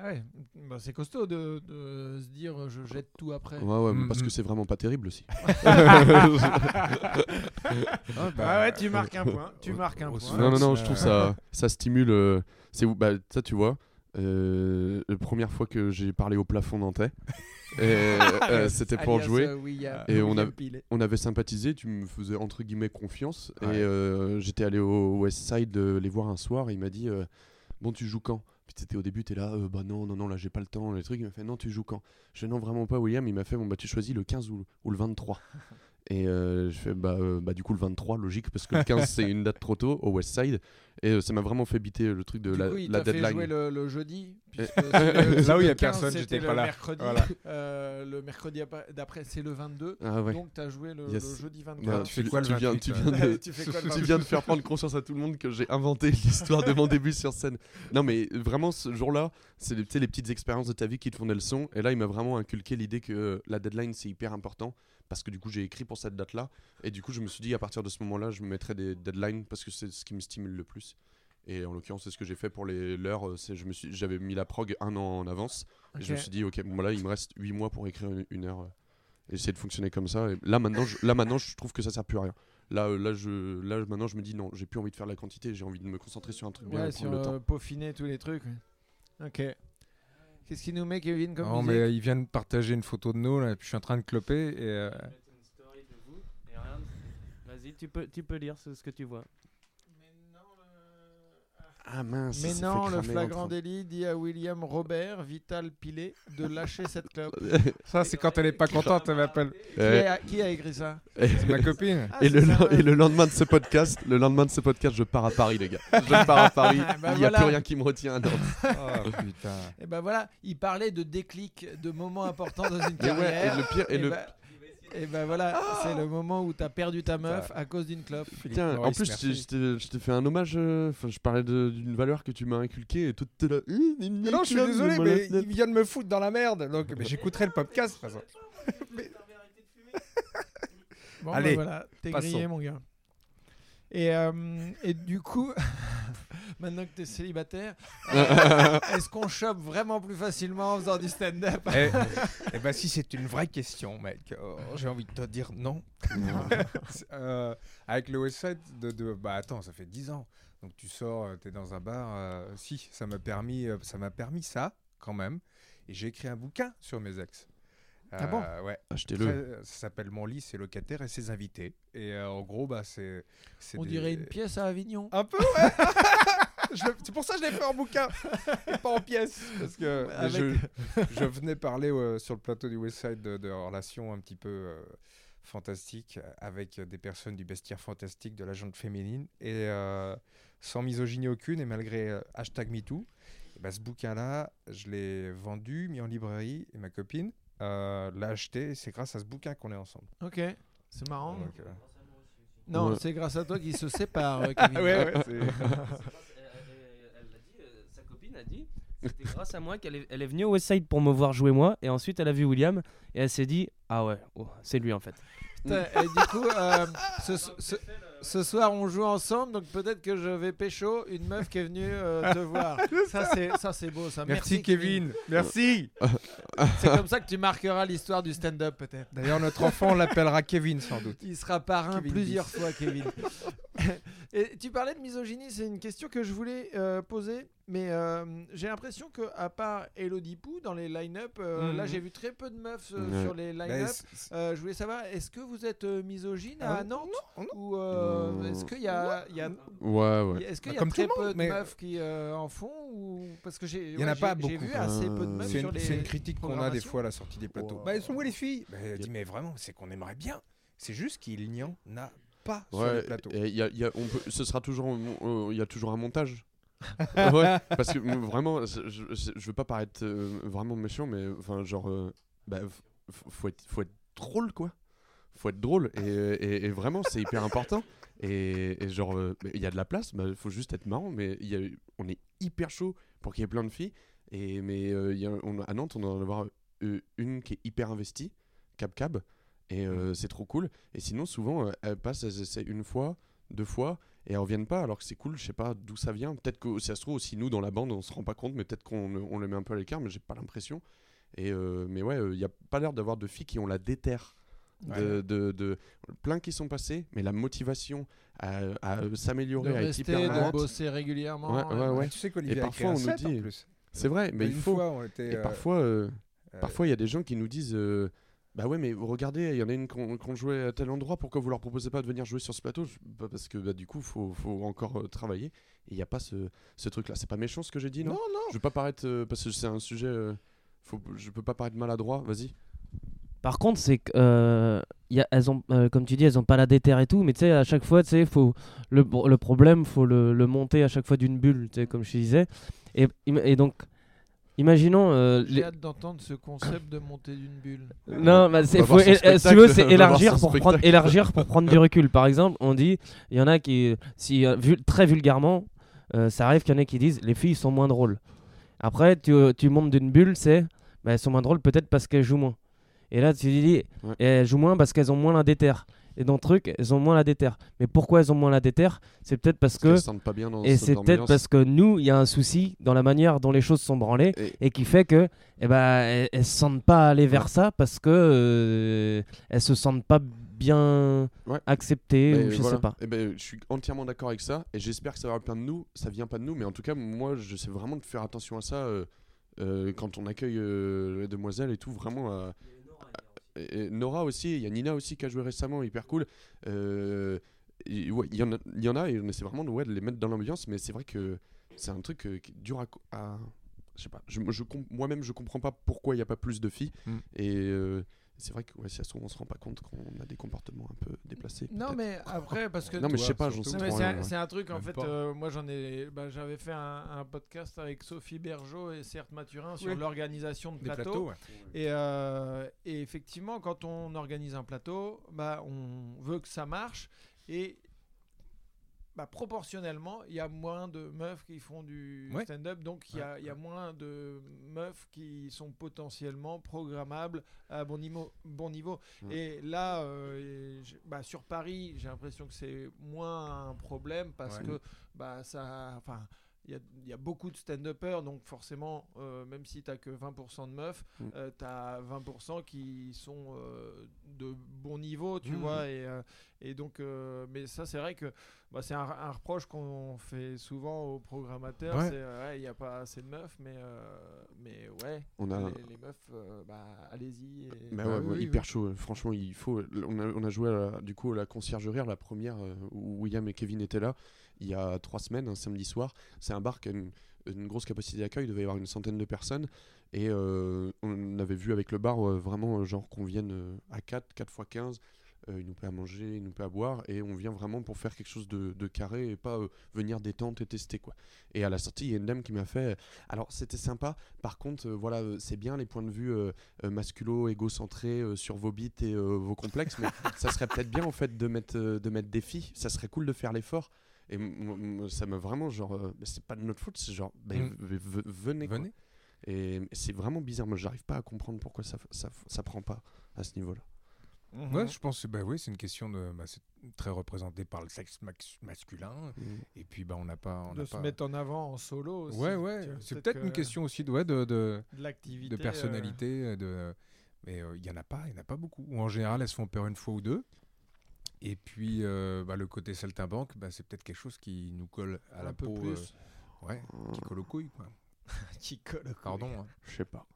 Ah ouais. Bah, c'est costaud de, de se dire euh, je jette tout après. Ouais, ouais, Mm, parce que c'est vraiment pas terrible aussi. Ah, Ah ouais, tu marques un point. Tu marques un point. non, non, non, je trouve ça, ça stimule. euh, c'est où bah, ça, tu vois, euh, la première fois que j'ai parlé au plafond nantais, euh, c'était pour jouer. Et on a- on avait sympathisé, tu me faisais entre guillemets confiance. Ouais. Et euh, j'étais allé au West Side euh, les voir un soir. Et il m'a dit euh, Bon, tu joues quand? T'étais au début, t'es là, euh, bah non, non, non, là j'ai pas le temps. Les trucs, il m'a fait Non, tu joues quand? Je fais Non, vraiment pas, William. Il m'a fait Bon, bah tu choisis le 15 ou, ou le 23. Et euh, je fais bah, euh, bah du coup le 23, logique, parce que le 15 c'est une date trop tôt au West Side. Et euh, ça m'a vraiment fait biter le truc de Du la, coup, il la t'a fait deadline. jouer le, le jeudi. puisque le- Là où il y le a 15, personne, c'était j'étais le pas là. Mercredi, Voilà. euh, le mercredi ap- d'après, c'est le 22. Ah ouais. Donc, tu as joué le, Yes. le jeudi Bah, 23. tu fais quoi le tu viens, 28, tu là viens de, tu fais quoi le tu 22? viens de faire prendre conscience à tout le monde que j'ai inventé l'histoire de mon début sur scène. Non, mais vraiment, ce jour-là, c'est les, tu sais, les petites expériences de ta vie qui te font des leçons. Et là, il m'a vraiment inculqué l'idée que euh, la deadline, c'est hyper important. Parce que du coup, j'ai écrit pour cette date-là. Et du coup, je me suis dit, à partir de ce moment-là, je me mettrai des deadlines parce que c'est ce qui me stimule le plus. Et en l'occurrence, c'est ce que j'ai fait pour les l'heure. euh, c'est- je me suis- J'avais mis la prog un an en avance. Et je me suis dit, ok, bon, là, il me reste 8 mois pour écrire une, une heure. euh, et essayer de fonctionner comme ça. Et là, maintenant, je, là, maintenant, je trouve que ça sert plus à rien. Là, euh, là, je, là, maintenant, je me dis non, j'ai plus envie de faire la quantité, j'ai envie de me concentrer sur un truc bien Ouais, et sur le temps. peaufiner tous les trucs. Ok. Qu'est-ce qu'il nous met, Kevin, comme Non, musique mais il vient de partager une photo de nous, là, et puis je suis en train de cloper. Et, euh. Vas-y, tu peux, tu peux lire ce, ce que tu vois. Ah mince. Mais non, le flagrant délit dit à William Robert, Vital Pilet, de lâcher cette clope. Ça, c'est quand elle est pas contente, elle m'appelle. Qui a, qui a écrit ça C'est ma copine. Ah, Et le, ça, le- ouais. et le lendemain de ce podcast, le lendemain de ce podcast, je pars à Paris, les gars. Je pars à Paris. Ah, bah Il n'y a voilà. plus rien qui me retient à. Oh putain. Et ben voilà, il parlait de déclic, de moments importants dans une Mais ouais, carrière. et le pire, et Et le, ben, et ben voilà, c'est le moment où t'as perdu ta meuf à cause d'une clope. Tiens, en plus, je t'ai- fait un hommage. euh, Enfin, je parlais d'une valeur que tu m'as inculquée et tout t'es là. Mais non, je suis désolé, mais il vient de me foutre dans la merde. Donc, mais j'écouterai le podcast. de toute façon. Bon, Allez, ben voilà, t'es grillé, mon gars. Et, euh, et du coup, maintenant que t'es célibataire, euh, est-ce qu'on chope vraiment plus facilement en faisant du stand-up Eh, eh ben, si c'est une vraie question, mec, euh, j'ai envie de te dire non. Euh, avec le West Side, de, de- bah attends, ça fait 10 ans. Donc tu sors, tu es dans un bar. euh, si, ça m'a permis, euh, ça m'a permis ça quand même. Et j'ai écrit un bouquin sur mes ex. Ah bon? Euh, Ouais. Achetez-le. Ça s'appelle Mon lit, ses locataires et ses invités. Et euh, en gros, bah c'est. c'est On des- dirait une pièce à Avignon. Un peu, ouais. C'est pour ça que je l'ai fait en bouquin et pas en pièce. Parce que Avec- je, je venais parler euh, sur le plateau du West Side de, de relations un petit peu euh, fantastiques avec des personnes du bestiaire fantastique de la gente féminine et euh, sans misogynie aucune et malgré euh, hashtag MeToo. et ben, ce bouquin-là, je l'ai vendu, mis en librairie et ma copine l'a acheté. et C'est grâce à ce bouquin qu'on est ensemble. Ok, c'est marrant. Donc, euh, Non, Ouais. c'est grâce à toi qu'ils se séparent, euh, Kevin. ouais, ouais, c'est- Elle l'a dit, euh, sa copine a dit, c'était grâce à moi qu'elle est, elle est venue au Westside pour me voir jouer moi, et ensuite elle a vu William, et elle s'est dit, ah ouais, oh, c'est lui en fait. Putain, Et du coup, euh, ce, ce- ce soir, on joue ensemble, donc peut-être que je vais pécho une meuf qui est venue euh, te voir. Ça, c'est ça, c'est beau, ça. Merci, Kevin. Merci. C'est comme ça que tu marqueras l'histoire du stand-up, peut-être. D'ailleurs, notre enfant, l'appellera Kevin sans doute. Il sera parrain Kevin plusieurs fois, Kevin. Et tu parlais de misogynie, c'est une question que je voulais euh, poser, mais euh, j'ai l'impression que à part Elodie Pou dans les line-up, euh, Mhm. là j'ai vu très peu de meufs euh, Ouais. sur les Bah, line-up. Euh, je voulais savoir, est-ce que vous êtes misogyne Ah à. Nantes Non, non. ou euh, est-ce qu'il y a, il y a- Ouais, ouais. est-ce qu'il y Bah, a comme très peu de mais- meufs qui euh, en font ou parce que j'ai Il y en a ouais, pas beaucoup. vu assez peu de meufs C'est sur une, les c'est une critique qu'on a des fois à la sortie des plateaux. Wow. Bah, elles sont où les filles? Bah, Elle dit, mais vraiment, c'est qu'on aimerait bien. C'est juste qu'il n'y en a pas sur les Ouais, plateaux. et y a- y a- on peut, ce sera toujours, il y a toujours un montage. ouais, parce que vraiment, je, je, veux pas paraître euh, vraiment méchant, mais enfin genre, euh, bah, faut être, faut être drôle quoi. Faut être drôle et, et- et vraiment c'est hyper important. Et, et genre, euh, il y a de la place, il faut juste être marrant, mais y a, on est hyper chaud pour qu'il y ait plein de filles. Et mais euh, y a, on, à Nantes, on en avoir euh, une qui est hyper investie, Cab Cab, et euh, c'est trop cool. Et sinon, souvent, euh, elles passent, elles essaient une fois, deux fois, et elles reviennent pas, alors que c'est cool, je sais pas d'où ça vient. Peut-être que si ça se trouve aussi, nous, dans la bande, on se rend pas compte, mais peut-être qu'on on les met un peu à l'écart, mais j'ai pas l'impression. Et euh, mais ouais, il y a pas l'air d'avoir de filles qui ont la déterre. De, Ouais. de, de- plein qui sont passés, mais la motivation à, s'améliorer, à être rester, hyper de bosser régulièrement. Ouais, ouais, ouais. Tu sais qu'Olivier parfois, on nous dit- plus. C'est vrai, mais il faut. fois, on était, Et euh, parfois, euh, euh, Parfois, il y a des gens qui nous disent euh, Bah ouais, mais regardez, il y en a une qu'on qu'on jouait à tel endroit, pourquoi vous leur proposez pas de venir jouer sur ce plateau? Bah, Parce que bah, du coup, faut, faut encore euh, travailler. Et il n'y a pas ce, ce truc-là. C'est pas méchant ce que j'ai dit, non, Non, non. Je veux pas paraître. euh, parce que c'est un sujet. euh, faut, je peux pas paraître maladroit, vas-y. Par contre, c'est que, euh, y a, elles ont, euh, comme tu dis, elles ont pas la déterre et tout, mais tu sais, à chaque fois, tu sais, faut le, le problème, faut le, le monter à chaque fois d'une bulle, tu sais, comme je te disais. Et, et donc, imaginons. euh, J'ai les- hâte d'entendre ce concept de monter d'une bulle. Non, bah, c'est faut, euh, si c'est élargir pour prendre, élargir pour prendre du recul. Par exemple, on dit, il y en a qui, si euh, vu- très vulgairement, euh, ça arrive qu'il y en ait qui disent, les filles sont moins drôles. Après, tu, tu montes d'une bulle, c'est, bah, elles sont moins drôles peut-être parce qu'elles jouent moins. Et là, tu dis, Ouais. elles jouent moins parce qu'elles ont moins la déterre. Et dans le truc, elles ont moins la déterre. Mais pourquoi elles ont moins la déterre? C'est peut-être parce Parce que, qu'elles se sentent pas bien dans et c'est peut-être parce que nous, il y a un souci dans la manière dont les choses sont branlées Et- et qui fait que eh ben, elles, elles se sentent pas aller vers ça parce que euh, elles se sentent pas bien Ouais. acceptées Mais ou je voilà. sais pas. Eh ben, je suis entièrement d'accord avec ça et j'espère que ça va plein de nous. Ça vient pas de nous, mais en tout cas, moi, je sais vraiment de faire attention à ça euh, euh, quand on accueille euh, les demoiselles et tout. Vraiment. Et- Nora aussi, il y a Nina aussi qui a joué récemment, hyper cool. Euh, ouais, Il y, en a- y en a, et on essaie vraiment de, ouais, de les mettre dans l'ambiance, mais c'est vrai que c'est un truc euh, qui est dur à. à- je sais pas, je, je com- moi-même je comprends pas pourquoi il n'y a pas plus de filles. Mm. Et euh, c'est vrai que ouais, si ça se trouve, on se rend pas compte qu'on a des comportements un peu déplacés. Non, mais après, parce que. Non, mais je sais pas, j'en sais rien, un, ouais. c'est un truc, en Même fait, euh, moi j'en ai. bah, J'avais fait un, un podcast avec Sophie Bergeau et Certes Mathurin sur Oui. l'organisation de plateaux. plateaux, ouais. Et, euh, et effectivement, quand on organise un plateau, bah, on veut que ça marche. Et bah, proportionnellement, il y a moins de meufs qui font du Ouais. stand-up. Donc, il y, y a moins de meufs qui sont potentiellement programmables à bon niveau. Bon niveau. Ouais. Et là, euh, et bah, sur Paris, j'ai l'impression que c'est moins un problème parce que bah, ça. Enfin. Il y, a, il y a beaucoup de stand-uppers, donc forcément, euh, même si tu que 20% de meufs, Mm. euh, tu as 20% qui sont euh, de bon niveau, tu Mm. vois. Et, euh, et donc, mais ça, c'est vrai que bah, c'est un, un reproche qu'on fait souvent aux programmateurs Ouais. c'est il n'y a pas assez de meufs, mais, mais ouais, On a, les, les meufs, bah, allez-y. et- Bah ouais, oui, hyper oui. chaud. Franchement, il faut. On a, on a joué à la- du coup à la conciergerie, la première où William et Kevin étaient là il y a trois semaines, un samedi soir. C'est un bar qui a une, une grosse capacité d'accueil, il devait y avoir une centaine de personnes. Et euh, on avait vu avec le bar euh, vraiment euh, genre qu'on vienne euh, à 4, 4 x 15. euh, il nous paie à manger, il nous paie à boire, et on vient vraiment pour faire quelque chose de, de carré et pas venir détente et tester quoi. Et à la sortie, il y a une dame qui m'a fait. Alors c'était sympa. Par contre, voilà, c'est bien les points de vue masculo, égocentré euh, sur vos bits et vos complexes, mais ça serait peut-être bien en fait de mettre, de mettre des filles. Ça serait cool de faire l'effort. Et ça m'a vraiment genre, euh, mais c'est pas de notre faute, c'est genre, ben, Mm. venez. Et c'est vraiment bizarre. Moi, j'arrive pas à comprendre pourquoi ça, ça, ça prend pas à ce niveau-là. Mhm. Ouais, je pense que bah, oui, c'est une question de. Bah, c'est très représenté par le sexe masculin. Et puis, bah, on n'a pas. On de se pas... mettre en avant en solo aussi. Ouais, ouais. C'est peut-être une que question aussi de, ouais, de, de, de l'activité. de euh, personnalité. De... Mais euh, il y en a pas, il y en a pas beaucoup. Ou en général, elles se font peur une fois ou deux. Et puis, euh, bah, le côté saltimbanque, bah, c'est peut-être quelque chose qui nous colle à un la peu peau. plus. euh, ouais, qui colle aux couilles, quoi. qui colle au cou. Pardon. hein. Je sais pas.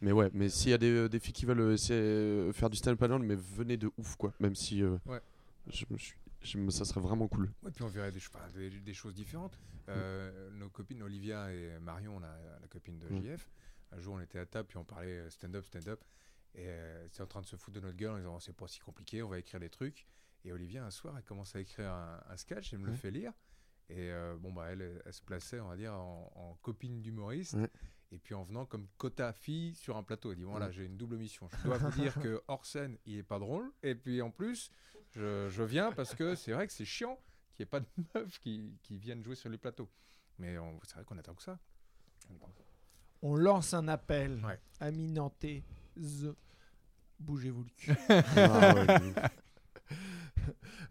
Mais ouais, mais s'il y a des, euh, des filles qui veulent essayer, faire du stand-up paddle, mais venez de ouf quoi. Même si euh, Ouais. je me suis, je me- ça serait vraiment cool. Ouais, puis on verrait des, ch- enfin, des, des choses différentes. Euh, Nos copines Olivia et Marion, la, la copine de Mm. JF, un jour on était à table puis on parlait stand-up, stand-up. Et euh, c'était en train de se foutre de notre gueule en disant c'est pas si compliqué, on va écrire des trucs. Et Olivia, un soir, elle commence à écrire un, un sketch et me le fait lire. Et euh, bon, bah, elle, elle se plaçait, on va dire, en, en copine d'humoriste. Et puis en venant comme quota fille sur un plateau. Elle dit voilà, Ouais. j'ai une double mission. Je dois vous dire que hors scène, il est pas drôle. Et puis en plus, je, je viens parce que c'est vrai que c'est chiant qu'il n'y ait pas de meufs qui, qui viennent jouer sur les plateaux. Mais c'est vrai qu'on attend que ça. On lance un appel. Ouais. Nantais, z- bougez-vous le cul. Ah ouais,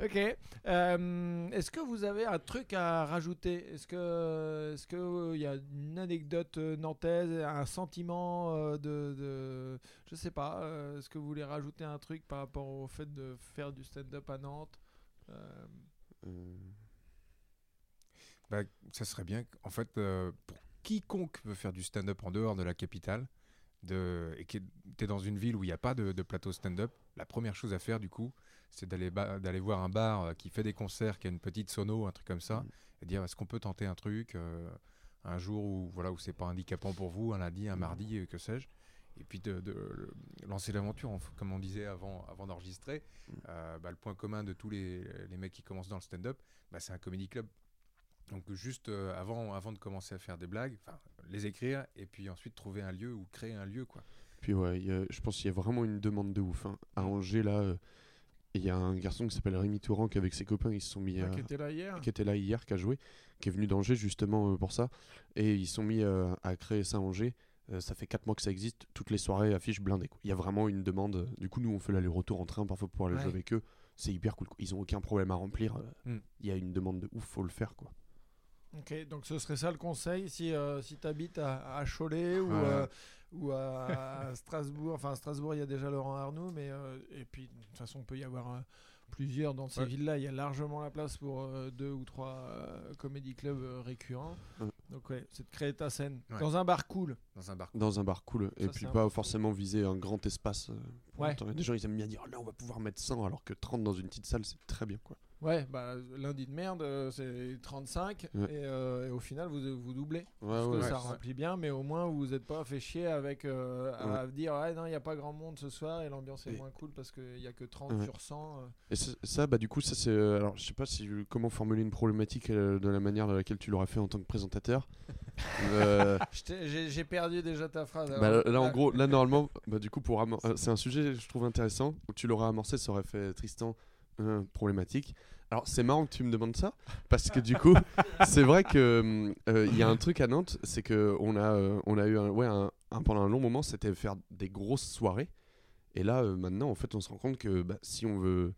ok. Euh, Est-ce que vous avez un truc à rajouter? Est-ce que est-ce que euh, y a une anecdote euh, nantaise, un sentiment de, de je sais pas. Est-ce que vous voulez rajouter un truc par rapport au fait de faire du stand-up à Nantes? Bah, ça serait bien, en fait, pour quiconque veut faire du stand-up en dehors de la capitale, de, et qui est dans une ville où il n'y a pas de, de plateau stand-up, la première chose à faire, du coup, c'est d'aller voir un bar euh, qui fait des concerts, qui a une petite sono, un truc comme ça, Mm. et dire est-ce qu'on peut tenter un truc euh, un jour où voilà où c'est pas handicapant pour vous, un lundi, un mardi, euh, que sais-je. Et puis de, lancer l'aventure, comme on disait avant, avant d'enregistrer. Mm. Euh, bah, le point commun de tous les, les mecs qui commencent dans le stand-up, bah, c'est un comedy club. Donc juste euh, avant, avant de commencer à faire des blagues, enfin, les écrire et puis ensuite trouver un lieu ou créer un lieu quoi. Puis ouais, il y a- je pense qu'il y a vraiment une demande de ouf. hein. À Angers là, euh, il y a un garçon qui s'appelle Rémi Touran qui avec ses copains ils se sont mis à, Qui était là hier qui était là hier, qui a joué, qui est venu d'Angers justement euh, pour ça. Et ils sont mis euh, à créer ça à Angers. Euh, ça fait 4 mois que ça existe. Toutes les soirées affiches blindées. Il y a vraiment une demande. Du coup, nous, on fait l'aller-retour en train parfois pour aller Ouais. jouer avec eux. C'est hyper cool. quoi. Ils ont aucun problème à remplir. euh, Mm. Il y a une demande de ouf, faut le faire. quoi. Ok, donc ce serait ça le conseil si, euh, si tu habites à, à Cholet ou, euh, ou à, à Strasbourg. Enfin, à Strasbourg, il y a déjà Laurent Arnoux, mais euh, et puis de toute façon, il peut y avoir euh, plusieurs dans ces Ouais. villes-là. Il y a largement la place pour euh, deux ou trois euh, comédie clubs euh, récurrents. Ouais. Donc, ouais, c'est de créer ta scène Ouais. dans un bar cool. Dans un bar. Dans un bar cool. Et Ça, puis pas forcément viser un grand espace. euh, Ouais. longtemps. Il y a Des gens, ils aiment bien dire là, on va pouvoir mettre 100, alors que 30 dans une petite salle, c'est très bien. quoi. Ouais, bah, lundi de merde, euh, c'est 35. Ouais. Et, euh, et au final, vous, vous doublez. Ouais, Parce ouais, que ouais. ça remplit bien, mais au moins, vous n'êtes pas fait chier avec euh, à dire Ouais, non, il n'y a pas grand monde ce soir et l'ambiance est Et- moins cool parce qu'il n'y a que 30 Ouais. sur 100. euh. Et ça, bah du coup, ça c'est. euh, alors, je sais pas si comment formuler une problématique euh, de la manière dans laquelle tu l'auras fait en tant que présentateur. Euh, J'ai perdu déjà ta phrase. bah, là, en Ah, gros, là normalement, bah du coup, pour c'est un sujet je trouve intéressant. Où tu l'aurais amorcé, ça aurait fait Tristan euh, problématique. Alors c'est marrant que tu me demandes ça parce que du coup, c'est vrai que euh, il y a un truc à Nantes, c'est que on a euh, on a eu un, ouais un, un- pendant un long moment, c'était faire des grosses soirées. Et là, euh, maintenant, en fait, on se rend compte que bah, si on veut,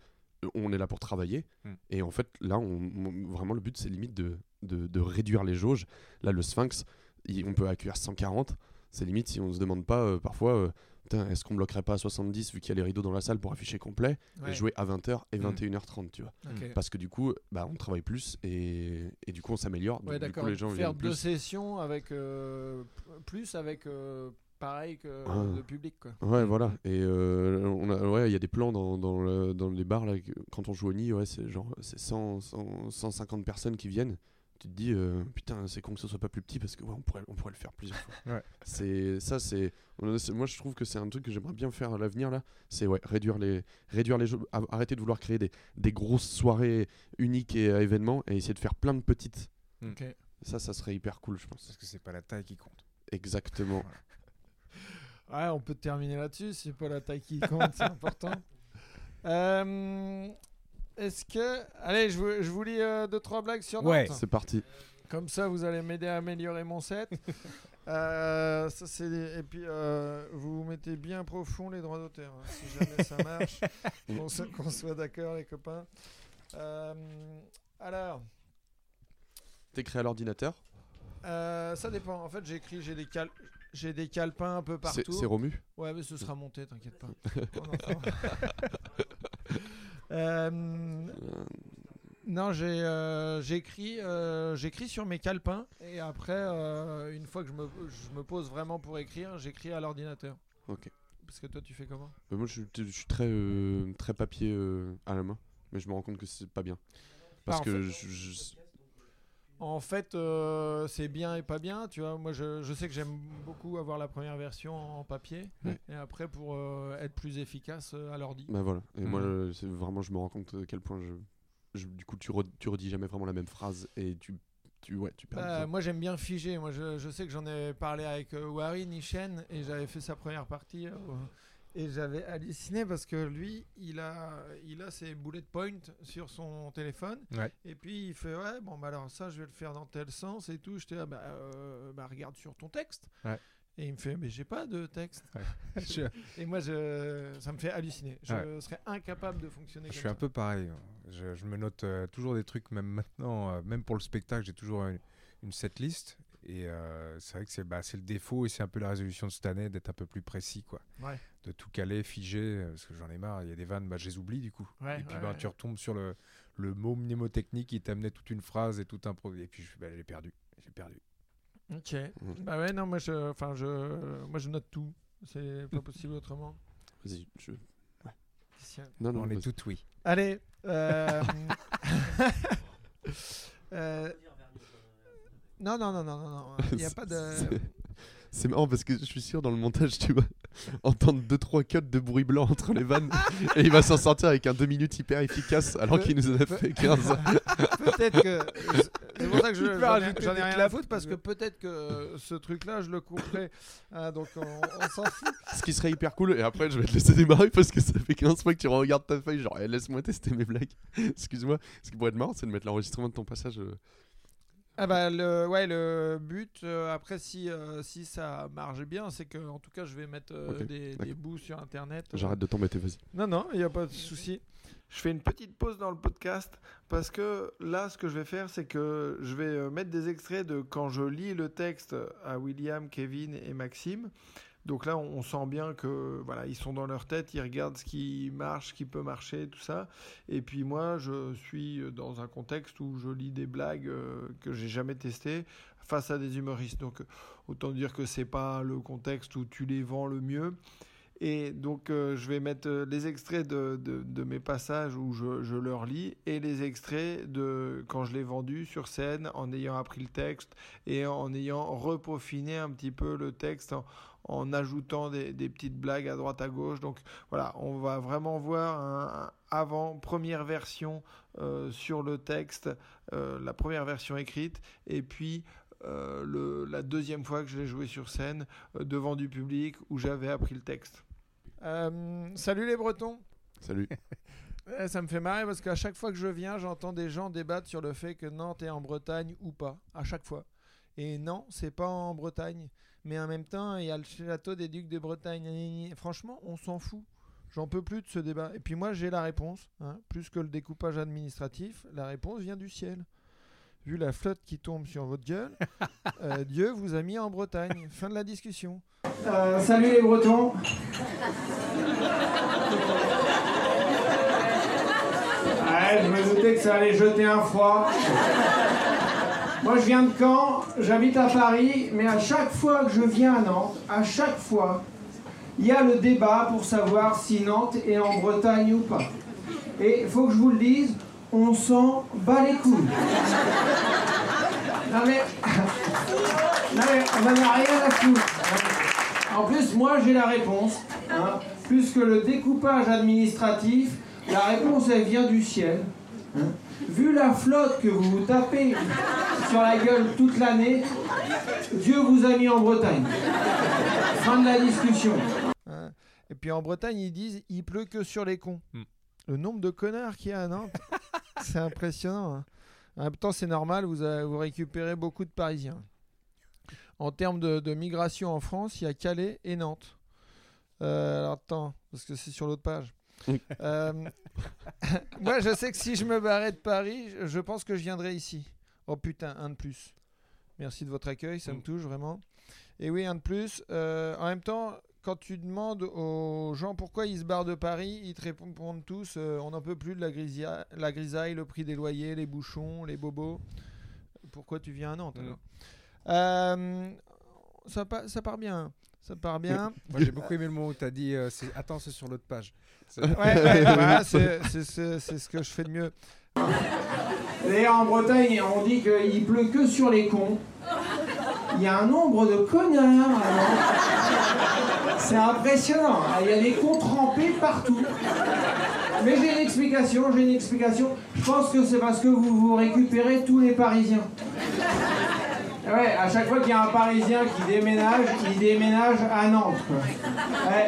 on est là pour travailler. Mm. Et en fait, là, on, on- vraiment, le but, c'est limite de, de, de réduire les jauges. Là, le Sphinx, il- on peut accueillir 140. C'est limite si on se demande pas euh, parfois, euh, est-ce qu'on bloquerait pas à 70 vu qu'il y a les rideaux dans la salle pour afficher complet ouais, et jouer à 20h et Mm. 21h30, tu vois. Parce que du coup, bah, on travaille plus et, et du coup, on s'améliore. Ouais, d'accord. coup, les gens Faire viennent deux plus. sessions avec euh, plus avec euh, pareil que Ah. le public, quoi. Ouais, voilà. Et euh, on a, ouais, il y a des plans dans, dans, le- dans les bars là. que- Quand on joue au nid, ouais, c'est genre c'est 100, 100, 150 personnes qui viennent. Tu te dis, euh, putain, c'est con que ce soit pas plus petit parce que ouais, on pourrait, on pourrait le faire plusieurs fois. Ouais. C'est ça, c'est, moi je trouve que c'est un truc que j'aimerais bien faire à l'avenir là. C'est ouais, réduire les, réduire les jeux, arrêter de vouloir créer des, des grosses soirées uniques et euh, événements et essayer de faire plein de petites. Ok. Ça, ça serait hyper cool, je pense. Parce que c'est pas la taille qui compte. Exactement. Ouais, on peut terminer là-dessus. C'est pas la taille qui compte, c'est important. Euh, Est-ce que. Allez, je vous, je vous lis euh, deux, trois blagues sur Ouais. Nantes. C'est parti. Comme ça, vous allez m'aider à améliorer mon set. Euh, ça, c'est des- Et puis, euh, vous mettez bien profond les droits d'auteur. hein, si jamais ça marche. Qu'on se- qu'on soit d'accord, les copains. Euh, alors, T'écris à l'ordinateur. euh, ça dépend. En fait, j'écris, j'ai des, cal... j'ai des calepins un peu C'est partout. c'est Romu. Ouais, mais ce sera monté, t'inquiète pas. On en fera. Euh, non, j'ai euh, j'écris euh, j'écris sur mes calepins et après, euh, une fois que je me, je me pose vraiment pour écrire, j'écris à l'ordinateur. Ok. Parce que toi, tu fais comment? Moi, je, suis- je suis très, très papier à la main, mais je me rends compte que c'est pas bien. Parce Ah, que je- En fait, euh, c'est bien et pas bien. Tu vois, moi, je, je sais que j'aime beaucoup avoir la première version en papier Ouais. et après pour euh, être plus efficace euh, à l'ordi. bah voilà. Et moi, c'est vraiment, je me rends compte à quel point je, je- du coup, tu, re- tu redis jamais vraiment la même phrase et tu, tu, ouais, tu Bah, moi j'aime bien figer. Moi je, je sais que j'en ai parlé avec euh, Wari Nishen et j'avais fait sa première partie euh, et j'avais halluciné parce que lui il a, il a ses bullet points sur son téléphone Ouais. et puis il fait ouais bon bah alors ça je vais le faire dans tel sens et tout. J'étais là bah, euh, bah, regarde sur ton texte. Ouais. Et il me fait mais j'ai pas de texte. je, Et moi je, ça me fait halluciner. Je Ouais. serais incapable de fonctionner je comme suis un peu pareil. Je, je me note euh, toujours des trucs, même maintenant, euh, même pour le spectacle, j'ai toujours une, une setlist. Et euh, c'est vrai que c'est bah, le défaut et c'est un peu la résolution de cette année d'être un peu plus précis. quoi. Ouais. De tout caler, figer, euh, parce que j'en ai marre. Il y a des vannes, bah, je les oublie du coup. Ouais, et puis ouais, bah, ouais. tu retombes sur le, le mot mnémotechnique qui t'amenait toute une phrase et tout un pro. Et puis je- bah, j'ai perdu. J'ai perdu. Ok. Mhm. Bah ouais non moi je, enfin je, moi je note tout. C'est pas possible autrement. Vas-y. je-. Non, non, On est tout oui. Allez. euh, euh, Non, non, non, non, non, non. Il n'y a pas de. C'est- marrant parce que je suis sûr dans le montage, tu vas entendre 2-3 cuts de bruit blanc entre les vannes et il va s'en sortir avec un 2 minutes hyper efficace alors qu'il nous en a fait 15. Peut-être que. C'est pour ça que j'en ai, ai rien à foutre parce que peut-être que ce truc-là, je le couperai. Ah, donc on, on s'en fout. Ce qui serait hyper cool, et après je vais te laisser démarrer parce que ça fait 15 fois que tu regardes ta feuille, genre Eh, laisse-moi tester mes blagues. Excuse-moi, ce qui pourrait être marrant, c'est de mettre l'enregistrement de ton passage. euh, Ah bah le, ouais, le but, euh, après si, euh, si ça marche bien, c'est que en tout cas je vais mettre euh, Ok, des, d'accord. des bouts sur internet. J'arrête de t'embêter, vas-y. Non, non, il n'y a pas de souci. Je fais une petite pause dans le podcast parce que là, ce que je vais faire, c'est que je vais euh, mettre des extraits de quand je lis le texte à William, Kevin et Maxime. Donc là, on, sent bien que voilà, ils sont dans leur tête, ils regardent ce qui marche, ce qui peut marcher, tout ça. Et puis moi, je suis dans un contexte où je lis des blagues euh, que j'ai jamais testées face à des humoristes. Donc autant dire que c'est pas le contexte où tu les vends le mieux. Et donc, euh, je vais mettre euh, les extraits de, de- mes passages où je, leur lis et les extraits de quand je l'ai vendu sur scène en ayant appris le texte et en ayant repaufiné un petit peu le texte en ajoutant des, des petites blagues à droite à gauche. Donc voilà, on va vraiment voir un, un avant, première version euh, sur le texte, euh, la première version écrite, et puis euh, le, la deuxième fois que je l'ai joué sur scène euh, devant du public où j'avais appris le texte. Euh, salut les Bretons Salut. Eh, Ça me fait marrer parce qu'à chaque fois que je viens, j'entends des gens débattre sur le fait que Nantes est en Bretagne ou pas. À chaque fois. Et non, c'est pas en Bretagne. Mais en même temps, il y a le château des Ducs de Bretagne. Franchement, on s'en fout. J'en peux plus de ce débat. Et puis moi, j'ai la réponse. hein. Plus que le découpage administratif, la réponse vient du ciel. Vu la flotte qui tombe sur votre gueule, euh, Dieu vous a mis en Bretagne. Fin de la discussion. Euh, salut les Bretons. Ouais, je me doutais que ça allait jeter un froid. Moi, je viens de Caen, j'habite à Paris, mais à chaque fois que je viens à Nantes, à chaque fois, il y a le débat pour savoir si Nantes est en Bretagne ou pas. Et il faut que je vous le dise, on s'en bat les couilles. Non mais, non mais on n'en a rien à foutre. En plus, moi j'ai la réponse. hein. Plus que le découpage administratif, la réponse elle vient du ciel. hein. Vu la flotte que vous vous tapez sur la gueule toute l'année, Dieu vous a mis en Bretagne. Fin de la discussion. Et puis en Bretagne, ils disent il pleut que sur les cons. Hmm. Le nombre de connards qu'il y a à Nantes, c'est impressionnant. hein. En même temps, c'est normal, vous, avez- vous récupérez beaucoup de Parisiens. En termes de, de migration en France, il y a Calais et Nantes. Euh, alors attends, parce que c'est sur l'autre page. Euh, moi, je sais que si je me barrais de Paris, je- pense que je viendrais ici. Oh putain, un de plus. Merci de votre accueil, ça me touche vraiment. Et oui, un de plus. Euh, en même temps, quand tu demandes aux gens pourquoi ils se barrent de Paris, ils te répondent tous euh, on n'en peut plus de la, grisia- la grisaille, le prix des loyers, les bouchons, les bobos. Pourquoi tu viens à Nantes Mm. alors? Ça, pa- ça part bien. Ça part bien. Moi, j'ai beaucoup aimé le moment où tu as dit euh, c'est- Attends, c'est sur l'autre page. C'est- Ouais, ouais, voilà, c'est c'est- c'est- c'est ce que je fais de mieux. D'ailleurs, en Bretagne, on dit qu'il pleut que sur les cons. Il y a un nombre de connards. C'est impressionnant. Il y a des cons trempés partout. Mais j'ai une explication, j'ai une explication. Je pense que c'est parce que vous vous récupérez tous les Parisiens. Ouais, à chaque fois qu'il y a un Parisien qui déménage, il déménage à Nantes.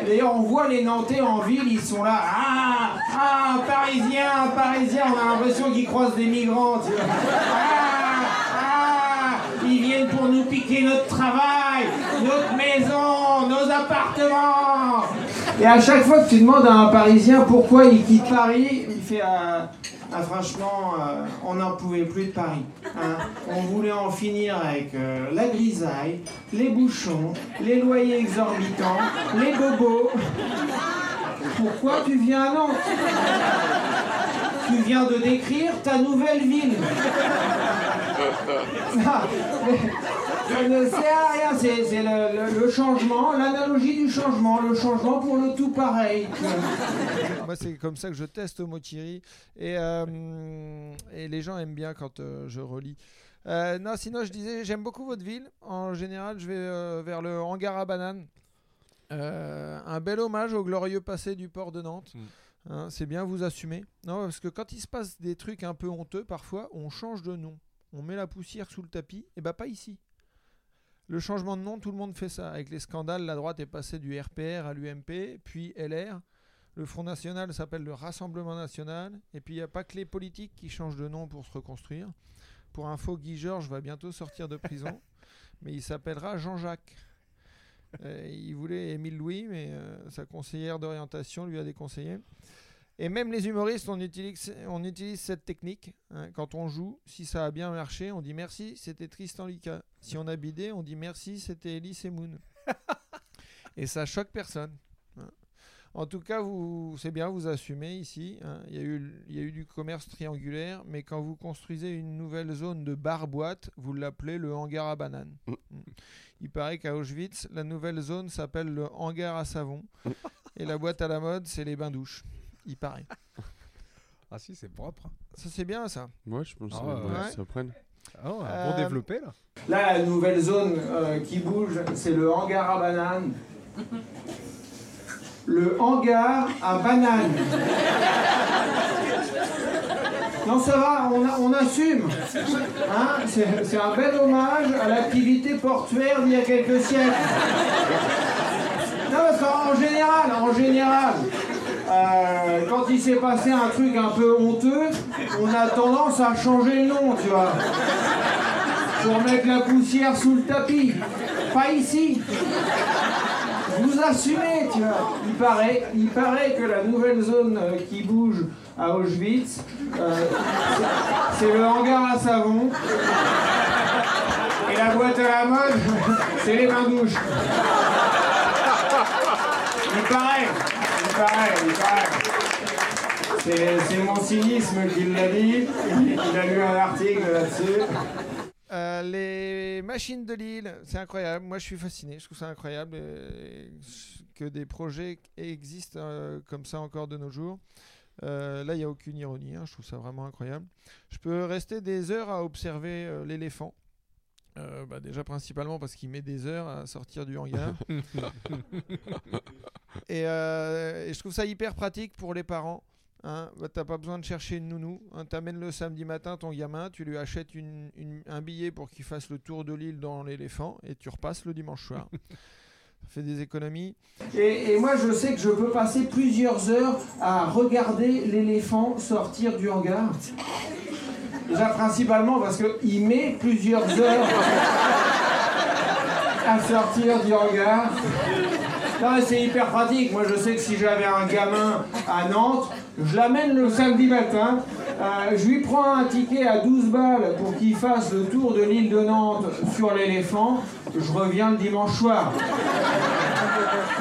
D'ailleurs, on voit les Nantais en ville, ils sont là. Ah, ah, un Parisien, un Parisien, on a l'impression qu'ils croisent des migrants. Ah, ah, ils viennent pour nous piquer notre travail, notre maison, nos appartements. Et à chaque fois que tu demandes à un Parisien pourquoi il quitte Paris, il fait ah, ah, franchement, euh, on n'en pouvait plus de Paris. hein. On voulait en finir avec euh, la grisaille, les bouchons, les loyers exorbitants, les bobos. Pourquoi tu viens à Nantes? Tu viens de décrire ta nouvelle ville. Ah, Ça ne sert à rien, c'est le, le- le changement, l'analogie du changement, le changement pour le tout pareil. Moi, c'est comme ça que je teste Mochiri et, euh, et les gens aiment bien quand euh, je relis. Euh, non, sinon, je disais, j'aime beaucoup votre ville. En général, je vais euh, vers le hangar à bananes. Euh, un bel hommage au glorieux passé du port de Nantes. Mm. Hein, c'est bien, vous assumez. Non, parce que quand il se passe des trucs un peu honteux, parfois, on change de nom. On met la poussière sous le tapis, et bah pas ici. Le changement de nom, tout le monde fait ça. Avec les scandales, la droite est passée du RPR à l'UMP, puis LR. Le Front National s'appelle le Rassemblement National. Et puis il n'y a pas que les politiques qui changent de nom pour se reconstruire. Pour info, Guy Georges va bientôt sortir de prison, mais il s'appellera Jean-Jacques. Euh, il voulait Émile Louis, mais euh, sa conseillère d'orientation lui a déconseillé. Et même les humoristes, on utilise, on utilise cette technique. hein. Quand on joue, si ça a bien marché, on dit merci, c'était Tristan Lucas. Si on a bidé, on dit merci, c'était Elise Moon. Et ça choque personne. hein. En tout cas, vous, c'est bien, vous assumez ici. hein. Il y, a eu, il y a eu du commerce triangulaire, mais quand vous construisez une nouvelle zone de bar-boîte, vous l'appelez le hangar à bananes. Mm. Mm. Il paraît qu'à Auschwitz, la nouvelle zone s'appelle le hangar à savon. Et la boîte à la mode, c'est les bains-douches. Il paraît. Ah si, c'est propre. Ça, c'est bien ça. Moi, je pense que Ah ça, ouais, ouais, ouais. ça prenne. Ah, un Euh, bon développé là. Là, la nouvelle zone euh, qui bouge, c'est le hangar à bananes. Le hangar à bananes. Non, ça va, on, a- on assume. Hein, c'est c'est un bel hommage à l'activité portuaire d'il y a quelques siècles. Non, parce qu'en général, en général, euh, quand il s'est passé un truc un peu honteux, on a tendance à changer le nom, tu vois pour mettre la poussière sous le tapis. Pas ici. Vous assumez, tu vois. Il paraît, il paraît que la nouvelle zone qui bouge à Auschwitz, euh, c'est- le hangar à savon. Et la boîte à la mode, c'est les bains-douches. Il paraît, il paraît, il paraît. C'est mon cynisme qui l'a dit. Il a lu un article là-dessus. Euh, les machines de Lille, c'est incroyable. Moi, je suis fasciné. Je trouve ça incroyable euh, que des projets existent euh, comme ça encore de nos jours. Là, il n'y a aucune ironie. hein. Je trouve ça vraiment incroyable. Je peux rester des heures à observer l'éléphant. Euh, bah, déjà, principalement parce qu'il met des heures à sortir du hangar. et, euh, et je trouve ça hyper pratique pour les parents. Hein, bah, t'as pas besoin de chercher une nounou. Hein, T'amènes le samedi matin ton gamin, tu lui achètes une- une- un billet pour qu'il fasse le tour de l'île dans l'éléphant et tu repasses le dimanche soir. Ça fait des économies. Et, et moi, je sais que je peux passer plusieurs heures à regarder l'éléphant sortir du hangar. Déjà, principalement parce qu'il met plusieurs heures à sortir du hangar. Non, c'est hyper pratique. Moi, je sais que si j'avais un gamin à Nantes, je l'amène le samedi matin. euh, je lui prends un ticket à 12 balles pour qu'il fasse le tour de l'île de Nantes sur l'éléphant. Je reviens le dimanche soir.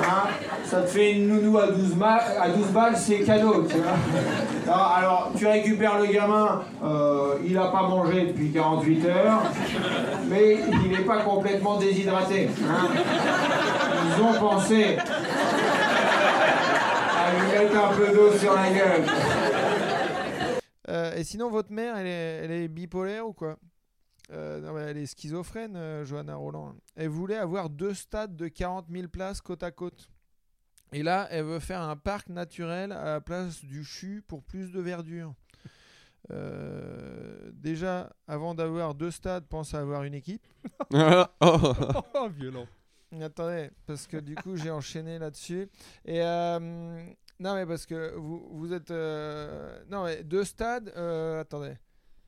Hein, ça te fait une nounou à 12, ma- à 12 balles, c'est cadeau. Alors, tu récupères le gamin, euh, il n'a pas mangé depuis 48 heures, mais il n'est pas complètement déshydraté. hein. Ils ont pensé mettre un peu d'eau sur la gueule. Euh, et sinon, votre mère, elle est, elle est bipolaire ou quoi? Euh, non, mais Elle est schizophrène, euh, Johanna Roland. Elle voulait avoir deux stades de 40 000 places côte à côte. Et là, elle veut faire un parc naturel à la place du CHU pour plus de verdure. Euh, déjà, avant d'avoir deux stades, pense à avoir une équipe. oh. Violent. Attendez, parce que du coup, j'ai enchaîné là-dessus. Et euh, non, mais parce que vous, vous êtes. euh, non, mais deux stades. euh, attendez.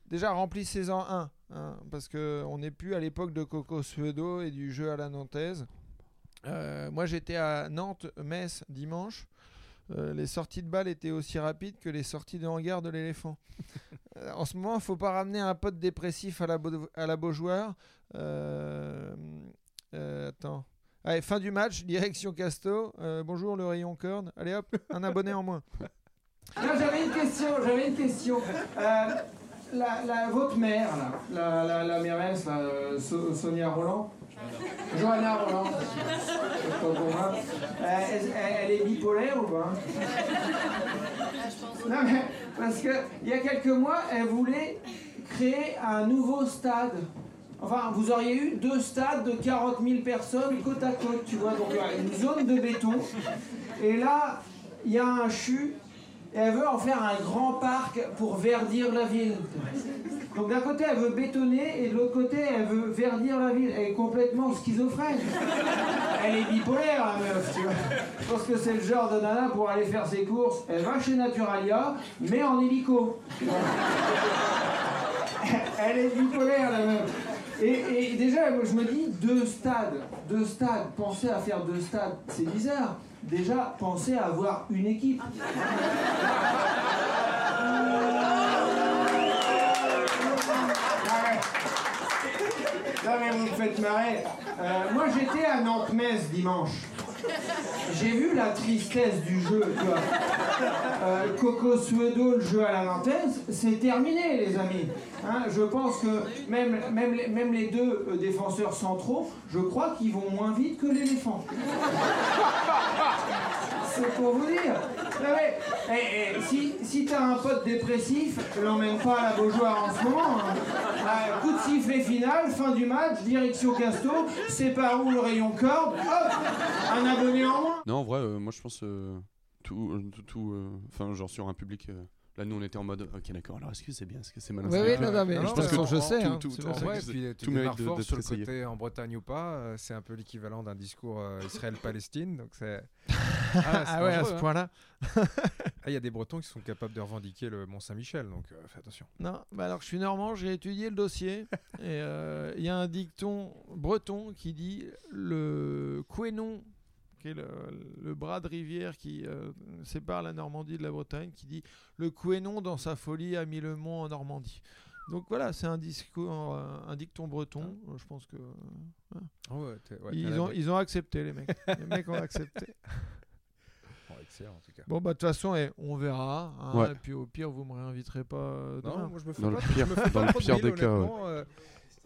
Déjà, remplissez-en un. hein, parce qu'on n'est plus à l'époque de Coco Suedo et du jeu à la nantaise. Euh, moi, j'étais à Nantes-Metz dimanche. Euh, les sorties de balles étaient aussi rapides que les sorties de hangar de l'éléphant. Euh, en ce moment, il faut pas ramener un pote dépressif à la, Beau- à la Beaujoire. Euh, euh, attends. Allez, fin du match, direction Casto. Euh, bonjour le rayon corne. Allez hop, un abonné en moins. j'avais une question, j'avais une question. Euh, votre mère, la, la, la euh, So- Sonia Roland. Johanna Roland. Elle, est bipolaire ou pas? Non mais, parce que il y a quelques mois, elle voulait créer un nouveau stade. Enfin, vous auriez eu deux stades de 40 000 personnes côte à côte, tu vois, donc euh, une zone de béton. Et là, il y a un CHU, et elle veut en faire un grand parc pour verdir la ville. Donc d'un côté, elle veut bétonner, et de l'autre côté, elle veut verdir la ville. Elle est complètement schizophrène. Elle est bipolaire, la meuf, tu vois. Je pense que c'est le genre de nana pour aller faire ses courses. Elle va chez Naturalia, mais en hélico. Elle est bipolaire, la meuf. Et, déjà, moi, je me dis, deux stades, deux stades, penser à faire deux stades, c'est bizarre. Déjà, pensez à avoir une équipe. Non mais vous me faites marrer. Euh, moi j'étais à Nantes-Metz dimanche. J'ai vu la tristesse du jeu, tu vois. Euh, Coco Suedo, le jeu à la nantaise, c'est terminé, les amis. Hein, je pense que même, même, les, même les deux euh, défenseurs centraux, je crois qu'ils vont moins vite que l'éléphant. C'est pour vous dire. Mais, eh, eh, si, si t'as un pote dépressif, l'emmène pas à la Beaujoire en ce moment. hein. Ah, coup de sifflet final, fin du match, direction Casto, c'est par où le rayon corde, hop, un abonné en moins. Non, en vrai, euh, moi je pense euh, tout, euh, tout, tout, enfin genre sur un public. Euh, là, nous on était en mode, ok d'accord. Alors est-ce que c'est bien, est-ce que c'est malin? Oui, oui, non, non, mais Non, je pense que sais. tout- hein. Ouais, puis mérite de- sur le essayé. côté en Bretagne ou pas, euh, c'est un peu l'équivalent d'un discours euh, Israël-Palestine, donc c'est. Ah, c'est ouais, à ce hein. point-là. Ah, Il y a des Bretons qui sont capables de revendiquer le Mont Saint-Michel, donc euh, fais attention. Non, bah alors je suis normand, j'ai étudié le dossier. et euh, il y a un dicton breton qui dit le Quénon, qui est le, le bras de rivière qui euh, sépare la Normandie de la Bretagne, qui dit le Quénon dans sa folie a mis le mont en Normandie. Donc voilà, c'est un discours, un dicton breton. Je pense que ils, ont, ils ont accepté les mecs. les mecs ont accepté. excellent en tout cas. Bon bah de toute façon, eh, on verra. hein, Ouais. Et puis au pire, vous me réinviterez pas euh, demain. Non, moi je me fais Dans le pas, pire- me fais dans pas le pire des cas, euh,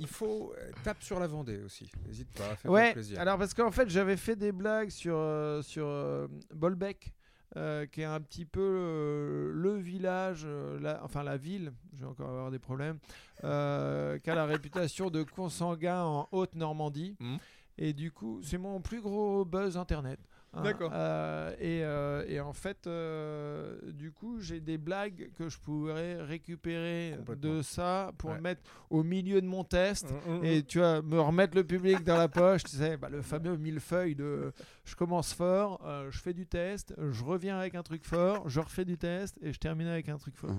il faut euh, tape sur la Vendée aussi. N'hésite pas, fais Ouais, plaisir. alors parce qu'en fait j'avais fait des blagues sur, euh, sur euh, Bolbec, euh, qui est un petit peu euh, le village, euh, la- enfin la ville, je vais encore avoir des problèmes, qui a la réputation de consanguin en Haute-Normandie. Mhm. Et du coup, c'est mon plus gros buzz internet. Hein. D'accord. Euh, et, euh, et en fait, euh, du coup, j'ai des blagues que je pourrais récupérer de ça pour Ouais. mettre au milieu de mon test Mm, mm, et mm. tu vois me remettre le public dans la poche tu sais bah, le fameux millefeuille de je commence fort je fais du test je reviens avec un truc fort je refais du test et je termine avec un truc fort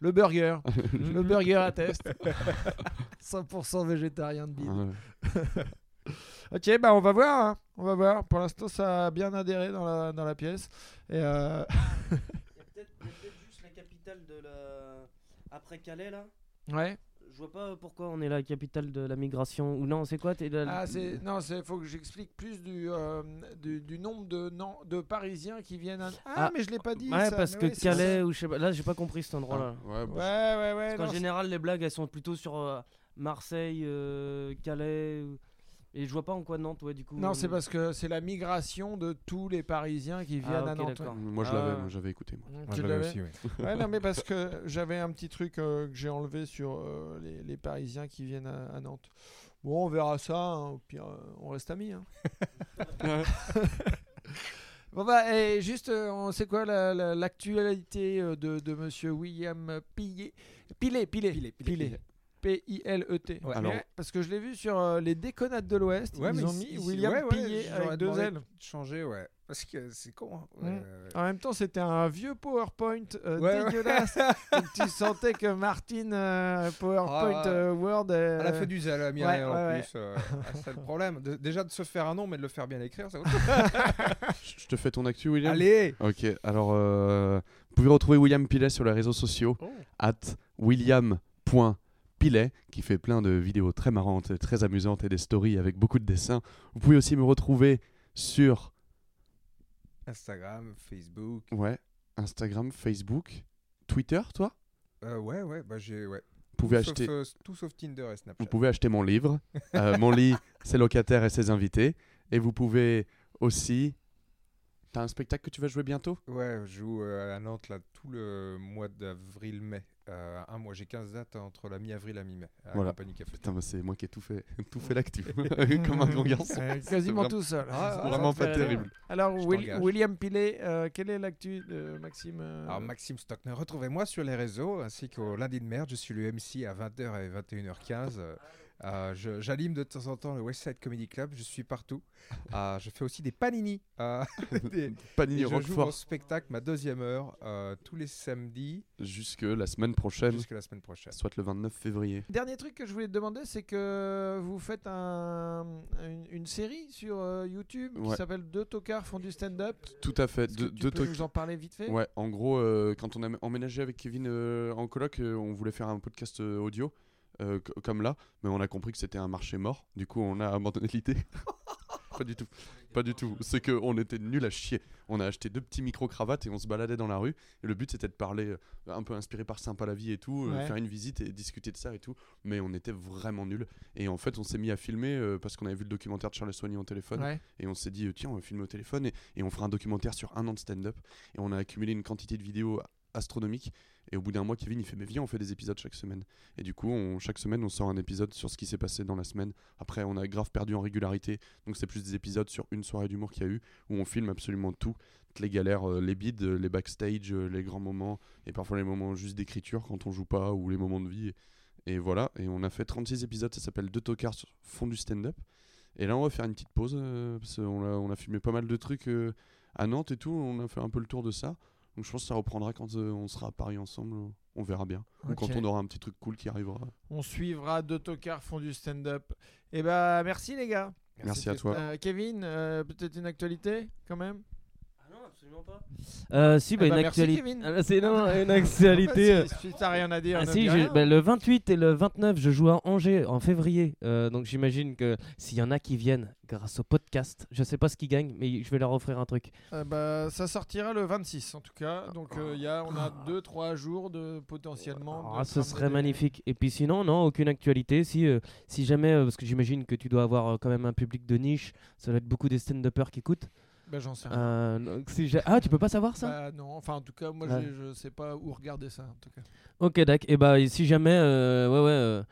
le burger le burger à test 100% végétarien de bide. Ok bah on va voir hein. on va voir pour l'instant ça a bien adhéré dans la, dans la pièce et euh, Il y a peut-être juste la capitale de la. Après Calais là ouais Je vois pas pourquoi on est la capitale de la migration. Ou non, c'est quoi la- Ah, non, c'est faut que j'explique plus du, euh, du, du nombre de non, de Parisiens qui viennent. à- Ah, Ah, mais je l'ai pas dit. Ouais, ça, parce mais que oui, Calais ou je sais pas. Là, j'ai pas compris cet endroit-là. Ouais, bah, Ouais, ouais, ouais. Parce qu'en non, général, les blagues elles sont plutôt sur euh, Marseille, euh, Calais. ou- Et je vois pas en quoi Nantes, ouais, du coup. Non, c'est parce que c'est la migration de tous les Parisiens qui viennent Ah, à ok, Nantes. Moi je Ah, l'avais, moi j'avais écouté. Moi. Moi, je l'avais aussi, oui. Ouais, non, mais parce que j'avais un petit truc euh, que j'ai enlevé sur euh, les, les Parisiens qui viennent à, à Nantes. Bon, on verra ça. hein, Au pire, euh, on reste amis. hein. Bon bah, et juste, euh, on sait quoi la- la- l'actualité euh, de, de Monsieur William Pillet Pilet, Pilet, Pilet, Pilet, Pilet. P-I-L-E-T. Ouais. Alors- Ouais, parce que je l'ai vu sur euh, les déconnades de l'Ouest. Ouais, ils ont mis William ouais, Pillet avec deux de Changer, ouais. Parce que c'est con. hein. Mm. En même temps, c'était un vieux PowerPoint euh, dégueulasse. Tu sentais que Martine euh, PowerPoint Ah, euh, Word. euh, Elle a fait du zèle, Mireille, ouais, en ouais, plus. euh, ah, c'est le problème. De- déjà de se faire un nom, mais de le faire bien écrire, chose. Je te fais ton actu, William Allez Ok, alors euh, vous pouvez retrouver William Pilet sur les réseaux sociaux, Oh. at william.pilet, qui fait plein de vidéos très marrantes, très amusantes et des stories avec beaucoup de dessins. Vous pouvez aussi me retrouver sur Instagram, Facebook. ouais, Instagram, Facebook, Twitter, toi? Euh, ouais, ouais, bah j'ai. Ouais. Vous pouvez tout, acheter... sauf, euh, tout sauf Tinder et Snapchat. Vous pouvez acheter mon livre, euh, Mon lit, ses locataires et ses invités. Et vous pouvez aussi... T'as un spectacle que tu vas jouer bientôt? Ouais, je joue euh, à Nantes là, tout le mois d'avril-mai. Euh, un mois, j'ai 15 dates entre la mi-avril et la mi-mai. Voilà. Putain, bah, c'est moi qui ai tout fait, tout fait l'actu. Comme un grand garçon. euh, quasiment tout seul. Ah, ah, me vraiment pas terrible. Alors, Will-. William Pilet, euh, quelle est l'actu de Maxime euh, Alors, Maxime Stockner, retrouvez-moi sur les réseaux ainsi qu'au lundi de merde. Je suis le MC à 20h et 21h15. Euh, J'anime de temps en temps le West Side Comedy Club. Je suis partout. Euh, je fais aussi des panini. euh, des- et Panini je joue mon spectacle, ma deuxième heure, euh, tous les samedis Jusque la semaine prochaine, jusqu'à la semaine prochaine. soit le 29 février. Dernier truc que je voulais te demander, c'est que vous faites un- une, une série sur euh, YouTube qui Ouais. s'appelle Deux tocards font du stand-up. Tout à fait. De, tu deux peux nous en parler vite fait? Ouais, en gros, euh, quand on a emménagé avec Kevin euh, en coloc, euh, on voulait faire un podcast euh, audio, euh, co- comme là, mais on a compris que c'était un marché mort. Du coup, on a abandonné l'idée. Pas du tout. Pas du tout. C'est qu'on était nuls à chier. On a acheté deux petits micro-cravates et on se baladait dans la rue. Et le but, c'était de parler euh, un peu inspiré par Sympa la vie et tout, euh, Ouais. faire une visite et discuter de ça et tout. Mais on était vraiment nuls. Et en fait, on s'est mis à filmer parce qu'on avait vu le documentaire de Charles Soigny au téléphone. Ouais. Et on s'est dit, tiens, on va filmer au téléphone et, et on fera un documentaire sur un an de stand-up. Et on a accumulé une quantité de vidéos astronomique. Et au bout d'un mois, Kevin, il fait, mais viens, on fait des épisodes chaque semaine. Et du coup, chaque semaine, on sort un épisode sur ce qui s'est passé dans la semaine. Après, on a grave perdu en régularité. Donc, c'est plus des épisodes sur une soirée d'humour qu'il y a eu, où on filme absolument tout. Les galères, euh, les bides, euh, les backstage, euh, les grands moments, et parfois les moments juste d'écriture quand on joue pas, ou les moments de vie. Et voilà, et on a fait 36 épisodes, ça s'appelle Deux tocards fond du stand-up. Et là, on va faire une petite pause, parce qu'on a, on a filmé pas mal de trucs à Nantes et tout, on a fait un peu le tour de ça. Donc je pense que ça reprendra quand euh, on sera à Paris ensemble, on verra bien. Ou quand on aura un petit truc cool qui arrivera. On suivra deux tocards font du stand-up. Et bah merci les gars. Merci à toi. Euh, Kevin, euh, peut-être une actualité quand même? Absolument pas. Euh, si, bah, Eh une bah, merci, actualité. Kevin. Ah, c'est non, une actualité. euh, si si t'as rien à dire, Ah ne si, dis rien. bah, le 28 et le 29, je joue à Angers en février. Euh, donc j'imagine que s'il y en a qui viennent grâce au podcast, je sais pas ce qu'ils gagnent, mais je vais leur offrir un truc. Euh, bah, ça sortira le 26 en tout cas. Donc euh, il y a, on a 2-3 jours de potentiellement. de Ah, ce tram serait de- magnifique. Et puis sinon, non, aucune actualité. Si, euh, si jamais, euh, parce que j'imagine que tu dois avoir euh, quand même un public de niche, ça doit être beaucoup des stand-uppers qui écoutent. Bah, j'en sais rien. Euh, donc, si j'ai- ah, tu peux pas savoir ça? Bah, non, enfin en tout cas, moi Ouais. j'ai- je sais pas où regarder ça en tout cas. Ok, d'accord. Et bah, et si jamais, euh, ouais, ouais, euh,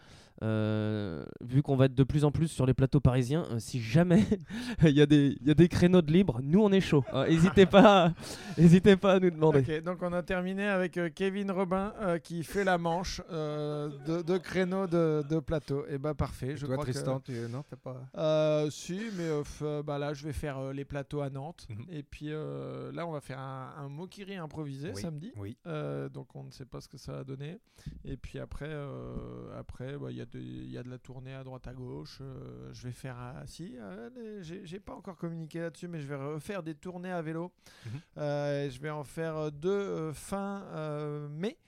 euh, vu qu'on va être de plus en plus sur les plateaux parisiens, euh, si jamais il y, a des- il y a des créneaux de libre, nous on est chaud. Euh, N'hésitez pas, hésitez pas à nous demander. Donc on a terminé avec euh, Kevin Robin euh, qui fait la manche euh, de, de créneaux de, de plateau. Et bah parfait, je Toi, crois que- Tristan, tu... non, t'as pas. Euh, si, mais f- bah là, je vais faire euh, les plateaux à Nantes. Mhm. Et puis euh, là, on va faire un, un Mokiri improvisé Oui. samedi. Oui. Euh, donc on ne sait pas ce que ça va donner. Et puis après, euh, après, bah, il y, a il y a de la tournée à droite à gauche. Euh, je vais faire, ah, si, euh, j'ai pas encore communiqué là-dessus, mais je vais refaire des tournées à vélo. Mhm. Euh, je vais en faire euh, deux euh, fin euh, mai.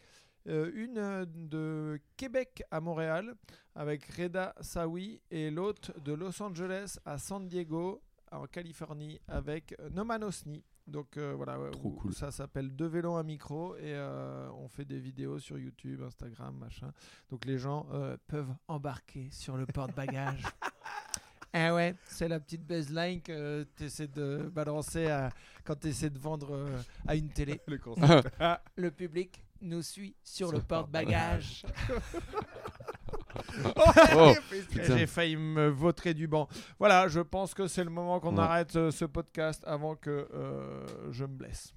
Euh, une euh, de Québec à Montréal avec Reda Sawi et l'autre de Los Angeles à San Diego en Californie avec euh, Noman Osni. Donc euh, voilà, ouais, Trop où- cool. ça s'appelle Deux vélos, un micro et euh, on fait des vidéos sur YouTube, Instagram, machin. Donc les gens euh, peuvent embarquer sur le porte-bagages. Ah ouais, c'est la petite baseline que tu essaies de balancer à- quand tu essaies de vendre à une télé. Le Ah, le public nous suit sur le porte-bagages. Oh, putain. J'ai failli me vautrer du banc. Voilà, je pense que c'est le moment qu'on Ouais. arrête euh, ce podcast avant que euh, je me blesse.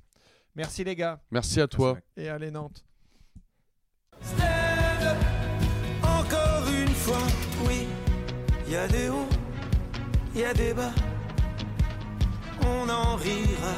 Merci les gars Merci à toi. et allez Nantes. Encore une fois, oui, il y a des hauts, il y a des bas, on en rira